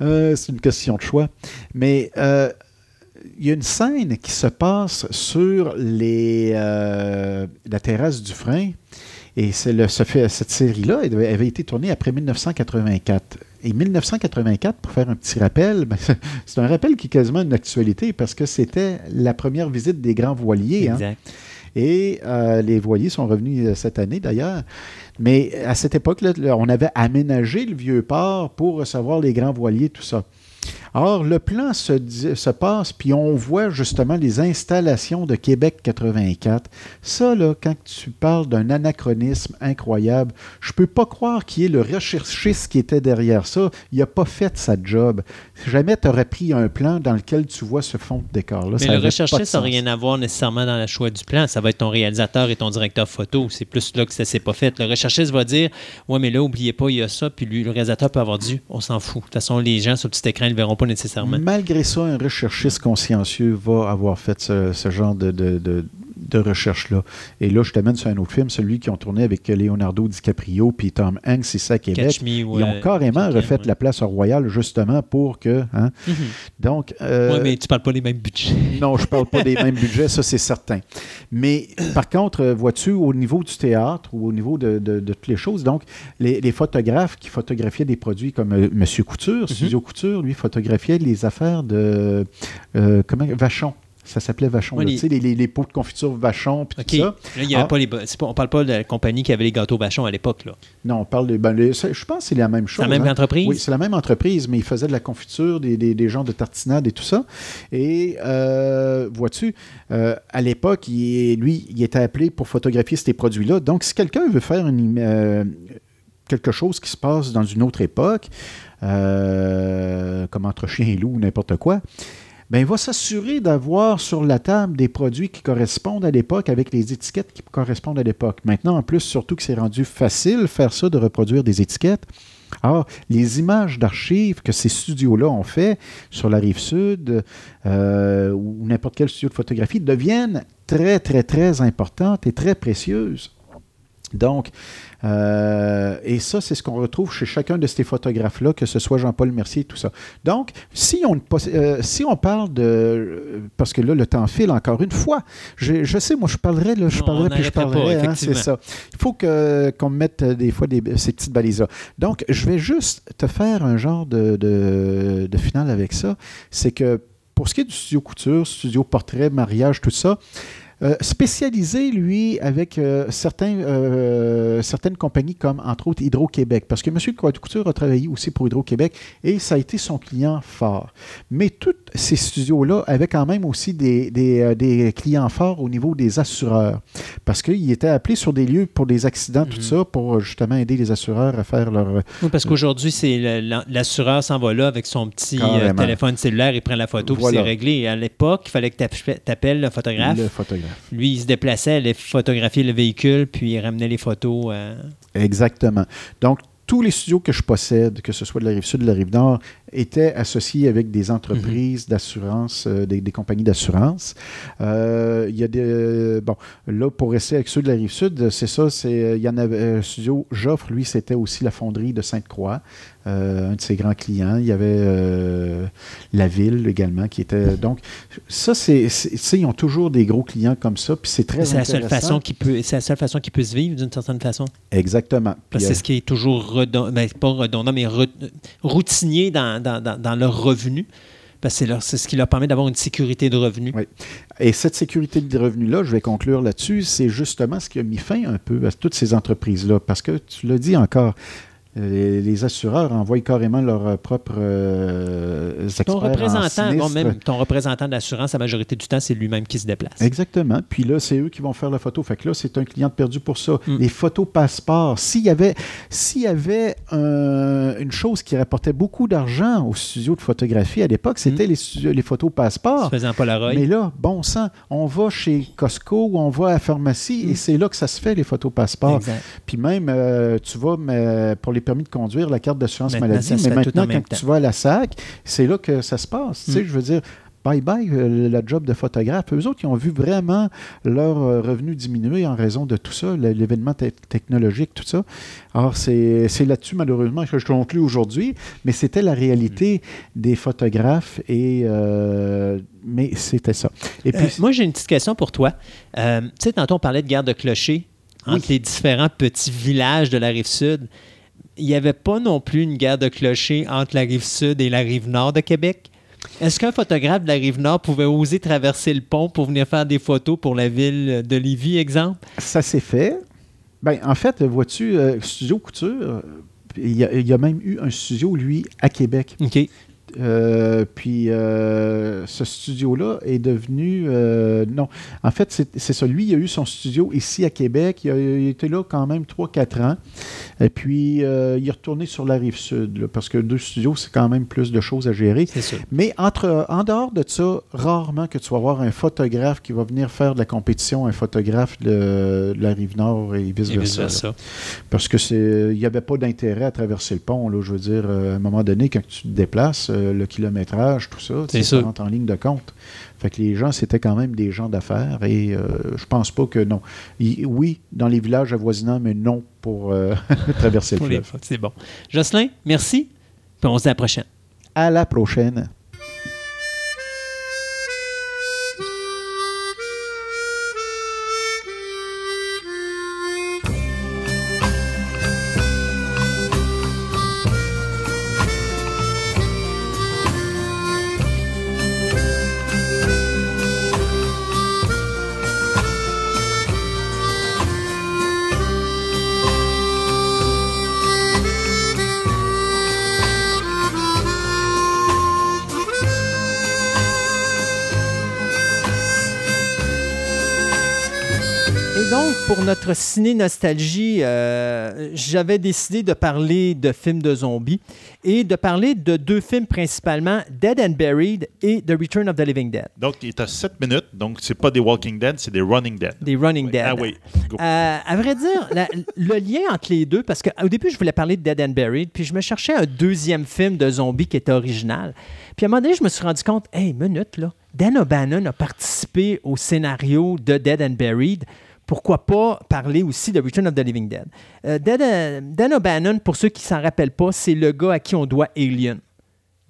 c'est une question de choix. Mais il y a une scène qui se passe sur les, la terrasse du frein. Et c'est le, ce fait- cette série-là avait, été tournée après 1984. Et 1984, pour faire un petit rappel, ben, c'est un rappel qui est quasiment une actualité parce que c'était la première visite des grands voiliers. hein. Exact. Et euh, les voiliers sont revenus euh, cette année d'ailleurs. Mais à cette époque-là, là, on avait aménagé le vieux port pour recevoir les grands voiliers, tout ça. Or, le plan se, se passe, puis on voit justement les installations de Québec 84. Ça, là, quand tu parles d'un anachronisme incroyable, je peux pas croire qu'il y ait le recherchiste qui était derrière ça. Il n'a pas fait sa job. Jamais tu aurais pris un plan dans lequel tu vois ce fond de décor-là. Mais Ça le recherchiste n'a rien à voir nécessairement dans le choix du plan. Ça va être ton réalisateur et ton directeur photo. C'est plus là que ça s'est pas fait. Le recherchiste va dire Ouais, mais là, oubliez pas, il y a ça. Puis lui, le réalisateur peut avoir dit On s'en fout. De toute façon, les gens sur le petit écran ne le verront pas Malgré ça, un recherchiste consciencieux va avoir fait ce, genre de- de recherche-là. Et là, je t'amène sur un autre film, celui qu'ils ont tourné avec Leonardo DiCaprio puis Tom Hanks ici à Québec. Catch me, ouais. Ils ont carrément refait ouais. la place au Royal justement pour que. hein. Mhm. Donc. euh, Ouais, mais tu parles pas des mêmes budgets. non, je parle pas des mêmes budgets, ça c'est certain. Mais par contre, euh, vois-tu, au niveau du théâtre ou au niveau de, de- de toutes les choses, donc les, les photographes qui photographiaient des produits comme euh, Monsieur Couture, Studio Couture, lui photographiait les affaires de euh, comment Vachon. Ça s'appelait Vachon. Les- tu sais, les, les- les pots de confiture Vachon, puis OK. tout ça. Là, il y avait Ah. pas les. ba- c'est pas- on parle pas de la compagnie qui avait les gâteaux Vachon à l'époque. là. Non, on parle de. ben, les- je pense que c'est la même C'est chose. la même hein. entreprise? Oui, c'est la même entreprise, mais ils faisaient de la confiture, des, des, des genres de tartinade et tout ça. Et euh, vois-tu, euh, à l'époque, lui, il était appelé pour photographier ces produits-là. Donc, si quelqu'un veut faire une, euh, quelque chose qui se passe dans une autre époque, comme entre chien et loup ou n'importe quoi, ben, il va s'assurer d'avoir sur la table des produits qui correspondent à l'époque avec les étiquettes qui correspondent à l'époque. Maintenant, en plus, surtout que c'est rendu facile faire ça, de reproduire des étiquettes. Alors, les images d'archives que ces studios-là ont fait sur la rive sud euh, ou n'importe quel studio de photographie deviennent très, très, très importantes et très précieuses. Donc, euh, et ça, c'est ce qu'on retrouve chez chacun de ces photographes-là, que ce soit Jean-Paul Mercier et tout ça. Donc, si on, euh, si on parle de... euh, Parce que là, le temps file encore une fois. Je, je sais, moi, je parlerai, là, je Non, parlerai, puis je parlerai. hein, c'est ça. Il faut qu'on me mette des fois des, ces petites balises-là. Donc, je vais juste te faire un genre de, de, de finale avec ça. C'est que pour ce qui est du studio couture, studio portrait, mariage, tout ça, euh, spécialisé, lui, avec euh, euh, certaines compagnies comme, entre autres, Hydro-Québec. Parce que M. Couture a travaillé aussi pour Hydro-Québec et ça a été son client fort. Mais tous ces studios-là avaient quand même aussi des, des, euh, des clients forts au niveau des assureurs. Parce qu'il était appelé sur des lieux pour des accidents, tout Mhm. ça, pour euh, justement aider les assureurs à faire leur... Oui, parce qu'aujourd'hui, c'est l'assureur s'en va là avec son petit euh, Carrément. téléphone cellulaire, il prend la photo, puis Voilà. c'est réglé. Et à l'époque, il fallait que tu appelles le photographe. Le photographe. Lui, il se déplaçait, allait photographier le véhicule, puis il ramenait les photos. euh, Exactement. Donc, tous les studios que je possède, que ce soit de la rive sud ou de la rive nord, étaient associés avec des entreprises d'assurance, euh, des, des compagnies d'assurance. Euh, Il y a des. bon, là, pour rester avec ceux de la rive sud, c'est ça, il y en avait. euh, studio Joffre, lui, c'était aussi la fonderie de Sainte-Croix, euh, un de ses grands clients. Il y avait euh, la ville également qui était. Donc, ça, c'est. ils ont toujours des gros clients comme ça, puis c'est très C'est la seule façon qu'il peut, c'est la seule façon qu'il peut se vivre d'une certaine façon. Exactement. Parce Puis, que euh, c'est ce qui est toujours redondant, ben, pas redondant, mais re- routinier dans, dans, dans, dans leur revenu. Parce que c'est ce qui leur permet d'avoir une sécurité de revenu. Oui. Et cette sécurité de revenus-là, je vais conclure là-dessus, c'est justement ce qui a mis fin un peu à toutes ces entreprises-là. Parce que tu l'as dit encore, euh, les assureurs envoient carrément leurs propres euh, experts Ton en représentant, bon, sinistre. même ton représentant d'assurance, la majorité du temps, c'est lui-même qui se déplace. Exactement. Puis là, c'est eux qui vont faire la photo. Fait que là, c'est un client perdu pour ça. Mm. Les photos passeport. S'il y avait, s'il y avait un- une chose qui rapportait beaucoup d'argent au studio de photographie à l'époque, c'était les, studios- les photos passeport. Se faisant Polaroid. Mais là, bon sang, on va chez Costco ou on va à la pharmacie et c'est là que ça se fait, les photos passeports. Exact. Puis même, euh, tu vas mais, pour les permis de conduire, la carte d'assurance maladie, mais maintenant, quand tu vas à la SAC, c'est là que ça se passe. Tu sais, Mm. je veux dire, bye-bye, euh, la job de photographe. Eux autres, ils ont vu vraiment leur euh, revenu diminuer en raison de tout ça, l'événement te- technologique, tout ça. Alors, c'est c'est là-dessus, malheureusement, que je conclue aujourd'hui, mais c'était la réalité des photographes et... euh, mais c'était ça. Et puis, Euh, moi, j'ai une petite question pour toi. Tu sais, tantôt, on parlait de guerre de clochers entre Oui. les différents petits villages de la rive sud. Il n'y avait pas non plus une guerre de clochers entre la rive sud et la rive nord de Québec? Est-ce qu'un photographe de la rive nord pouvait oser traverser le pont pour venir faire des photos pour la ville de Lévis, exemple? Ça s'est fait. Ben, en fait, vois-tu, euh, Studio Couture, il y, a, il y a même eu un studio, lui, à Québec. OK. Euh, puis euh, ce studio-là est devenu. euh, non, en fait, c'est ça. Lui, il a eu son studio ici à Québec. Il, a, il était là quand même 3-4 ans. Et puis, il est retourné sur la rive sud, là, parce que deux studios, c'est quand même plus de choses à gérer. Sûr. Mais entre, en dehors de ça, rarement que tu vas voir un photographe qui va venir faire de la compétition, un photographe de, de la rive nord et vice-versa. Parce que c'est, il n'y avait pas d'intérêt à traverser le pont. Là, je veux dire, à un moment donné, quand tu te déplaces, le kilométrage, tout ça, tu C'est sais, ça rentre en ligne de compte. Fait que les gens, c'était quand même des gens d'affaires et euh, je pense pas que non. Il- oui, dans les villages avoisinants, mais non pour euh, traverser Pour le fleuve. C'est bon. Jocelyn, merci. Puis on se dit à la prochaine. À la prochaine. Notre ciné-nostalgie, euh, j'avais décidé de parler de films de zombies et de parler de deux films principalement, Dead and Buried et The Return of the Living Dead, Donc, il est à 7 minutes. Donc, c'est pas des Walking Dead, c'est des Running Dead. des Running Dead. Ah oui. Go. Euh, à vrai dire, la- le lien entre les deux, parce qu'au début, je voulais parler de Dead and Buried, puis je me cherchais un deuxième film de zombies qui était original. Puis à un moment donné, je me suis rendu compte, hey, minute, là, Dan O'Bannon a participé au scénario de Dead and Buried. Pourquoi pas parler aussi de Return of the Living Dead? Euh, euh, Dan O'Bannon, pour ceux qui s'en rappellent pas, c'est le gars à qui on doit Alien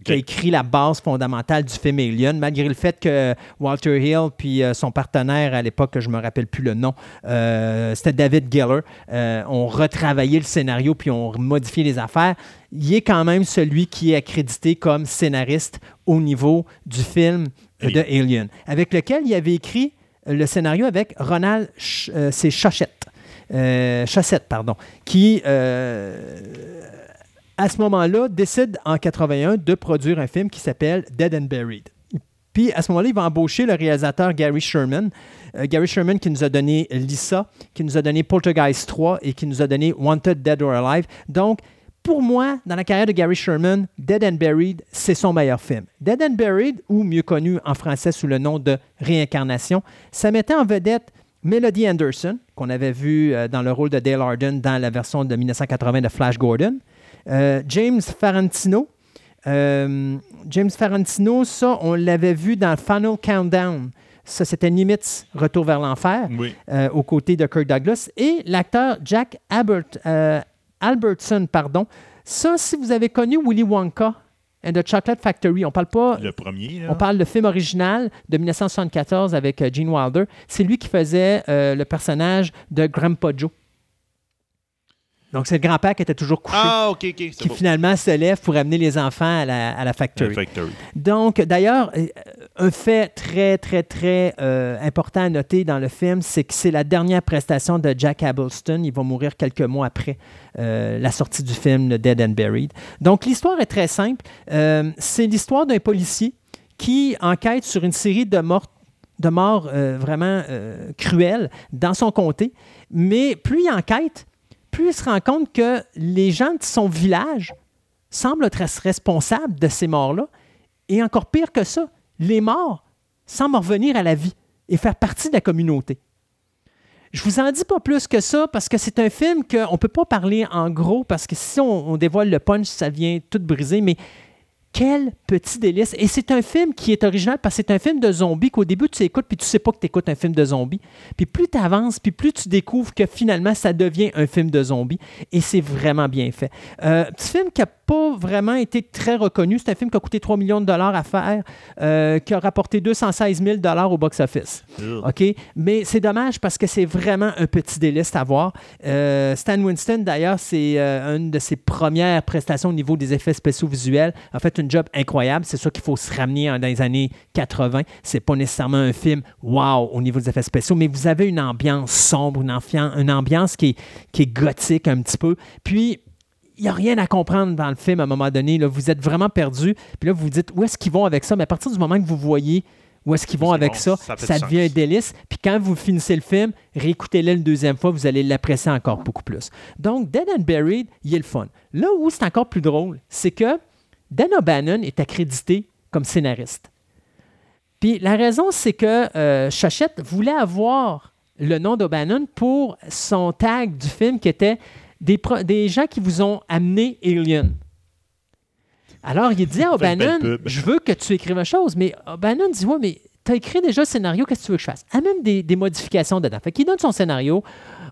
qui a écrit la base fondamentale du film Alien, malgré le fait que Walter Hill puis euh, son partenaire à l'époque, que je me rappelle plus le nom, euh, c'était David Geller, euh, ont retravaillé le scénario puis ont modifié les affaires. Il est quand même celui qui est accrédité comme scénariste au niveau du film de Alien, avec lequel il avait écrit le scénario avec Ronald, Ch- euh, c'est euh, Chaussette, pardon, qui euh, à ce moment-là, décide en 81 de produire un film qui s'appelle Dead and Buried. Puis à ce moment-là, il va embaucher le réalisateur Gary Sherman. Euh, Gary Sherman qui nous a donné Lisa, qui nous a donné Poltergeist 3 et qui nous a donné Wanted Dead or Alive. Donc, pour moi, dans la carrière de Gary Sherman, Dead and Buried, c'est son meilleur film. Dead and Buried, ou mieux connu en français sous le nom de Réincarnation, ça mettait en vedette Melody Anderson, qu'on avait vu euh, dans le rôle de Dale Arden dans la version de 1980 de Flash Gordon. Euh, James Farentino. Euh, James Farentino, ça, on l'avait vu dans Final Countdown. Ça, c'était Nimitz, Retour vers l'enfer, Oui. euh, aux côtés de Kirk Douglas. Et l'acteur Jack Albert, euh, Albertson, pardon. Ça, si vous avez connu Willy Wonka and the Chocolate Factory, on parle pas Le premier. là. on parle de film original de 1974 avec euh, Gene Wilder. C'est lui qui faisait euh, le personnage de Grandpa Joe. Donc, c'est le grand-père qui était toujours couché, Ah, OK, OK. qui finalement se lève pour amener les enfants à la, à la factory. Factory. Donc, d'ailleurs, euh, un fait très, très, très euh, important à noter dans le film, c'est que c'est la dernière prestation de Jack Abelston. Il va mourir quelques mois après euh, la sortie du film Dead and Buried. Donc, l'histoire est très simple. Euh, c'est l'histoire d'un policier qui enquête sur une série de morts de morts vraiment cruelles dans son comté. Mais plus il enquête, plus il se rend compte que les gens de son village semblent être responsables de ces morts-là. Et encore pire que ça, les morts semblent revenir à la vie et faire partie de la communauté. Je vous en dis pas plus que ça parce que c'est un film qu'on ne peut pas parler en gros parce que si on, dévoile le punch, ça vient tout briser. Mais quel petit délice. Et c'est un film qui est original parce que c'est un film de zombies qu'au début tu écoutes puis tu sais pas que tu écoutes un film de zombies. Puis plus tu avances, puis plus tu découvres que finalement ça devient un film de zombies. Et c'est vraiment bien fait. Euh, petit film qui pas vraiment été très reconnu. C'est un film qui a coûté 3 millions de dollars à faire, euh, qui a rapporté 216 000 dollars au box-office. OK? Mais c'est dommage parce que c'est vraiment un petit délice à voir. Euh, Stan Winston, d'ailleurs, c'est euh, une de ses premières prestations au niveau des effets spéciaux visuels. A fait un job incroyable. C'est sûr qu'il faut se ramener en- dans les années 80. C'est pas nécessairement un film wow au niveau des effets spéciaux, mais vous avez une ambiance sombre, une, ambiance, une ambiance qui est, qui est gothique un petit peu. Puis, il n'y a rien à comprendre dans le film à un moment donné. là. Vous êtes vraiment perdu. Puis là, vous vous dites où est-ce qu'ils vont avec ça? Mais à partir du moment que vous voyez où est-ce qu'ils vont avec bon, ça, ça devient un délice. Puis quand vous finissez le film, réécoutez-le une deuxième fois, vous allez l'apprécier encore beaucoup plus. Donc, Dead and Buried, il est le fun. Là où c'est encore plus drôle, c'est que Dan O'Bannon est accrédité comme scénariste. Puis la raison, c'est que euh, Chachette voulait avoir le nom d'O'Bannon pour son tag du film qui était des, gens qui vous ont amené Alien. Alors, il dit à O'Bannon, je veux que tu écrives une chose, mais O'Bannon dit, ouais, mais tu as écrit déjà le scénario, qu'est-ce que tu veux que je fasse? Amène des, des modifications dedans. Fait qu'il donne son scénario.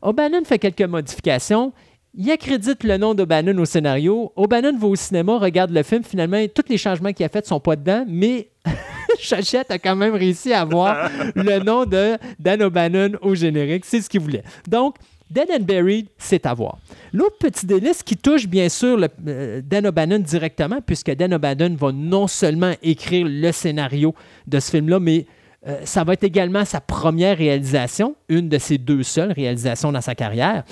O'Bannon fait quelques modifications. Il accrédite le nom d'O'Bannon au scénario. O'Bannon va au cinéma, regarde le film. Finalement, tous les changements qu'il a faits ne sont pas dedans, mais Chachette a quand même réussi à avoir le nom de Dan O'Bannon au générique. C'est ce qu'il voulait. Donc, Dead and Buried, c'est à voir. L'autre petit délice qui touche bien sûr euh, Dan O'Bannon directement, puisque Dan O'Bannon va non seulement écrire le scénario de ce film-là, mais euh, ça va être également sa première réalisation, une de ses deux seules réalisations dans sa carrière.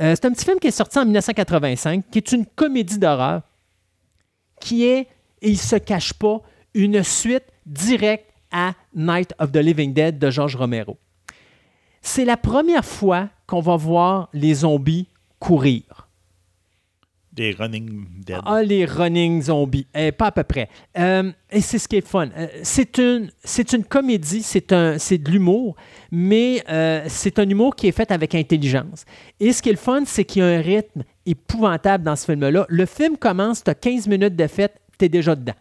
Euh, c'est un petit film qui est sorti en 1985, qui est une comédie d'horreur, qui est, et il ne se cache pas, une suite directe à Night of the Living Dead de George Romero. C'est la première fois qu'on va voir les zombies courir. Des Running Dead. Ah, les running zombies. Eh, pas à peu près. Euh, et c'est ce qui est fun. Euh, c'est une, c'est une comédie, c'est, un, c'est de l'humour, mais euh, c'est un humour qui est fait avec intelligence. Et ce qui est le fun, c'est qu'il y a un rythme épouvantable dans ce film-là. Le film commence, tu as 15 minutes de fête, tu es déjà dedans.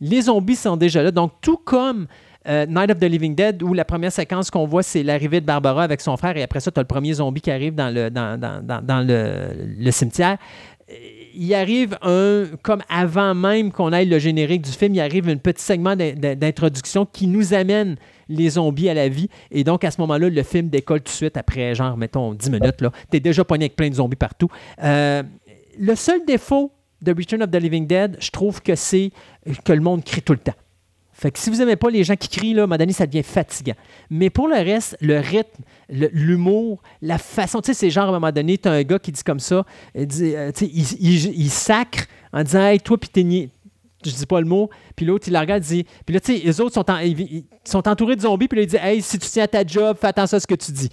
Les zombies sont déjà là. Donc, tout comme euh, Night of the Living Dead, où la première séquence qu'on voit, c'est l'arrivée de Barbara avec son frère, et après ça, tu as le premier zombie qui arrive dans le, cimetière. Euh, Il arrive un, comme avant même qu'on aille le générique du film, il arrive un petit segment d'in- d'in- d'introduction qui nous amène les zombies à la vie. Et donc, à ce moment-là, le film décolle tout de suite après, genre, mettons, 10 minutes. Tu es déjà pogné avec plein de zombies partout. Euh, le seul défaut de Return of the Living Dead, je trouve que c'est que le monde crie tout le temps. Fait que si vous n'aimez pas les gens qui crient, là, à un moment donné, ça devient fatigant. Mais pour le reste, le rythme, l'humour, la façon, tu sais, c'est genre à un moment donné, tu as un gars qui dit comme ça, il, dit, euh, sacre en disant Hey, toi, puis t'es niais. Je dis pas le mot. Puis l'autre, il la regarde, il dit. Puis là, tu sais, les autres sont, en- ils, sont entourés de zombies, puis là, il dit Hey, si tu tiens à ta job, fais attention à ce que tu dis.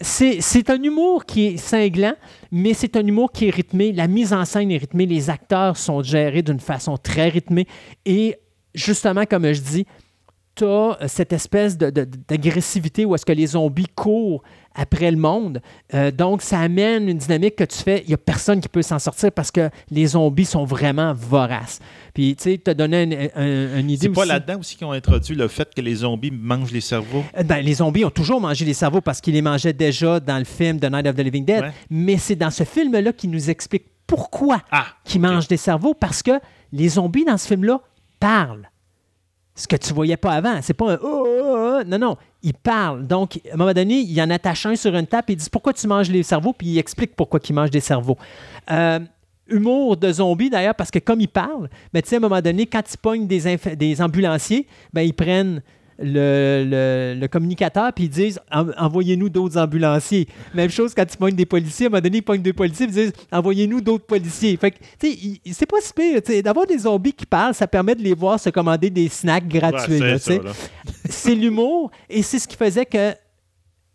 C'est un humour qui est cinglant, mais c'est un humour qui est rythmé. La mise en scène est rythmée. Les acteurs sont gérés d'une façon très rythmée. Et justement, comme je dis, tu as cette espèce de- de- d'agressivité où est-ce que les zombies courent après le monde. Euh, donc, ça amène une dynamique que tu fais, il n'y a personne qui peut s'en sortir parce que les zombies sont vraiment voraces. Puis, tu sais, tu as donné une, un- une idée C'est pas là-dedans aussi qu'ils ont introduit le fait que les zombies mangent les cerveaux? Euh, ben, les zombies ont toujours mangé les cerveaux parce qu'ils les mangeaient déjà dans le film The Night of the Living Dead. Ouais. Mais c'est dans ce film-là qu'ils nous explique pourquoi Ah! qu'ils mangent des cerveaux parce que les zombies dans ce film-là parlent. Ce que tu voyais pas avant. C'est pas un Oh, oh, oh. Non, non. Ils parlent. Donc, à un moment donné, il en attache un sur une table et il dit Pourquoi tu manges les cerveaux? Puis il explique pourquoi il mange des cerveaux. Euh, humour de zombies d'ailleurs, parce que comme ils parlent, ben, tu sais, à un moment donné, quand ils pognent des ambulanciers, ben, ils prennent le, le- le communicateur puis ils disent En- envoyez-nous d'autres ambulanciers. Même chose quand ils pognent des policiers, à un moment donné, ils pognent des policiers puis ils disent envoyez-nous d'autres policiers. Fait que, tu sais, c'est pas si pire. tu D'avoir des zombies qui parlent, ça permet de les voir se commander des snacks gratuits. Ouais, tu c'est l'humour et c'est ce qui faisait que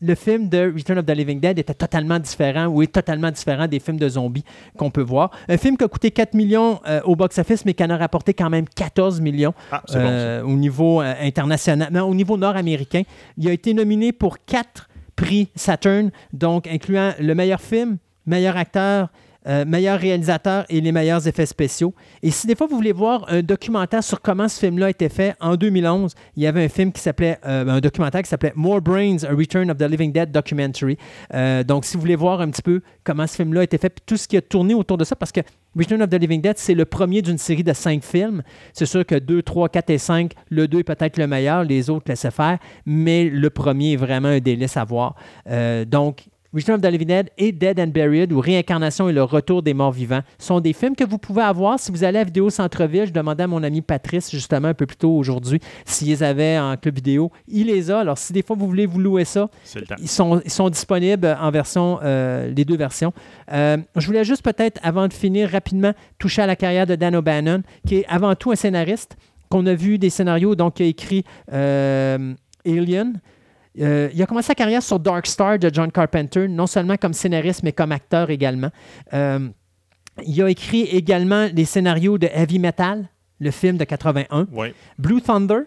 le film de Return of the Living Dead était totalement différent ou est totalement différent des films de zombies qu'on peut voir. Un film qui a coûté 4 millions euh, au box-office, mais qui en a rapporté quand même 14 millions Ah, bon, euh, au niveau euh, international, non, au niveau nord-américain. Il a été nominé pour quatre prix Saturn, donc incluant le meilleur film, meilleur acteur, euh, meilleur réalisateur et les meilleurs effets spéciaux. Et si des fois vous voulez voir un documentaire sur comment ce film-là a été fait, en 2011, il y avait un film qui s'appelait, euh, un documentaire qui s'appelait More Brains, A Return of the Living Dead Documentary. Euh, donc si vous voulez voir un petit peu comment ce film-là a été fait, puis tout ce qui a tourné autour de ça, parce que Return of the Living Dead, c'est le premier d'une série de cinq films. C'est sûr que 2, 3, 4 et 5, le 2 est peut-être le meilleur, les autres laissez faire, mais le premier est vraiment un délice à voir. Euh, donc, Return of the Living Dead et Dead and Buried, ou Réincarnation et le retour des morts vivants, sont des films que vous pouvez avoir si vous allez à Vidéo Centre-Ville. Je demandais à mon ami Patrice, justement, un peu plus tôt aujourd'hui, s'il les avait en club vidéo. Il les a. Alors, si des fois vous voulez vous louer ça, ils sont, ils sont disponibles en version, euh, les deux versions. Euh, je voulais juste peut-être, avant de finir rapidement, toucher à la carrière de Dan O'Bannon, qui est avant tout un scénariste, qu'on a vu des scénarios, donc il a écrit euh, Alien. Euh, il a commencé sa carrière sur Dark Star de John Carpenter, non seulement comme scénariste, mais comme acteur également. Euh, il a écrit également les scénarios de Heavy Metal, le film de 81. Oui. Blue Thunder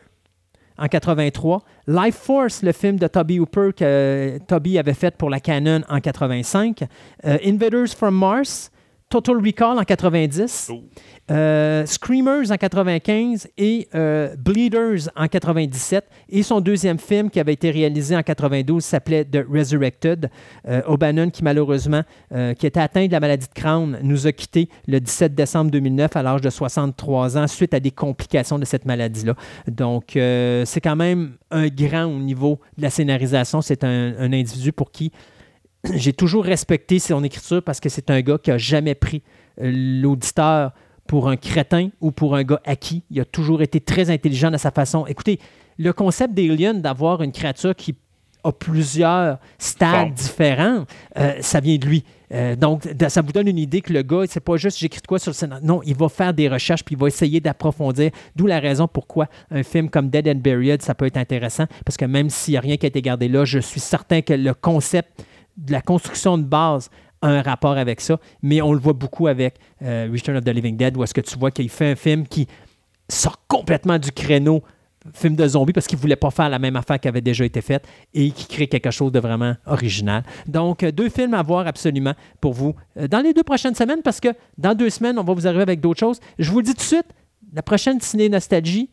en 83, Life Force, le film de Toby Hooper que Toby avait fait pour la Canon en 85, euh, Invaders from Mars, Total Recall en 90, Oh. euh, Screamers en 95 et euh, Bleeders en 97. Et son deuxième film qui avait été réalisé en 92 s'appelait The Resurrected. Euh, O'Bannon, qui malheureusement, qui était atteint de la maladie de Crohn, nous a quittés le 17 décembre 2009 à l'âge de 63 ans suite à des complications de cette maladie-là. Donc, c'est quand même un grand au niveau de la scénarisation. C'est un, un individu pour qui j'ai toujours respecté son écriture parce que c'est un gars qui a jamais pris euh, l'auditeur pour un crétin ou pour un gars acquis. Il a toujours été très intelligent dans sa façon. Écoutez, le concept d'Alien, d'avoir une créature qui a plusieurs stades différents, euh, ça vient de lui. Euh, donc, de- ça vous donne une idée que le gars, c'est pas juste j'écris de quoi sur le scénario. Non, il va faire des recherches puis il va essayer d'approfondir. D'où la raison pourquoi un film comme Dead and Buried, ça peut être intéressant. Parce que même s'il n'y a rien qui a été gardé là, je suis certain que le concept de la construction de base a un rapport avec ça. Mais on le voit beaucoup avec euh, Return of the Living Dead, où est-ce que tu vois qu'il fait un film qui sort complètement du créneau film de zombies parce qu'il voulait pas faire la même affaire qui avait déjà été faite et qui crée quelque chose de vraiment original. Donc, euh, deux films à voir absolument pour vous euh, dans les deux prochaines semaines parce que dans deux semaines, on va vous arriver avec d'autres choses. Je vous le dis tout de suite, la prochaine Ciné Nostalgie,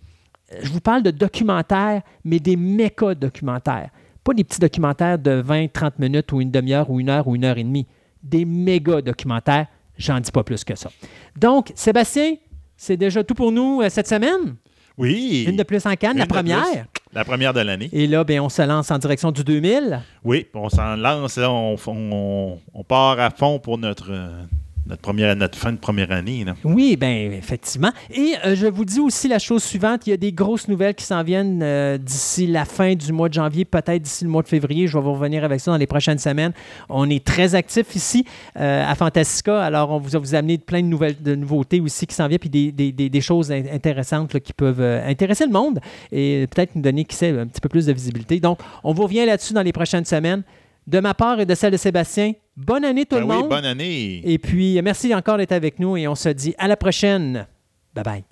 je vous parle de documentaires, mais des méca documentaires. Pas des petits documentaires de 20-30 minutes ou une demi-heure ou une heure ou une heure et demie. Des méga documentaires. J'en dis pas plus que ça. Donc, Sébastien, c'est déjà tout pour nous euh, cette semaine? Oui. Une de plus en canne, Une la première. La première de l'année. Et là, ben, on se lance en direction du 2000. Oui, on s'en lance, là, on, on- on part à fond pour notre, euh, notre, fin de première année. Oui, bien, effectivement. Et euh, je vous dis aussi la chose suivante, il y a des grosses nouvelles qui s'en viennent euh, d'ici la fin du mois de janvier, peut-être d'ici le mois de février. Je vais vous revenir avec ça dans les prochaines semaines. On est très actifs ici euh, à Fantastica, alors on vous a vous amené plein de, nouvelles, de nouveautés aussi qui s'en viennent, puis des, choses in- intéressantes qui peuvent intéresser le monde et peut-être nous donner, qui sait, un petit peu plus de visibilité. Donc, on vous revient là-dessus dans les prochaines semaines. De ma part et de celle de Sébastien, bonne année tout Ben le oui, monde. bonne année. Et puis, merci encore d'être avec nous et on se dit à la prochaine. Bye bye.